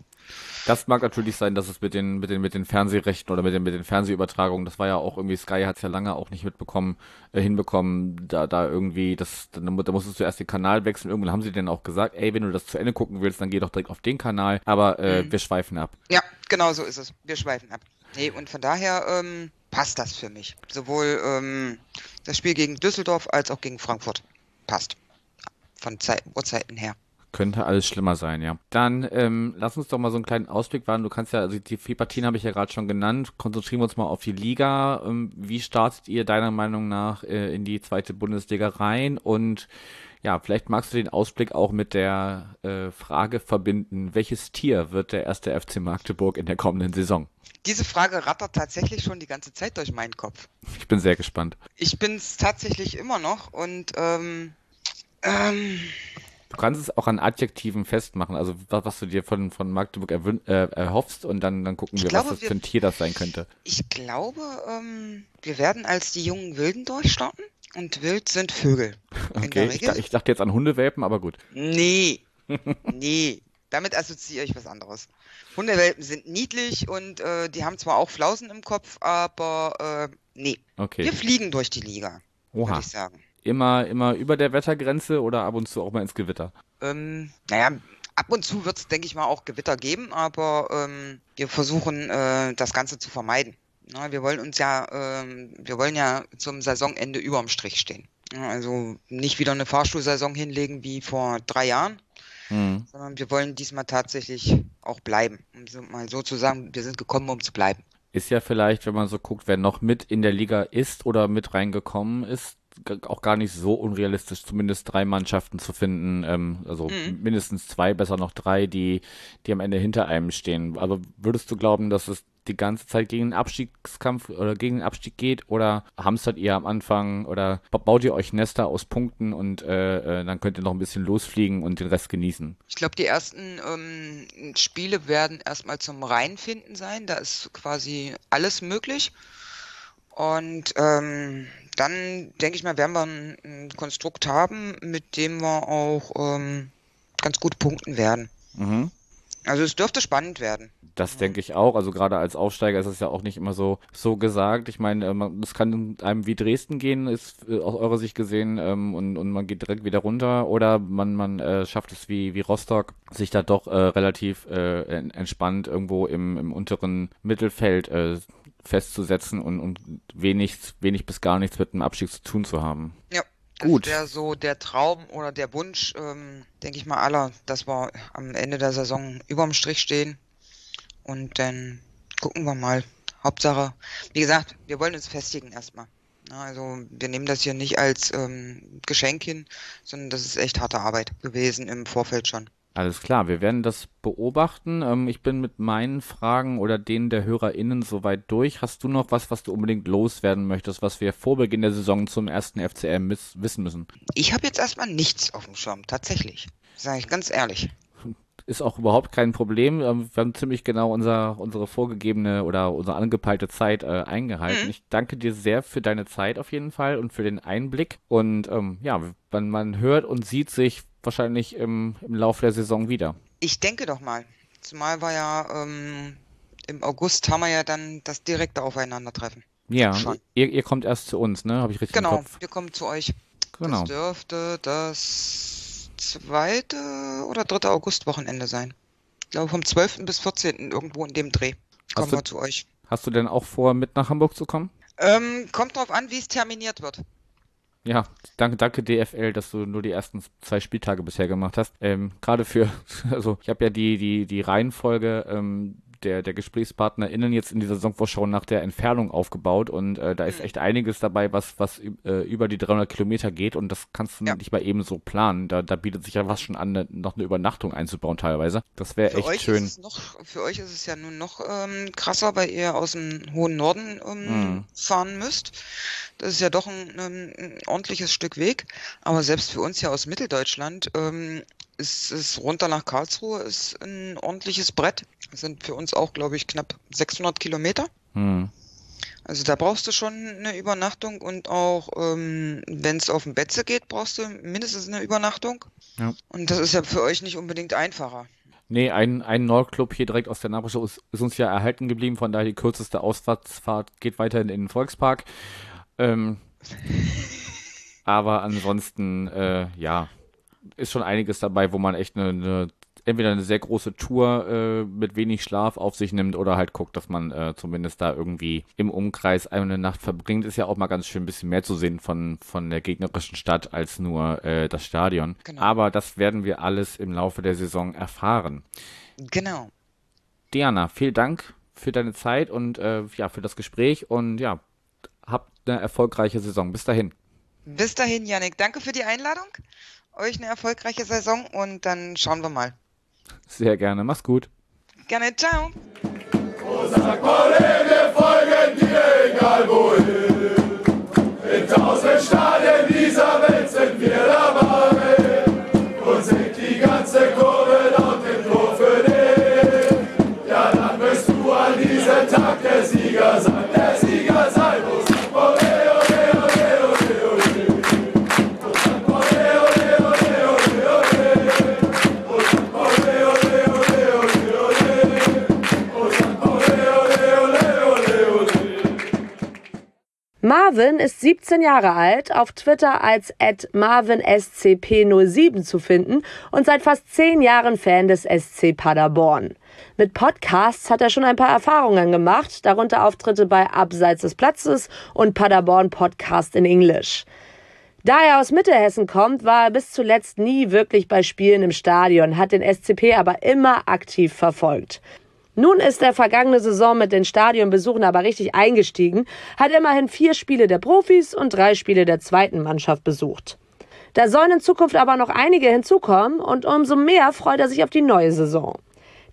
Das mag natürlich sein, dass es mit den, mit den, mit den Fernsehrechten oder mit den, mit den Fernsehübertragungen, das war ja auch irgendwie, Sky hat es ja lange auch nicht mitbekommen, äh, hinbekommen, da, da irgendwie, das, da, da musstest du erst den Kanal wechseln. Irgendwann haben sie dann auch gesagt, ey, wenn du das zu Ende gucken willst, dann geh doch direkt auf den Kanal. Aber äh, mhm. wir schweifen ab. Ja, genau so ist es. Wir schweifen ab. Nee, und von daher ähm, passt das für mich. Sowohl ähm, das Spiel gegen Düsseldorf als auch gegen Frankfurt. Passt. Von Zeit, Uhrzeiten her. Könnte alles schlimmer sein, ja. Dann ähm, lass uns doch mal so einen kleinen Ausblick wagen. Du kannst ja, also die vier Partien habe ich ja gerade schon genannt. Konzentrieren wir uns mal auf die Liga. Ähm, wie startet ihr deiner Meinung nach äh, in die zweite Bundesliga rein? Und ja, vielleicht magst du den Ausblick auch mit der äh, Frage verbinden, welches Tier wird der erste FC Magdeburg in der kommenden Saison? Diese Frage rattert tatsächlich schon die ganze Zeit durch meinen Kopf. Ich bin sehr gespannt. Ich bin es tatsächlich immer noch und ähm, ähm, Du kannst es auch an Adjektiven festmachen, also was, was du dir von, von Magdeburg äh, erhoffst und dann, dann gucken wir, glaube, was das für ein Tier das sein könnte. Ich glaube, ähm, wir werden als die jungen Wilden durchstarten und wild sind Vögel. Okay, ich, ich, dachte jetzt an Hundewelpen, aber gut. Nee, nee, damit assoziiere ich was anderes. Hundewelpen sind niedlich und äh, die haben zwar auch Flausen im Kopf, aber äh, nee. Okay. Wir fliegen durch die Liga, würde ich sagen immer, immer über der Wettergrenze oder ab und zu auch mal ins Gewitter? Ähm, naja, ab und zu wird es, denke ich mal, auch Gewitter geben, aber ähm, wir versuchen äh, das Ganze zu vermeiden. Na, wir wollen uns ja, ähm, wir wollen ja zum Saisonende überm Strich stehen. Also nicht wieder eine Fahrstuhlsaison hinlegen wie vor drei Jahren, mhm. sondern wir wollen diesmal tatsächlich auch bleiben. Um mal so zu sagen, wir sind gekommen, um zu bleiben. Ist ja vielleicht, wenn man so guckt, wer noch mit in der Liga ist oder mit reingekommen ist, auch gar nicht so unrealistisch, zumindest drei Mannschaften zu finden, ähm, also mhm. mindestens zwei, besser noch drei, die, die am Ende hinter einem stehen. Aber würdest du glauben, dass es die ganze Zeit gegen den Abstiegskampf oder gegen den Abstieg geht oder hamstert ihr am Anfang oder baut ihr euch Nester aus Punkten und äh, äh, dann könnt ihr noch ein bisschen losfliegen und den Rest genießen? Ich glaube, die ersten ähm, Spiele werden erstmal zum Reinfinden sein. Da ist quasi alles möglich. Und ähm, dann denke ich mal, werden wir ein, ein, Konstrukt haben, mit dem wir auch ähm, ganz gut punkten werden. Mhm. Also es dürfte spannend werden. Das denke ich auch. Also gerade als Aufsteiger ist es ja auch nicht immer so, so gesagt. Ich meine, es äh, kann einem wie Dresden gehen, ist äh, aus eurer Sicht gesehen, ähm, und, und man geht direkt wieder runter. Oder man, man äh, schafft es wie, wie Rostock, sich da doch äh, relativ äh, entspannt irgendwo im, im unteren Mittelfeld äh, festzusetzen und, und wenig, wenig bis gar nichts mit dem Abstieg zu tun zu haben. Ja. Gut. Das wäre so der Traum oder der Wunsch, ähm, denke ich mal, aller, dass wir am Ende der Saison überm Strich stehen. Und dann gucken wir mal. Hauptsache, wie gesagt, wir wollen uns festigen erstmal. Also wir nehmen das hier nicht als ähm, Geschenk hin, sondern das ist echt harte Arbeit gewesen im Vorfeld schon. Alles klar, wir werden das beobachten. Ähm, ich bin mit meinen Fragen oder denen der HörerInnen soweit durch. Hast du noch was, was du unbedingt loswerden möchtest, was wir vor Beginn der Saison zum ersten FCM wissen müssen? Ich habe jetzt erstmal nichts auf dem Schirm, tatsächlich. Sage ich ganz ehrlich. Ist auch überhaupt kein Problem. Ähm, wir haben ziemlich genau unser, unsere vorgegebene oder unsere angepeilte Zeit äh, eingehalten. Mhm. Ich danke dir sehr für deine Zeit auf jeden Fall und für den Einblick. Und ähm, ja, man, man hört und sieht sich wahrscheinlich im, im Laufe der Saison wieder. Ich denke doch mal. Zumal wir ja ähm, im August haben wir ja dann das direkte Aufeinandertreffen. Ja, ihr, ihr, kommt erst zu uns, ne? Habe ich richtig Genau, wir kommen zu euch. Genau. Das dürfte das zweite oder dritte Augustwochenende sein. Ich glaube vom 12. bis 14. irgendwo in dem Dreh kommen du, wir zu euch. Hast du denn auch vor, mit nach Hamburg zu kommen? Ähm, kommt drauf an, wie es terminiert wird. Ja, danke, danke DFL, dass du nur die ersten zwei Spieltage bisher gemacht hast. Ähm, Gerade für, also ich habe ja die, die, die Reihenfolge ähm, der, der GesprächspartnerInnen jetzt in dieser Saisonvorschau nach der Entfernung aufgebaut und äh, da ist mhm. echt einiges dabei, was, was äh, über die 300 Kilometer geht und das kannst du ja. nicht mal eben so planen. Da, da bietet sich ja was schon an, ne, noch eine Übernachtung einzubauen teilweise. Das wäre echt schön. Noch, für euch ist es ja nun noch ähm, krasser, weil ihr aus dem hohen Norden ähm, mhm. fahren müsst. Das ist ja doch ein, ein, ordentliches Stück Weg. Aber selbst für uns ja aus Mitteldeutschland ähm, ist es runter nach Karlsruhe ist ein ordentliches Brett. Sind für uns auch, glaube ich, knapp 600 Kilometer. Hm. Also da brauchst du schon eine Übernachtung und auch, ähm, wenn es auf dem Betze geht, brauchst du mindestens eine Übernachtung. Ja. Und das ist ja für euch nicht unbedingt einfacher. Nee, ein, ein Nordclub hier direkt aus der Nachbarschaft ist, ist, uns ja erhalten geblieben, von daher die kürzeste Ausfahrtsfahrt geht weiterhin in den Volkspark. Ähm, aber ansonsten, äh, ja, ist schon einiges dabei, wo man echt eine, eine entweder eine sehr große Tour äh, mit wenig Schlaf auf sich nimmt oder halt guckt, dass man äh, zumindest da irgendwie im Umkreis eine Nacht verbringt. Ist ja auch mal ganz schön ein bisschen mehr zu sehen von, von der gegnerischen Stadt als nur äh, das Stadion. Genau. Aber das werden wir alles im Laufe der Saison erfahren. Genau. Diana, vielen Dank für deine Zeit und äh, ja, für das Gespräch und ja, habt eine erfolgreiche Saison. Bis dahin. Bis dahin, Janik. Danke für die Einladung euch eine erfolgreiche Saison und dann schauen wir mal. Sehr gerne. Mach's gut. Gerne. Ciao. Oh, sag wir folgen dir, egal wohin. In tausend Stadien dieser Welt sind wir dabei. Und singt die ganze Kurve Marvin ist 17 Jahre alt, auf Twitter als marvinscp07 zu finden und seit fast 10 Jahren Fan des SC Paderborn. Mit Podcasts hat er schon ein paar Erfahrungen gemacht, darunter Auftritte bei Abseits des Platzes und Paderborn Podcast in Englisch. Da er aus Mittelhessen kommt, war er bis zuletzt nie wirklich bei Spielen im Stadion, hat den SCP aber immer aktiv verfolgt. Nun ist er vergangene Saison mit den Stadionbesuchen aber richtig eingestiegen, hat immerhin vier Spiele der Profis und drei Spiele der zweiten Mannschaft besucht. Da sollen in Zukunft aber noch einige hinzukommen und umso mehr freut er sich auf die neue Saison.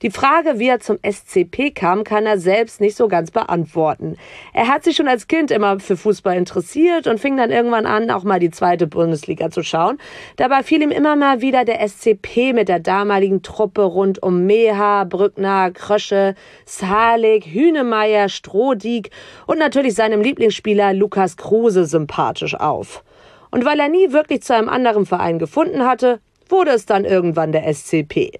Die Frage, wie er zum SCP kam, kann er selbst nicht so ganz beantworten. Er hat sich schon als Kind immer für Fußball interessiert und fing dann irgendwann an, auch mal die zweite Bundesliga zu schauen. Dabei fiel ihm immer mal wieder der SCP mit der damaligen Truppe rund um Meha, Brückner, Krösche, Salik, Hünemeyer, Strohdieck und natürlich seinem Lieblingsspieler Lukas Kruse sympathisch auf. Und weil er nie wirklich zu einem anderen Verein gefunden hatte, wurde es dann irgendwann der SCP.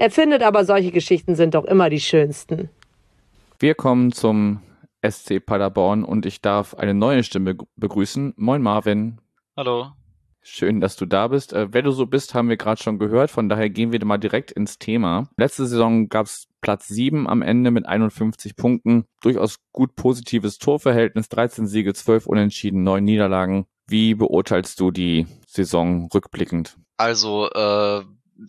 Er findet aber, solche Geschichten sind doch immer die schönsten. Wir kommen zum SC Paderborn und ich darf eine neue Stimme begrüßen. Moin Marvin. Hallo. Schön, dass du da bist. Äh, wer du so bist, haben wir gerade schon gehört. Von daher gehen wir mal direkt ins Thema. Letzte Saison gab es Platz 7 am Ende mit 51 Punkten. Durchaus gut positives Torverhältnis. 13 Siege, 12 Unentschieden, 9 Niederlagen. Wie beurteilst du die Saison rückblickend? Also, äh,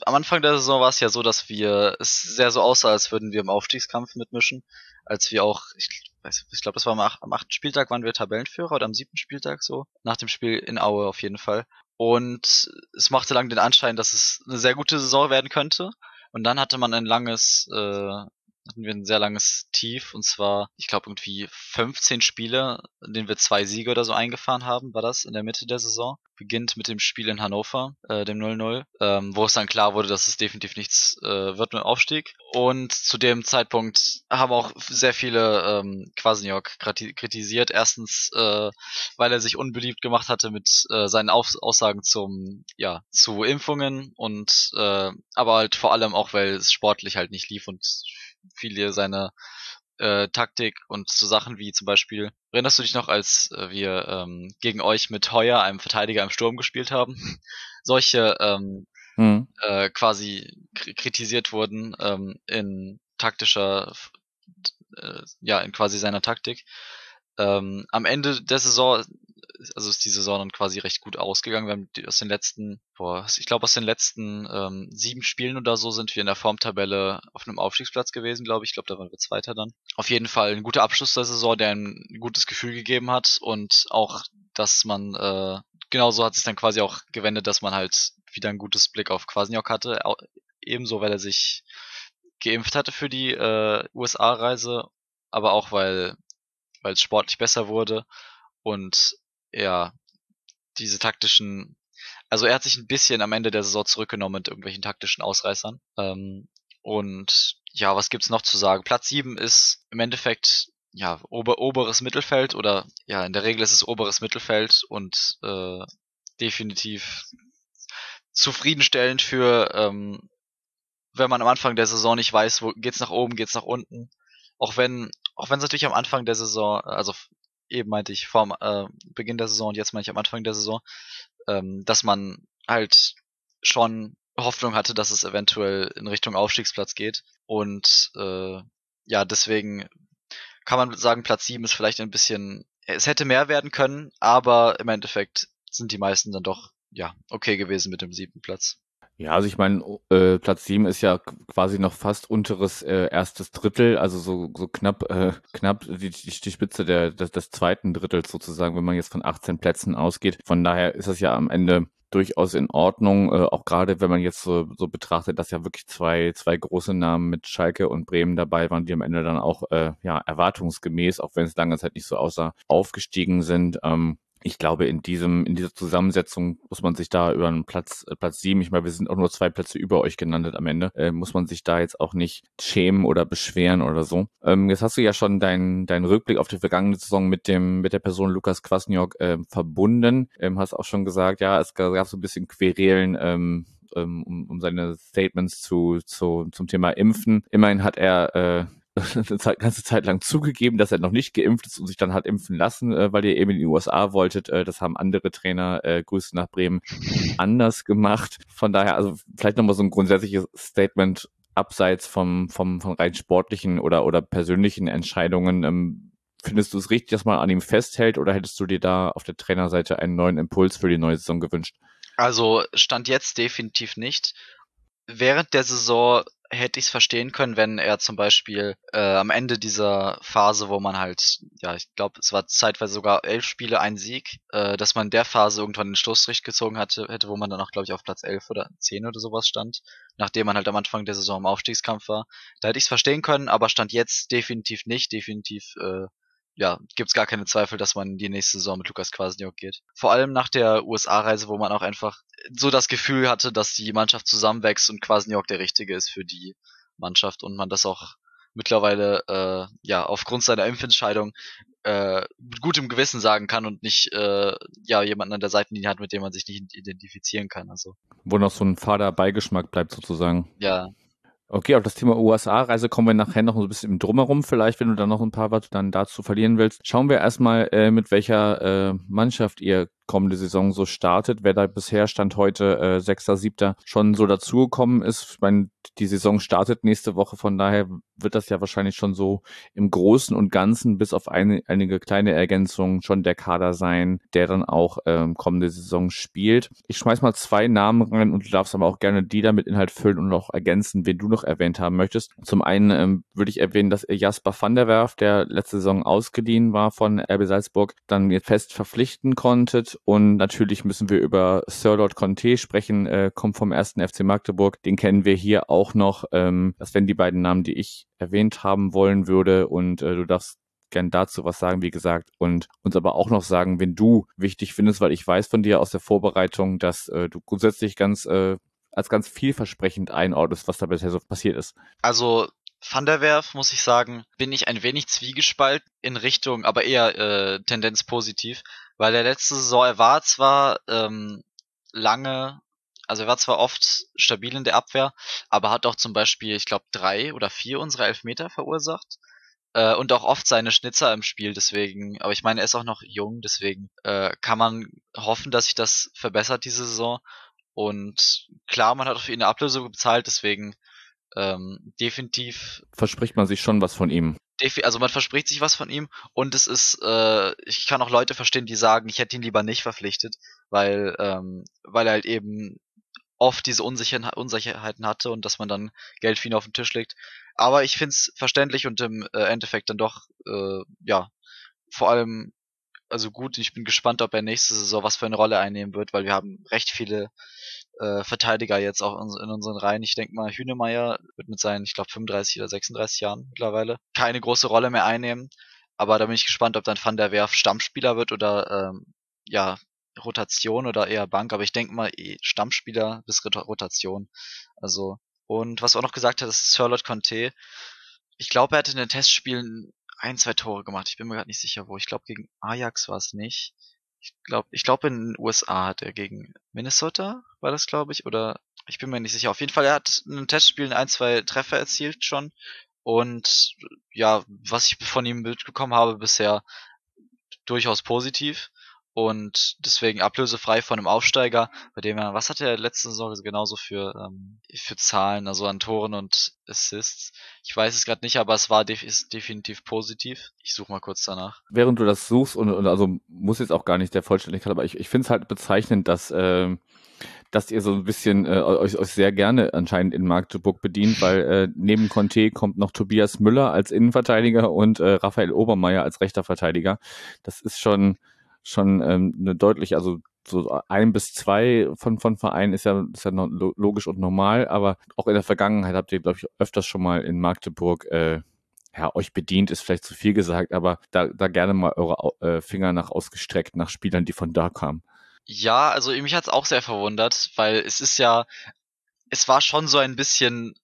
am Anfang der Saison war es ja so, dass wir es sehr so aussah, als würden wir im Aufstiegskampf mitmischen, als wir auch, ich, ich glaube, das war am, am achten Spieltag waren wir Tabellenführer oder am siebten Spieltag so, nach dem Spiel in Aue auf jeden Fall. Und es machte lang den Anschein, dass es eine sehr gute Saison werden könnte. Und dann hatte man ein langes, äh, hatten wir ein sehr langes Tief und zwar, ich glaube, irgendwie 15 Spiele, in denen wir zwei Siege oder so eingefahren haben, war das in der Mitte der Saison. Beginnt mit dem Spiel in Hannover, äh, dem 0-0, ähm, wo es dann klar wurde, dass es definitiv nichts äh, wird mit Aufstieg. Und zu dem Zeitpunkt haben auch sehr viele ähm, Kwasniok kritisiert. Erstens, äh, weil er sich unbeliebt gemacht hatte mit äh, seinen Auf Aussagen zum, ja, zu Impfungen und äh, aber halt vor allem auch, weil es sportlich halt nicht lief und viele seiner äh, Taktik und so Sachen wie zum Beispiel, erinnerst du dich noch, als äh, wir ähm, gegen euch mit Heuer, einem Verteidiger im Sturm gespielt haben? Solche ähm, mhm. äh, quasi kritisiert wurden ähm, in taktischer, äh, ja, in quasi seiner Taktik. Ähm, am Ende der Saison also ist die Saison dann quasi recht gut ausgegangen. Wir haben aus den letzten, boah, ich glaube aus den letzten ähm, sieben Spielen oder so sind wir in der Formtabelle auf einem Aufstiegsplatz gewesen, glaube ich. Ich glaube, da waren wir Zweiter dann. Auf jeden Fall ein guter Abschluss der Saison, der ein gutes Gefühl gegeben hat und auch, dass man äh, genauso hat es dann quasi auch gewendet, dass man halt wieder ein gutes Blick auf Kwasniok hatte. Ebenso, weil er sich geimpft hatte für die äh, USA-Reise, aber auch weil weil es sportlich besser wurde und ja, diese taktischen, also er hat sich ein bisschen am Ende der Saison zurückgenommen mit irgendwelchen taktischen Ausreißern. Ähm, und ja, was gibt's noch zu sagen? Platz 7 ist im Endeffekt ja ober, oberes Mittelfeld oder ja, in der Regel ist es oberes Mittelfeld und äh, definitiv zufriedenstellend für ähm, wenn man am Anfang der Saison nicht weiß, wo geht's nach oben, geht's nach unten. Auch wenn, auch wenn es natürlich am Anfang der Saison, also eben meinte ich vor äh, Beginn der Saison und jetzt meine ich am Anfang der Saison, ähm, dass man halt schon Hoffnung hatte, dass es eventuell in Richtung Aufstiegsplatz geht. Und äh, ja, deswegen kann man sagen, Platz 7 ist vielleicht ein bisschen, es hätte mehr werden können, aber im Endeffekt sind die meisten dann doch ja okay gewesen mit dem siebten Platz. Ja, also ich meine, äh, Platz 7 ist ja quasi noch fast unteres äh, erstes Drittel, also so, so knapp, äh, knapp die, die, Spitze der, des, des zweiten Drittels sozusagen, wenn man jetzt von 18 Plätzen ausgeht. Von daher ist das ja am Ende durchaus in Ordnung, äh, auch gerade wenn man jetzt so, so betrachtet, dass ja wirklich zwei, zwei große Namen mit Schalke und Bremen dabei waren, die am Ende dann auch äh, ja erwartungsgemäß, auch wenn es lange Zeit nicht so aussah, aufgestiegen sind. Ähm, ich glaube, in diesem, in dieser Zusammensetzung muss man sich da über einen Platz, äh, Platz sieben, ich meine, wir sind auch nur zwei Plätze über euch genannt am Ende, äh, muss man sich da jetzt auch nicht schämen oder beschweren oder so. Ähm, jetzt hast du ja schon deinen deinen Rückblick auf die vergangene Saison mit dem, mit der Person Lukas Kwasniok äh, verbunden. Ähm, hast auch schon gesagt, ja, es gab so ein bisschen Querelen, ähm, ähm um, um seine Statements zu, zu, zum Thema Impfen. Immerhin hat er äh, eine ganze Zeit lang zugegeben, dass er noch nicht geimpft ist und sich dann hat impfen lassen, äh, weil ihr eben in die USA wolltet. Äh, das haben andere Trainer, äh, Grüße nach Bremen, anders gemacht. Von daher, also vielleicht nochmal so ein grundsätzliches Statement abseits vom, vom, von rein sportlichen oder, oder persönlichen Entscheidungen. Ähm, findest du es richtig, dass man an ihm festhält oder hättest du dir da auf der Trainerseite einen neuen Impuls für die neue Saison gewünscht? Also stand jetzt definitiv nicht. Während der Saison hätte ich es verstehen können, wenn er zum Beispiel äh, am Ende dieser Phase, wo man halt, ja, ich glaube, es war zeitweise sogar elf Spiele, ein Sieg, äh, dass man in der Phase irgendwann den Schlussstrich gezogen hatte, hätte, wo man dann auch, glaube ich, auf Platz elf oder zehn oder sowas stand, nachdem man halt am Anfang der Saison im Aufstiegskampf war. Da hätte ich es verstehen können, aber stand jetzt definitiv nicht, definitiv äh, ja, gibt's gar keine Zweifel, dass man die nächste Saison mit Lukas Kwasniok geht. Vor allem nach der USA-Reise, wo man auch einfach so das Gefühl hatte, dass die Mannschaft zusammenwächst und Kwasniok der Richtige ist für die Mannschaft und man das auch mittlerweile äh, ja aufgrund seiner Impfentscheidung äh, mit gutem Gewissen sagen kann und nicht äh, ja jemanden an der Seitenlinie hat, mit dem man sich nicht identifizieren kann. Also wo noch so ein fader Beigeschmack bleibt sozusagen. Ja, Okay, auf das Thema USA-Reise kommen wir nachher noch ein bisschen im Drumherum. Vielleicht, wenn du da noch ein paar Worte dann dazu verlieren willst. Schauen wir erstmal, äh, mit welcher äh, Mannschaft ihr kommende Saison so startet. Wer da bisher Stand heute äh, 6., 7. schon so dazugekommen ist. Ich meine, die Saison startet nächste Woche, von daher wird das ja wahrscheinlich schon so im Großen und Ganzen bis auf eine, einige kleine Ergänzungen schon der Kader sein, der dann auch ähm, kommende Saison spielt. Ich schmeiß mal zwei Namen rein und du darfst aber auch gerne die da mit Inhalt füllen und auch ergänzen, wen du noch erwähnt haben möchtest. Zum einen ähm, würde ich erwähnen, dass Jasper van der Werf, der letzte Saison ausgeliehen war von RB Salzburg, dann fest verpflichten konntet und natürlich müssen wir über Sir Lord Conte sprechen, äh, kommt vom ersten FC Magdeburg. Den kennen wir hier auch noch. Ähm, das wären die beiden Namen, die ich erwähnt haben wollen würde. Und äh, du darfst gern dazu was sagen, wie gesagt, und uns aber auch noch sagen, wenn du wichtig findest, weil ich weiß von dir aus der Vorbereitung, dass äh, du grundsätzlich ganz äh, als ganz vielversprechend einordnest, was da bisher so passiert ist. Also Van der Werf, muss ich sagen, bin ich ein wenig zwiegespalten in Richtung, aber eher äh, Tendenz positiv, weil der letzte Saison, er war zwar ähm, lange, also er war zwar oft stabil in der Abwehr, aber hat auch zum Beispiel, ich glaube, drei oder vier unserer Elfmeter verursacht äh, und auch oft seine Schnitzer im Spiel, deswegen, aber ich meine, er ist auch noch jung, deswegen äh, kann man hoffen, dass sich das verbessert diese Saison und klar, man hat auch für ihn eine Ablösung bezahlt, deswegen ähm, definitiv. Verspricht man sich schon was von ihm. Also man verspricht sich was von ihm und es ist, äh, ich kann auch Leute verstehen, die sagen, ich hätte ihn lieber nicht verpflichtet, weil, ähm, weil er halt eben oft diese Unsicherheiten hatte und dass man dann Geld für ihn auf den Tisch legt. Aber ich find's verständlich und im äh, Endeffekt dann doch, äh, ja, vor allem, also gut, ich bin gespannt, ob er nächste Saison was für eine Rolle einnehmen wird, weil wir haben recht viele äh, Verteidiger jetzt auch in, in unseren Reihen. Ich denke mal, Hünemeyer wird mit seinen, ich glaube, 35 oder 36 Jahren mittlerweile keine große Rolle mehr einnehmen. Aber da bin ich gespannt, ob dann Van der Werf Stammspieler wird oder ähm, ja, Rotation oder eher Bank. Aber ich denke mal, eh Stammspieler bis Rotation. Also, und was auch noch gesagt hat, ist Charlotte Conte. Ich glaube, er hatte in den Testspielen ein, zwei Tore gemacht. Ich bin mir gerade nicht sicher, wo. Ich glaube, gegen Ajax war es nicht. Ich glaube, ich glaube in den USA hat er gegen Minnesota, war das, glaube ich, oder ich bin mir nicht sicher. Auf jeden Fall, er hat in den Testspielen ein, zwei Treffer erzielt schon. Und ja, was ich von ihm mitbekommen habe bisher, durchaus positiv und deswegen ablösefrei von einem Aufsteiger, bei dem er, was hat er letzte Saison genauso für, ähm, für Zahlen, also an Toren und Assists? Ich weiß es gerade nicht, aber es war def ist definitiv positiv. Ich suche mal kurz danach. Während du das suchst und, und also muss jetzt auch gar nicht der Vollständigkeit, aber ich, ich finde es halt bezeichnend, dass äh, dass ihr so ein bisschen äh, euch, euch sehr gerne anscheinend in Magdeburg bedient, weil äh, neben Conte kommt noch Tobias Müller als Innenverteidiger und äh, Raphael Obermeier als rechter Verteidiger. Das ist schon schon ähm, eine deutlich, also so ein bis zwei von, von Vereinen ist ja, ist ja logisch und normal, aber auch in der Vergangenheit habt ihr, glaube ich, öfters schon mal in Magdeburg äh, ja, euch bedient, ist vielleicht zu viel gesagt, aber da, da gerne mal eure äh, Finger nach ausgestreckt nach Spielern, die von da kamen. Ja, also mich hat's auch sehr verwundert, weil es ist ja, es war schon so ein bisschen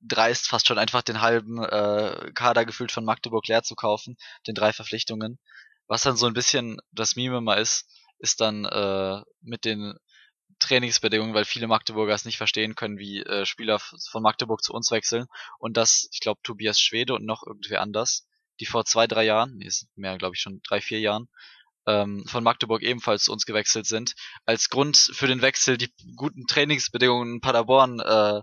dreist, fast schon einfach den halben äh, Kader gefühlt von Magdeburg leer zu kaufen, den drei Verpflichtungen. Was dann so ein bisschen das Meme mal ist, ist dann äh, mit den Trainingsbedingungen, weil viele Magdeburger es nicht verstehen können, wie äh, Spieler von Magdeburg zu uns wechseln. Und das, ich glaube, Tobias Schwede und noch irgendwer anders, die vor zwei, drei Jahren, nee, ist mehr, glaube ich, schon drei, vier Jahren, ähm, von Magdeburg ebenfalls zu uns gewechselt sind, als Grund für den Wechsel die guten Trainingsbedingungen in Paderborn äh,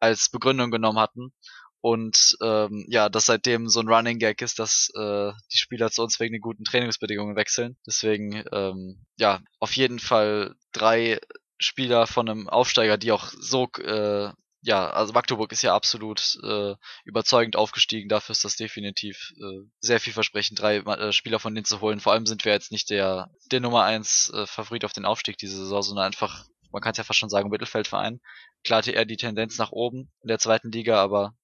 als Begründung genommen hatten. Und ähm, ja, dass seitdem so ein Running Gag ist, dass äh, die Spieler zu uns wegen den guten Trainingsbedingungen wechseln. Deswegen, ähm, ja, auf jeden Fall drei Spieler von einem Aufsteiger, die auch so äh, ja, also Magdeburg ist ja absolut äh, überzeugend aufgestiegen. Dafür ist das definitiv äh, sehr vielversprechend, drei äh, Spieler von denen zu holen. Vor allem sind wir jetzt nicht der, der Nummer eins äh, Favorit auf den Aufstieg diese Saison, sondern einfach, man kann es ja fast schon sagen, Mittelfeldverein. Klar hatte er die Tendenz nach oben in der zweiten Liga, aber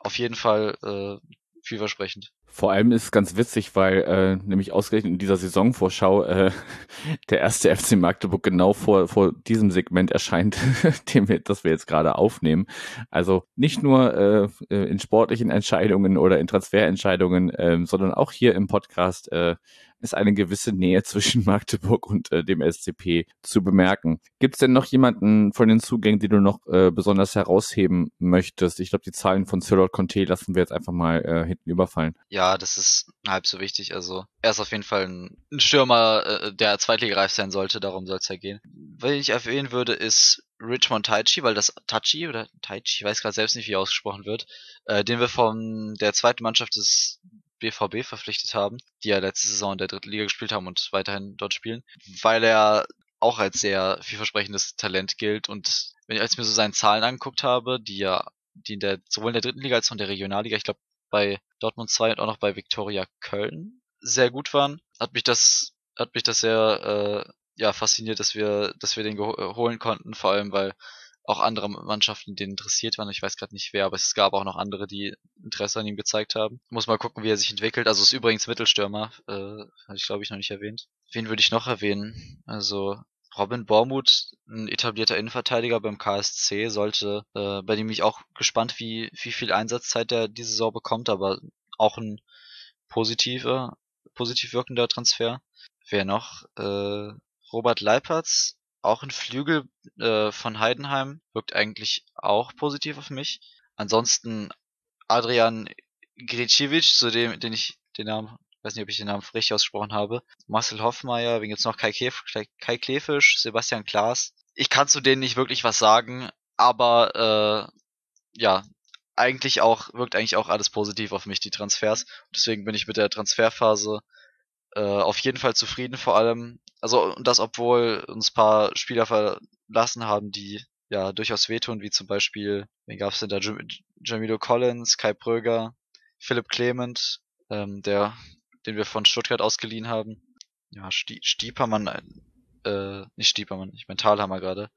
auf jeden Fall äh, vielversprechend. Vor allem ist es ganz witzig, weil äh, nämlich ausgerechnet in dieser Saisonvorschau äh, der erste FC Magdeburg genau vor, vor diesem Segment erscheint, dem wir, das wir jetzt gerade aufnehmen. Also nicht nur äh, in sportlichen Entscheidungen oder in Transferentscheidungen, äh, sondern auch hier im Podcast äh, ist eine gewisse Nähe zwischen Magdeburg und äh, dem SCP zu bemerken. Gibt es denn noch jemanden von den Zugängen, die du noch äh, besonders herausheben möchtest? Ich glaube, die Zahlen von Cyril Conte lassen wir jetzt einfach mal äh, hinten überfallen. Ja, das ist halb so wichtig. Also er ist auf jeden Fall ein, ein Stürmer, äh, der zweitligareif sein sollte. Darum soll es ja gehen. Was ich erwähnen würde, ist Richmond Taichi, weil das Tachi oder Taichi, ich weiß gerade selbst nicht, wie ausgesprochen wird, äh, den wir von der zweiten Mannschaft des BVB verpflichtet haben, die ja letzte Saison in der dritten Liga gespielt haben und weiterhin dort spielen, weil er auch als sehr vielversprechendes Talent gilt. Und wenn ich als mir so seine Zahlen angeguckt habe, die ja, die in der, sowohl in der dritten Liga als auch in der Regionalliga, ich glaube bei Dortmund 2 und auch noch bei Viktoria Köln sehr gut waren, hat mich das, hat mich das sehr, äh, ja, fasziniert, dass wir, dass wir den holen konnten, vor allem weil auch andere Mannschaften, die interessiert waren. Ich weiß gerade nicht wer, aber es gab auch noch andere, die Interesse an ihm gezeigt haben. Muss mal gucken, wie er sich entwickelt. Also ist übrigens Mittelstürmer, äh, hatte ich glaube ich noch nicht erwähnt. Wen würde ich noch erwähnen? Also Robin Bormuth, ein etablierter Innenverteidiger beim KSC, sollte, äh, bei dem ich auch gespannt, wie, wie viel Einsatzzeit er diese Saison bekommt, aber auch ein positiver, positiv wirkender Transfer. Wer noch? Äh, Robert Leipertz, auch ein Flügel äh, von Heidenheim wirkt eigentlich auch positiv auf mich. Ansonsten Adrian Griciewicz, zu dem, den ich den Namen, weiß nicht, ob ich den Namen richtig ausgesprochen habe. Marcel Hoffmeier, wegen jetzt noch Kai, Kef, Kai Klefisch, Sebastian Klaas. Ich kann zu denen nicht wirklich was sagen, aber äh, ja, eigentlich auch, wirkt eigentlich auch alles positiv auf mich, die Transfers. Deswegen bin ich mit der Transferphase äh, auf jeden Fall zufrieden, vor allem, also und das, obwohl uns paar Spieler verlassen haben, die ja durchaus wehtun, wie zum Beispiel, wen gab's denn da? Jam Jamilo Collins, Kai Pröger, Philipp Clement, ähm, der, den wir von Stuttgart ausgeliehen haben. Ja, Stiepermann, äh, nicht Stiepermann, ich mein Talhammer gerade.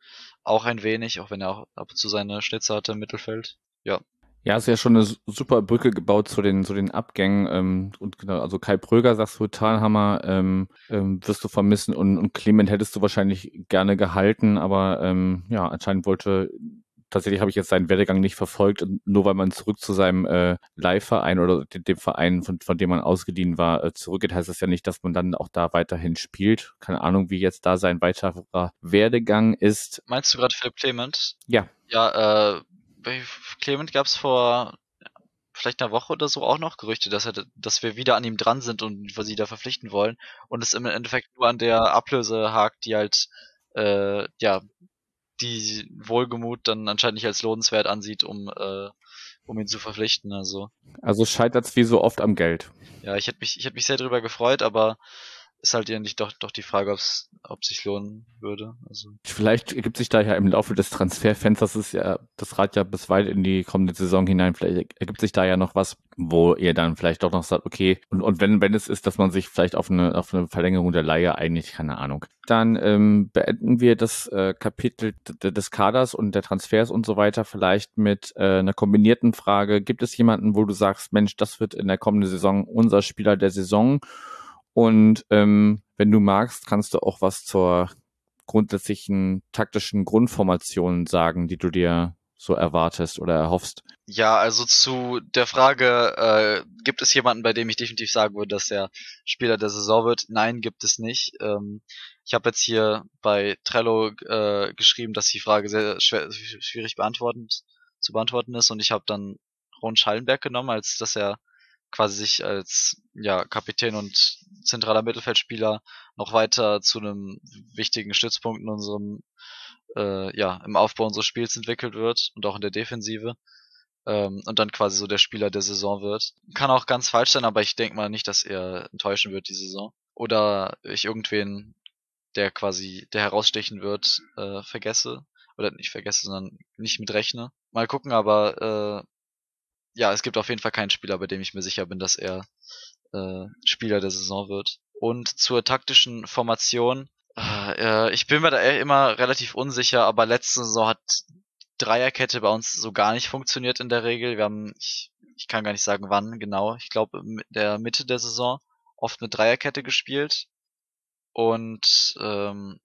Auch ein wenig, auch wenn er auch ab und zu seine Schnitzer hatte im Mittelfeld. Ja, ja, ist ja schon eine super Brücke gebaut zu den, zu den Abgängen. Ähm, und genau, also Kai Pröger, sagst du, Talhammer, ähm, ähm, wirst du vermissen und, und Clement hättest du wahrscheinlich gerne gehalten, aber ähm, ja, anscheinend wollte tatsächlich habe ich jetzt seinen Werdegang nicht verfolgt, nur weil man zurück zu seinem äh, Leihverein oder dem, dem Verein, von, von dem man ausgeliehen war, äh, zurückgeht, heißt das ja nicht, dass man dann auch da weiterhin spielt. Keine Ahnung, wie jetzt da sein weiterer Werdegang ist. Meinst du gerade Philipp Clement? Ja. Ja, äh, bei Clement gab es vor vielleicht einer Woche oder so auch noch Gerüchte, dass er, dass wir wieder an ihm dran sind und wir sie da verpflichten wollen und es im Endeffekt nur an der Ablöse hakt, die halt äh, ja die Wohlgemut dann anscheinend nicht als lohnenswert ansieht, um äh, um ihn zu verpflichten. Also also scheitert es wie so oft am Geld. Ja, ich hätte mich ich hätte mich sehr darüber gefreut, aber ist halt ja nicht doch, doch die Frage, ob's, ob sich lohnen würde. Also. Vielleicht ergibt sich da ja im Laufe des Transferfensters ist ja das Rad ja bis weit in die kommende Saison hinein. Vielleicht ergibt sich da ja noch was, wo ihr dann vielleicht doch noch sagt, okay, und, und wenn, wenn es ist, dass man sich vielleicht auf eine, auf eine Verlängerung der Leihe einigt, keine Ahnung. Dann ähm, beenden wir das äh, Kapitel des Kaders und der Transfers und so weiter vielleicht mit äh, einer kombinierten Frage. Gibt es jemanden, wo du sagst, Mensch, das wird in der kommenden Saison unser Spieler der Saison? Und ähm, wenn du magst, kannst du auch was zur grundsätzlichen taktischen Grundformation sagen, die du dir so erwartest oder erhoffst. Ja, also zu der Frage, äh, gibt es jemanden, bei dem ich definitiv sagen würde, dass er Spieler der Saison wird? Nein, gibt es nicht. Ähm, ich habe jetzt hier bei Trello äh, geschrieben, dass die Frage sehr schwer, schwierig beantworten, zu beantworten ist und ich habe dann Ron Schallenberg genommen, als dass er quasi sich als ja, Kapitän und zentraler Mittelfeldspieler noch weiter zu einem wichtigen Stützpunkt in unserem äh, ja, im Aufbau unseres Spiels entwickelt wird und auch in der Defensive ähm, und dann quasi so der Spieler der Saison wird. Kann auch ganz falsch sein, aber ich denke mal nicht, dass er enttäuschen wird die Saison. Oder ich irgendwen, der quasi, der herausstechen wird, äh, vergesse. oder nicht vergesse, sondern nicht mit rechne. Mal gucken, aber äh, ja, es gibt auf jeden Fall keinen Spieler, bei dem ich mir sicher bin, dass er äh, Spieler der Saison wird. Und zur taktischen Formation, äh, ich bin mir da immer relativ unsicher, aber letzte Saison hat Dreierkette bei uns so gar nicht funktioniert in der Regel. Wir haben, ich, ich kann gar nicht sagen wann genau, ich glaube in der Mitte der Saison oft mit Dreierkette gespielt. Und ähm,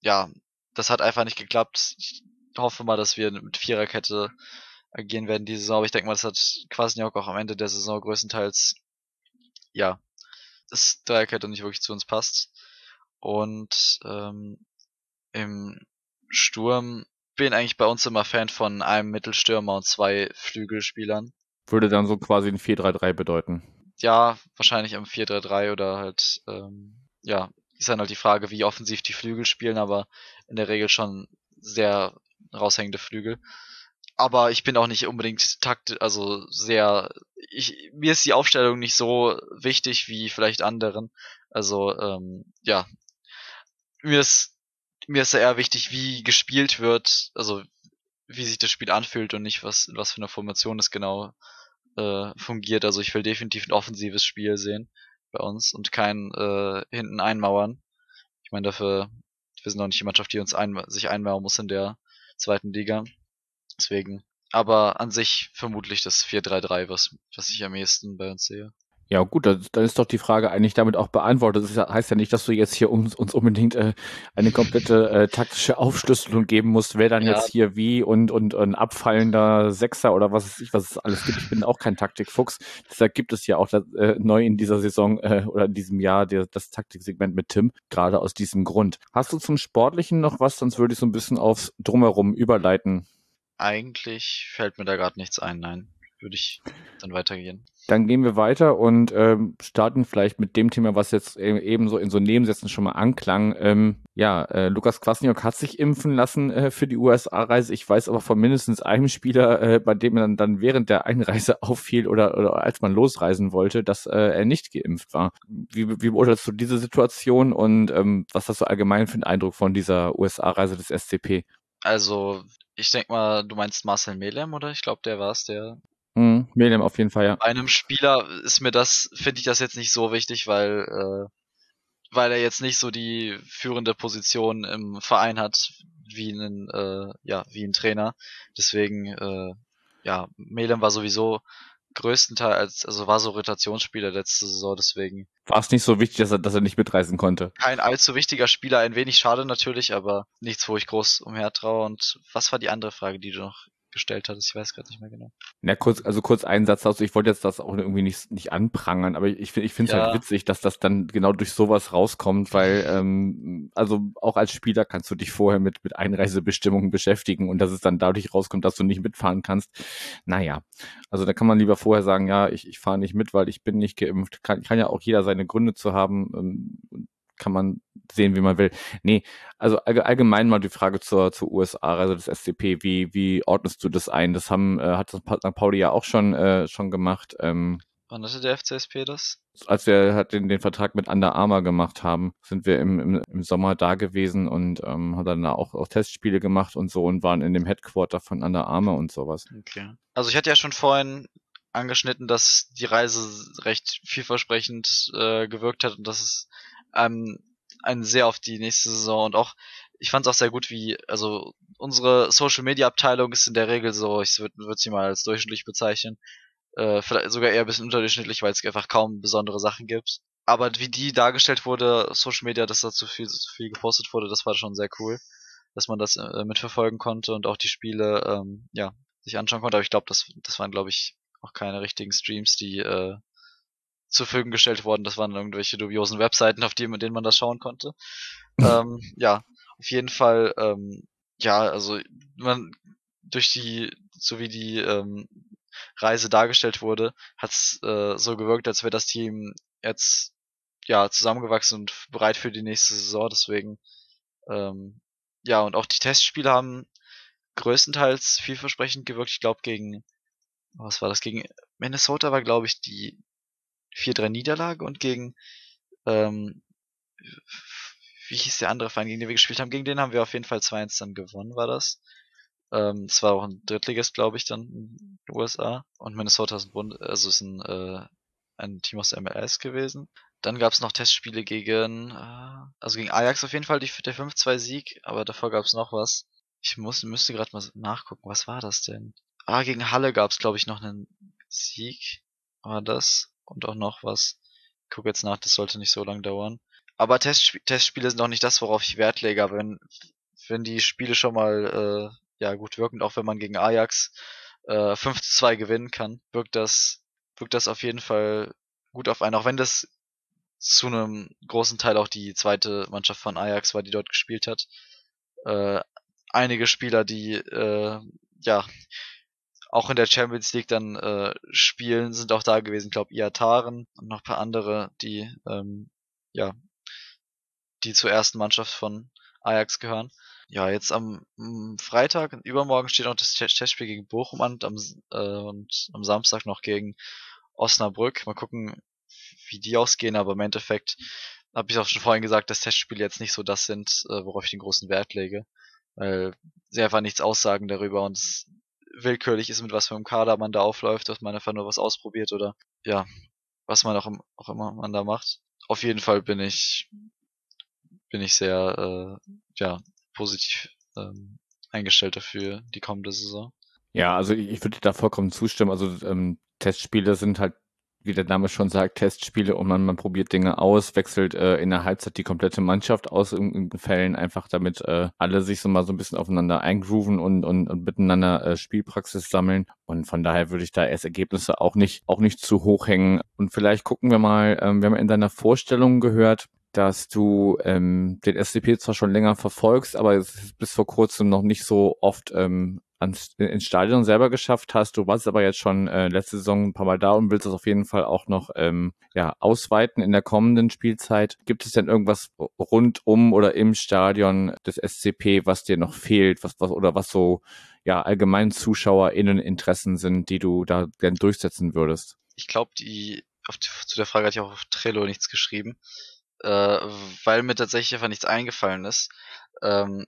ja, das hat einfach nicht geklappt. Ich hoffe mal, dass wir mit Viererkette agieren werden diese Saison, aber ich denke mal, das hat Kwasniok auch am Ende der Saison größtenteils, ja, das Dreierkette nicht wirklich zu uns passt. Und ähm, im Sturm bin eigentlich bei uns immer Fan von einem Mittelstürmer und zwei Flügelspielern. Würde dann so quasi ein 4-3-3 bedeuten. Ja, wahrscheinlich im 4-3-3 oder halt, ähm, ja, ist dann halt die Frage, wie offensiv die Flügel spielen, aber in der Regel schon sehr raushängende Flügel. Aber ich bin auch nicht unbedingt takt, also sehr, ich, mir ist die Aufstellung nicht so wichtig wie vielleicht anderen. Also, ähm, ja, mir ist, mir ist eher wichtig, wie gespielt wird, also wie sich das Spiel anfühlt und nicht was, was für eine Formation es genau äh, fungiert. Also ich will definitiv ein offensives Spiel sehen bei uns und kein äh, hinten einmauern. Ich meine, dafür, wir sind auch nicht die Mannschaft, die uns ein, sich einmauern muss in der zweiten Liga. Deswegen. Aber an sich vermutlich das 4-3-3, was, was ich am ehesten bei uns sehe. Ja, gut, dann, dann ist doch die Frage eigentlich damit auch beantwortet. Das heißt ja nicht, dass du jetzt hier uns, uns unbedingt äh, eine komplette äh, taktische Aufschlüsselung geben musst, wer dann ja. jetzt hier wie und, und ein abfallender Sechser oder was weiß ich, was es alles gibt. Ich bin auch kein Taktikfuchs. Deshalb gibt es ja auch äh, neu in dieser Saison äh, oder in diesem Jahr der, das Taktiksegment mit Tim, gerade aus diesem Grund. Hast du zum Sportlichen noch was? Sonst würde ich so ein bisschen aufs Drumherum überleiten. Eigentlich fällt mir da gerade nichts ein, nein. Würde ich dann weitergehen. Dann gehen wir weiter und ähm, starten vielleicht mit dem Thema, was jetzt eben so in so Nebensätzen schon mal anklang. Ähm, ja, äh, Lukas Kwasniok hat sich impfen lassen äh, für die USA-Reise. Ich weiß aber von mindestens einem Spieler, äh, bei dem dann, dann während der Einreise auffiel oder, oder als man losreisen wollte, dass äh, er nicht geimpft war. Wie, wie beurteilst du diese Situation und ähm, was hast du allgemein für einen Eindruck von dieser USA-Reise des SCP? Also, ich denke mal, du meinst Marcel Melem, oder? Ich glaube, der war es, der Mhm, Medium auf jeden Fall, ja. Bei einem Spieler ist mir das, finde ich das jetzt nicht so wichtig, weil, äh, weil er jetzt nicht so die führende Position im Verein hat, wie ein, äh, ja, wie ein Trainer. Deswegen, äh, ja, Melem war sowieso größtenteils, also war so Rotationsspieler letzte Saison, deswegen. War es nicht so wichtig, dass er, dass er nicht mitreisen konnte? Kein allzu wichtiger Spieler, ein wenig schade natürlich, aber nichts, wo ich groß umher traue. Und was war die andere Frage, die du noch gestellt hat. Ich weiß gerade nicht mehr genau. Na, kurz, also kurz einen Satz dazu. Ich wollte jetzt das auch irgendwie nicht, nicht anprangern, aber ich finde ich finde es halt ja. halt witzig, dass das dann genau durch sowas rauskommt, weil ähm, also auch als Spieler kannst du dich vorher mit, mit Einreisebestimmungen beschäftigen und dass es dann dadurch rauskommt, dass du nicht mitfahren kannst. Naja, also da kann man lieber vorher sagen, ja, ich, ich fahre nicht mit, weil ich bin nicht geimpft. Kann, kann ja auch jeder seine Gründe zu haben. Ähm, kann man sehen, wie man will. Nee, also allgemein mal die Frage zur, zur USA-Reise des SCP. Wie, wie ordnest du das ein? Das haben, äh, hat St. Pauli ja auch schon, äh, schon gemacht. Ähm, Wann hatte der FCSP das? Als wir halt den, den Vertrag mit Under Armour gemacht haben, sind wir im, im, im Sommer da gewesen und ähm, haben dann auch, auch Testspiele gemacht und so und waren in dem Headquarter von Under Armour und sowas. Okay. Also ich hatte ja schon vorhin angeschnitten, dass die Reise recht vielversprechend äh, gewirkt hat und dass es ähm, einen sehr auf die nächste Saison und auch, ich fand es auch sehr gut, wie, also unsere Social Media Abteilung ist in der Regel so, ich würde würd sie mal als durchschnittlich bezeichnen, äh, vielleicht sogar eher ein bisschen unterdurchschnittlich, weil es einfach kaum besondere Sachen gibt. Aber wie die dargestellt wurde, Social Media, dass da zu viel, zu viel gepostet wurde, das war schon sehr cool, dass man das äh, mitverfolgen konnte und auch die Spiele, ähm, ja, sich anschauen konnte. Aber ich glaube, das, das waren, glaube ich, auch keine richtigen Streams, die äh, zur Verfügung gestellt worden. Das waren irgendwelche dubiosen Webseiten, auf denen, denen man das schauen konnte. ähm, ja, auf jeden Fall, ähm, ja, also man durch die, so wie die ähm, Reise dargestellt wurde, hat es äh, so gewirkt, als wäre das Team jetzt ja zusammengewachsen und bereit für die nächste Saison. Deswegen ähm, ja und auch die Testspiele haben größtenteils vielversprechend gewirkt. Ich glaube gegen was war das gegen Minnesota war glaube ich die 4-3 Niederlage und gegen ähm, wie hieß der andere Verein, gegen den wir gespielt haben? Gegen den haben wir auf jeden Fall 2-1 dann gewonnen, war das. Ähm, das war auch ein Drittligist, glaube ich, dann in den USA. Und Minnesota ist ein Bund, also ist ein, äh, ein Team aus der MLS gewesen. Dann gab es noch Testspiele gegen, äh, also gegen Ajax auf jeden Fall die, der 5-2-Sieg, aber davor gab es noch was. Ich muss, müsste gerade mal nachgucken, was war das denn? Ah, gegen Halle gab es, glaube ich, noch einen Sieg. War das? Und auch noch was. Ich gucke jetzt nach, das sollte nicht so lange dauern. Aber Testsp Testspiele sind auch nicht das, worauf ich Wert lege, aber wenn, wenn die Spiele schon mal äh, ja gut wirken, auch wenn man gegen Ajax äh, 5 zu 2 gewinnen kann, wirkt das, wirkt das auf jeden Fall gut auf einen, auch wenn das zu einem großen Teil auch die zweite Mannschaft von Ajax war, die dort gespielt hat. Äh, einige Spieler, die äh, ja auch in der Champions League dann äh, spielen, sind auch da gewesen. Glaube, Iataren und noch paar andere, die ähm, ja die zur ersten Mannschaft von Ajax gehören. Ja, jetzt am, am Freitag und übermorgen steht noch das Testspiel gegen Bochum an und am, äh, und am Samstag noch gegen Osnabrück. Mal gucken, wie die ausgehen, aber im Endeffekt habe ich auch schon vorhin gesagt, dass Testspiele jetzt nicht so das sind, äh, worauf ich den großen Wert lege, weil sie einfach nichts aussagen darüber und es willkürlich ist, mit was für einem Kader man da aufläuft, dass man einfach nur was ausprobiert oder ja, was man auch, im, auch immer man da macht. Auf jeden Fall bin ich bin ich sehr äh, ja positiv ähm, eingestellt dafür die kommende Saison. Ja, also ich würde da vollkommen zustimmen. Also ähm, Testspiele sind halt wie der Name schon sagt, Testspiele und man, man probiert Dinge aus, wechselt äh, in der Halbzeit die komplette Mannschaft aus in, in Fällen, einfach damit äh, alle sich so mal so ein bisschen aufeinander eingrooven und, und, und miteinander äh, Spielpraxis sammeln. Und von daher würde ich da erst Ergebnisse auch nicht, auch nicht zu hoch hängen. Und vielleicht gucken wir mal, ähm, wir haben in deiner Vorstellung gehört, dass du ähm, den SCP zwar schon länger verfolgst, aber bis vor kurzem noch nicht so oft ähm, ans, ins Stadion selber geschafft hast. Du warst aber jetzt schon äh, letzte Saison ein paar Mal da und willst das auf jeden Fall auch noch ähm, ja, ausweiten in der kommenden Spielzeit. Gibt es denn irgendwas rund um oder im Stadion des SCP, was dir noch fehlt, was, was oder was so ja allgemein ZuschauerInneninteressen sind, die du da gern durchsetzen würdest? Ich glaube, die auf, zu der Frage hatte ich auch auf Trello nichts geschrieben, äh, weil mir tatsächlich einfach nichts eingefallen ist. Ähm,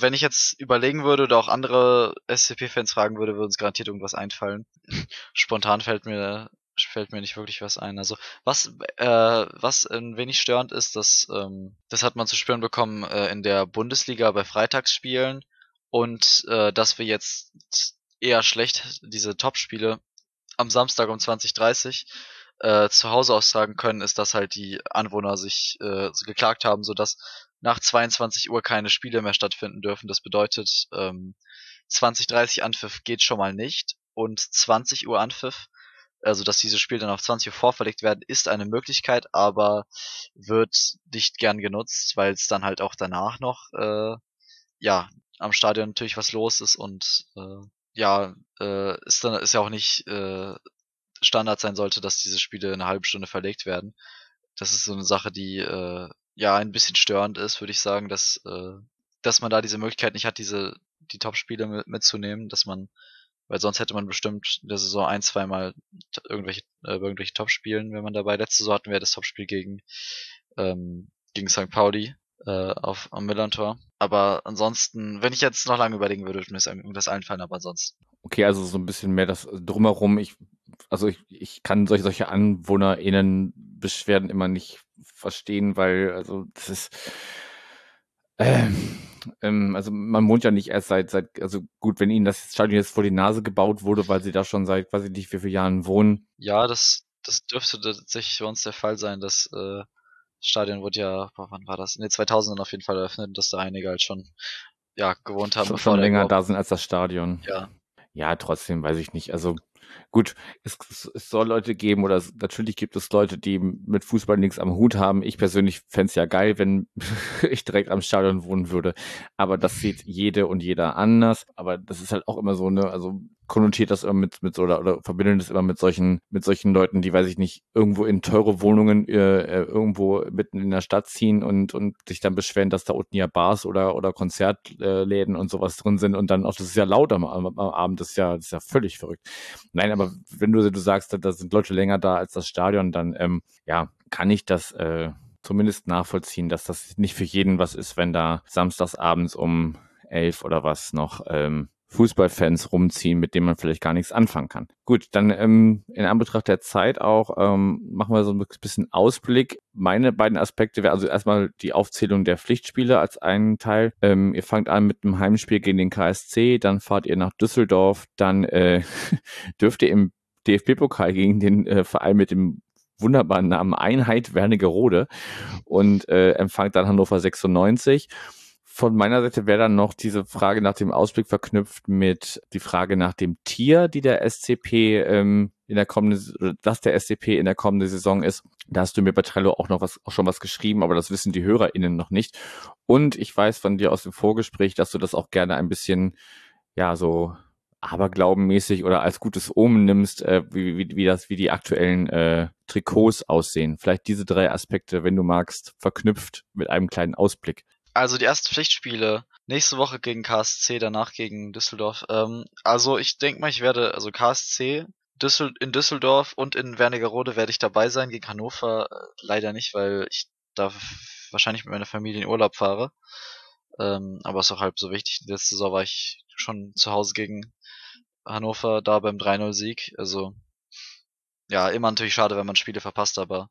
wenn ich jetzt überlegen würde oder auch andere SCP-Fans fragen würde, würde uns garantiert irgendwas einfallen. Spontan fällt mir fällt mir nicht wirklich was ein. Also was äh, was ein wenig störend ist, dass ähm, das hat man zu spüren bekommen äh, in der Bundesliga bei Freitagsspielen und äh, dass wir jetzt eher schlecht diese Topspiele am Samstag um 20:30 äh, zu Hause austragen können, ist, dass halt die Anwohner sich äh, geklagt haben, so dass nach 22 Uhr keine Spiele mehr stattfinden dürfen. Das bedeutet, ähm, 20:30 Anpfiff geht schon mal nicht und 20 Uhr Anpfiff, also dass diese Spiele dann auf 20 Uhr vorverlegt werden, ist eine Möglichkeit, aber wird nicht gern genutzt, weil es dann halt auch danach noch äh, ja am Stadion natürlich was los ist und äh, ja äh, ist dann ist ja auch nicht äh, Standard sein sollte, dass diese Spiele eine halbe Stunde verlegt werden. Das ist so eine Sache, die äh, ja ein bisschen störend ist, würde ich sagen, dass äh, dass man da diese Möglichkeit nicht hat, diese die Top-Spiele mit, mitzunehmen, dass man, weil sonst hätte man bestimmt in der Saison ein, zweimal irgendwelche äh, irgendwelche Top-Spielen, wenn man dabei. Letzte Saison hatten wir das Top-Spiel gegen ähm, gegen St. Pauli äh, auf am Millantor. Aber ansonsten, wenn ich jetzt noch lange überlegen würde, würde mir irgendwas einfallen, aber ansonsten. Okay, also so ein bisschen mehr das drumherum. Ich also ich, ich kann solche, solche AnwohnerInnen-Beschwerden immer nicht verstehen, weil, also das ist, ähm, ähm, also man wohnt ja nicht erst seit, seit, also gut, wenn ihnen das Stadion jetzt vor die Nase gebaut wurde, weil sie da schon seit, weiß ich nicht, wie viele Jahren wohnen. Ja, das, das dürfte tatsächlich bei uns der Fall sein, dass äh, das Stadion wurde ja, wann war das? In den 2000ern auf jeden Fall eröffnet, dass da einige halt schon ja, gewohnt haben. Schon, schon länger da sind als das Stadion. Ja. Ja, trotzdem weiß ich nicht. Also Gut, es, es soll Leute geben oder es, natürlich gibt es Leute, die mit Fußball nichts am Hut haben. Ich persönlich fände es ja geil, wenn ich direkt am Stadion wohnen würde. Aber das sieht jede und jeder anders. Aber das ist halt auch immer so, ne, also konnotiert das immer mit, mit oder, oder verbindet das immer mit solchen, mit solchen Leuten, die, weiß ich nicht, irgendwo in teure Wohnungen äh, äh, irgendwo mitten in der Stadt ziehen und, und sich dann beschweren, dass da unten ja Bars oder, oder Konzertläden und sowas drin sind und dann auch, das ist ja laut am, am Abend, das ist ja, das ist ja völlig verrückt. Nein, aber wenn du, du sagst, da sind Leute länger da als das Stadion, dann ähm, ja, kann ich das äh, zumindest nachvollziehen, dass das nicht für jeden was ist, wenn da samstags abends um elf oder was noch ähm, Fußballfans rumziehen, mit denen man vielleicht gar nichts anfangen kann. Gut, dann ähm, in Anbetracht der Zeit auch ähm, machen wir so ein bisschen Ausblick. Meine beiden Aspekte wäre also erstmal die Aufzählung der Pflichtspiele als einen Teil. Ähm, ihr fangt an mit einem Heimspiel gegen den KSC, dann fahrt ihr nach Düsseldorf, dann äh, dürft ihr im DFB-Pokal gegen den äh, Verein mit dem wunderbaren Namen Einheit Wernigerode und äh, empfangt dann Hannover 96 von meiner Seite wäre dann noch diese Frage nach dem Ausblick verknüpft mit die Frage nach dem Tier, die der SCP ähm, in der kommenden, dass der SCP in der kommenden Saison ist. Da hast du mir bei Trello auch noch was, auch schon was geschrieben, aber das wissen die HörerInnen noch nicht. Und ich weiß von dir aus dem Vorgespräch, dass du das auch gerne ein bisschen, ja, so aberglaubenmäßig oder als gutes Omen nimmst, äh, wie, wie, wie das, wie die aktuellen äh, Trikots aussehen. Vielleicht diese drei Aspekte, wenn du magst, verknüpft mit einem kleinen Ausblick. Also die ersten Pflichtspiele nächste Woche gegen KSC, danach gegen Düsseldorf. Ähm, also ich denke mal, ich werde, also KSC Düssel in Düsseldorf und in Wernigerode werde ich dabei sein. Gegen Hannover äh, leider nicht, weil ich da wahrscheinlich mit meiner Familie in Urlaub fahre. Ähm, aber ist auch halb so wichtig. Letzte Saison war ich schon zu Hause gegen Hannover, da beim 3-0-Sieg. Also ja, immer natürlich schade, wenn man Spiele verpasst, aber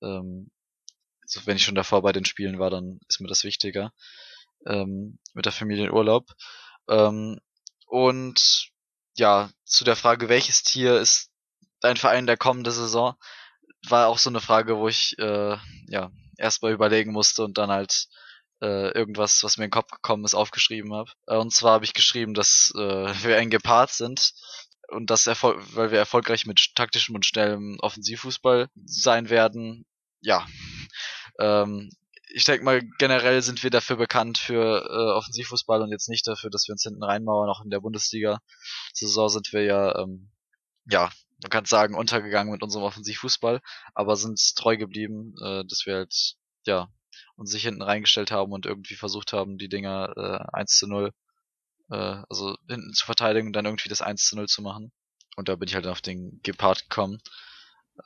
ähm, wenn ich schon davor bei den Spielen war, dann ist mir das wichtiger. Ähm, mit der Familie in Urlaub. Ähm, und ja, zu der Frage, welches Tier ist dein Verein der kommende Saison, war auch so eine Frage, wo ich äh, ja erstmal überlegen musste und dann halt äh, irgendwas, was mir in den Kopf gekommen ist, aufgeschrieben habe. Äh, und zwar habe ich geschrieben, dass äh, wir ein Gepard sind und das weil wir erfolgreich mit taktischem und schnellem Offensivfußball sein werden. Ja, ähm, ich denke mal, generell sind wir dafür bekannt für äh, Offensivfußball und jetzt nicht dafür, dass wir uns hinten reinmauern. Auch in der Bundesliga-Saison sind wir ja, ähm, ja, man kann sagen, untergegangen mit unserem Offensivfußball, aber sind treu geblieben, äh, dass wir halt, ja, uns sich hinten reingestellt haben und irgendwie versucht haben, die Dinger äh, 1 zu 0, äh, also hinten zu verteidigen und dann irgendwie das 1 zu 0 zu machen. Und da bin ich halt auf den Gepard gekommen.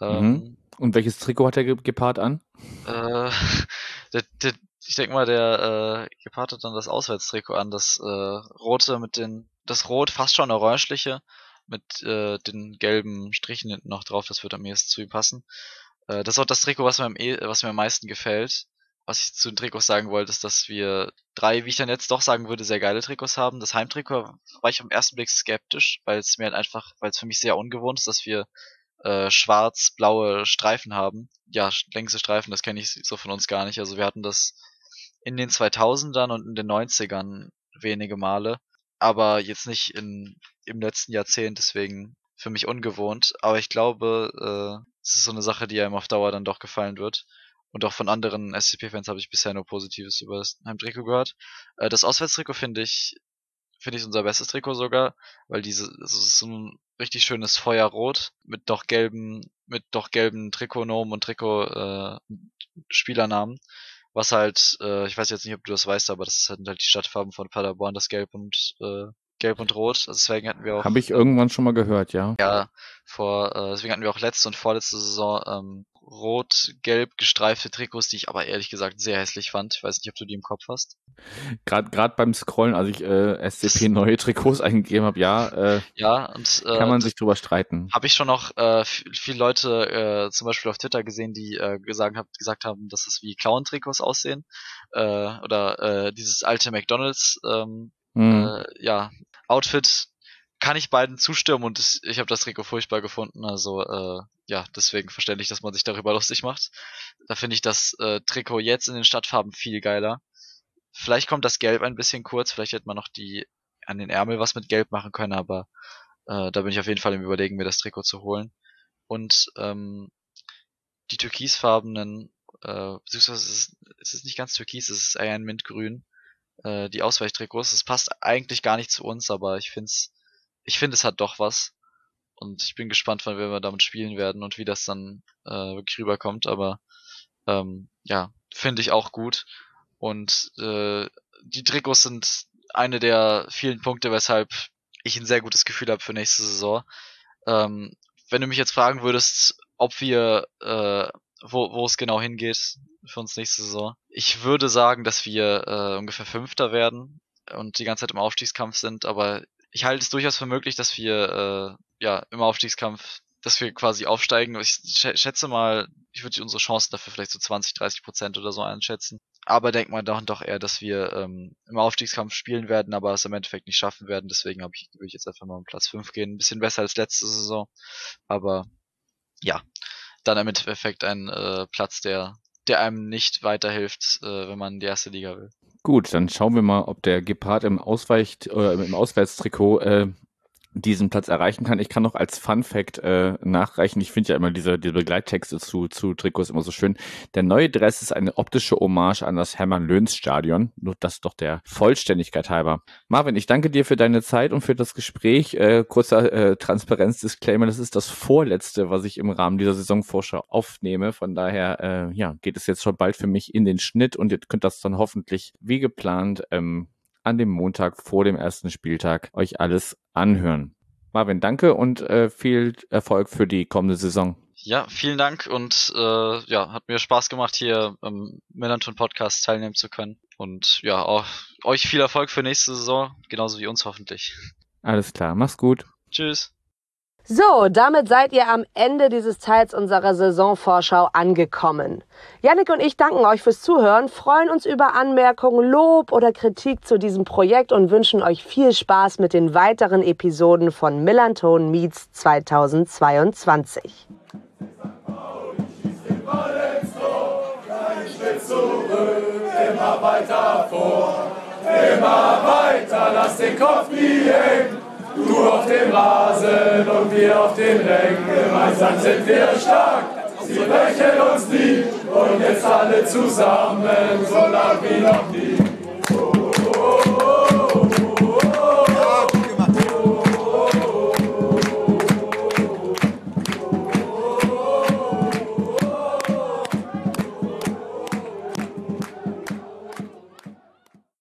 Ähm, mhm. Und welches Trikot hat der Gepard an? Äh, der, der, ich denke mal, der äh, Gepard hat dann das Auswärtstrikot an, das äh, rote mit den, das rot fast schon orangeliche mit äh, den gelben Strichen hinten noch drauf, das wird am ehesten zu ihm passen. Äh, das ist auch das Trikot, was mir, am, eh, was mir am meisten gefällt. Was ich zu den Trikots sagen wollte, ist, dass wir drei, wie ich dann jetzt doch sagen würde, sehr geile Trikots haben. Das Heimtrikot war ich am ersten Blick skeptisch, weil es mir halt einfach, weil es für mich sehr ungewohnt ist, dass wir äh, schwarz-blaue Streifen haben. Ja, längste Streifen, das kenne ich so von uns gar nicht. Also wir hatten das in den 2000ern und in den 90ern wenige Male, aber jetzt nicht in, im letzten Jahrzehnt, deswegen für mich ungewohnt. Aber ich glaube, äh, es ist so eine Sache, die einem auf Dauer dann doch gefallen wird. Und auch von anderen SCP-Fans habe ich bisher nur Positives über das Heimtrikot gehört. Äh, das Auswärtstrikot finde ich finde ich unser bestes Trikot sogar, weil diese also so ein richtig schönes Feuerrot mit doch gelben mit doch gelben Trikotnomen und Trikot äh, Spielernamen, was halt äh, ich weiß jetzt nicht, ob du das weißt, aber das sind halt die Stadtfarben von Paderborn, das Gelb und äh, Gelb und Rot. Also deswegen hatten wir auch. Habe ich irgendwann schon mal gehört, ja. Ja, vor äh, deswegen hatten wir auch letzte und vorletzte Saison ähm, rot-gelb gestreifte Trikots, die ich aber ehrlich gesagt sehr hässlich fand. Ich weiß nicht, ob du die im Kopf hast. Gerade gerade beim Scrollen, als ich äh, SCP neue Trikots eingegeben habe, ja, äh, ja und äh, kann man sich drüber streiten. Habe ich schon noch äh, viele Leute äh, zum Beispiel auf Twitter gesehen, die äh, gesagt, hab, gesagt haben, dass es wie Clown-Trikots aussehen äh, oder äh, dieses alte McDonald's ähm, mhm. äh, ja Outfit kann ich beiden zustimmen und das, ich habe das Trikot furchtbar gefunden. Also äh, ja, deswegen verständlich, dass man sich darüber lustig macht. Da finde ich das äh, Trikot jetzt in den Stadtfarben viel geiler. Vielleicht kommt das Gelb ein bisschen kurz, vielleicht hätte man noch die an den Ärmel was mit Gelb machen können, aber äh, da bin ich auf jeden Fall im Überlegen, mir das Trikot zu holen. Und ähm, die türkisfarbenen, äh, es ist, es ist nicht ganz türkis, es ist eher ein Mintgrün. Äh, die Ausweichtrikots, das passt eigentlich gar nicht zu uns, aber ich finde es ich finde, es hat doch was. Und ich bin gespannt, wann wir damit spielen werden und wie das dann äh, wirklich rüberkommt. Aber ähm, ja, finde ich auch gut. Und äh, die Trikots sind eine der vielen Punkte, weshalb ich ein sehr gutes Gefühl habe für nächste Saison. Ähm, wenn du mich jetzt fragen würdest, ob wir äh, wo, wo es genau hingeht für uns nächste Saison. Ich würde sagen, dass wir äh, ungefähr Fünfter werden und die ganze Zeit im Aufstiegskampf sind, aber ich halte es durchaus für möglich, dass wir äh, ja im Aufstiegskampf, dass wir quasi aufsteigen. Ich schätze mal, ich würde unsere Chancen dafür vielleicht so 20, 30 Prozent oder so einschätzen. Aber denk mal doch, doch eher, dass wir ähm, im Aufstiegskampf spielen werden, aber es im Endeffekt nicht schaffen werden. Deswegen habe ich, würde ich jetzt einfach mal um Platz 5 gehen. Ein bisschen besser als letzte Saison. Aber ja, dann im Endeffekt ein äh, Platz, der, der einem nicht weiterhilft, äh, wenn man in die erste Liga will. Gut, dann schauen wir mal, ob der Gepard im Ausweich oder im Auswärtstrikot äh, diesen Platz erreichen kann. Ich kann noch als Fun Fact äh, nachreichen. Ich finde ja immer diese, diese Begleittexte zu, zu Trikots immer so schön. Der neue Dress ist eine optische Hommage an das Hermann-Löns-Stadion. Nur das doch der Vollständigkeit halber. Marvin, ich danke dir für deine Zeit und für das Gespräch. Äh, kurzer äh, Transparenz-Disclaimer. Das ist das vorletzte, was ich im Rahmen dieser Saisonvorschau aufnehme. Von daher, äh, ja, geht es jetzt schon bald für mich in den Schnitt und ihr könnt das dann hoffentlich wie geplant ähm, an dem Montag vor dem ersten Spieltag euch alles anhören. Marvin, danke und äh, viel Erfolg für die kommende Saison. Ja, vielen Dank und äh, ja, hat mir Spaß gemacht, hier im Melanton Podcast teilnehmen zu können. Und ja, auch euch viel Erfolg für nächste Saison, genauso wie uns hoffentlich. Alles klar, mach's gut. Tschüss. So, damit seid ihr am Ende dieses Teils unserer Saisonvorschau angekommen. Yannick und ich danken euch fürs Zuhören, freuen uns über Anmerkungen, Lob oder Kritik zu diesem Projekt und wünschen euch viel Spaß mit den weiteren Episoden von Millanton Meets 2022. Immer weiter vor, immer weiter, lass den Kopf nie hängen. Du auf dem Rasen und wir auf den Rängen, gemeinsam sind wir stark. Sie brechen uns nie und jetzt alle zusammen, so lang wie noch nie.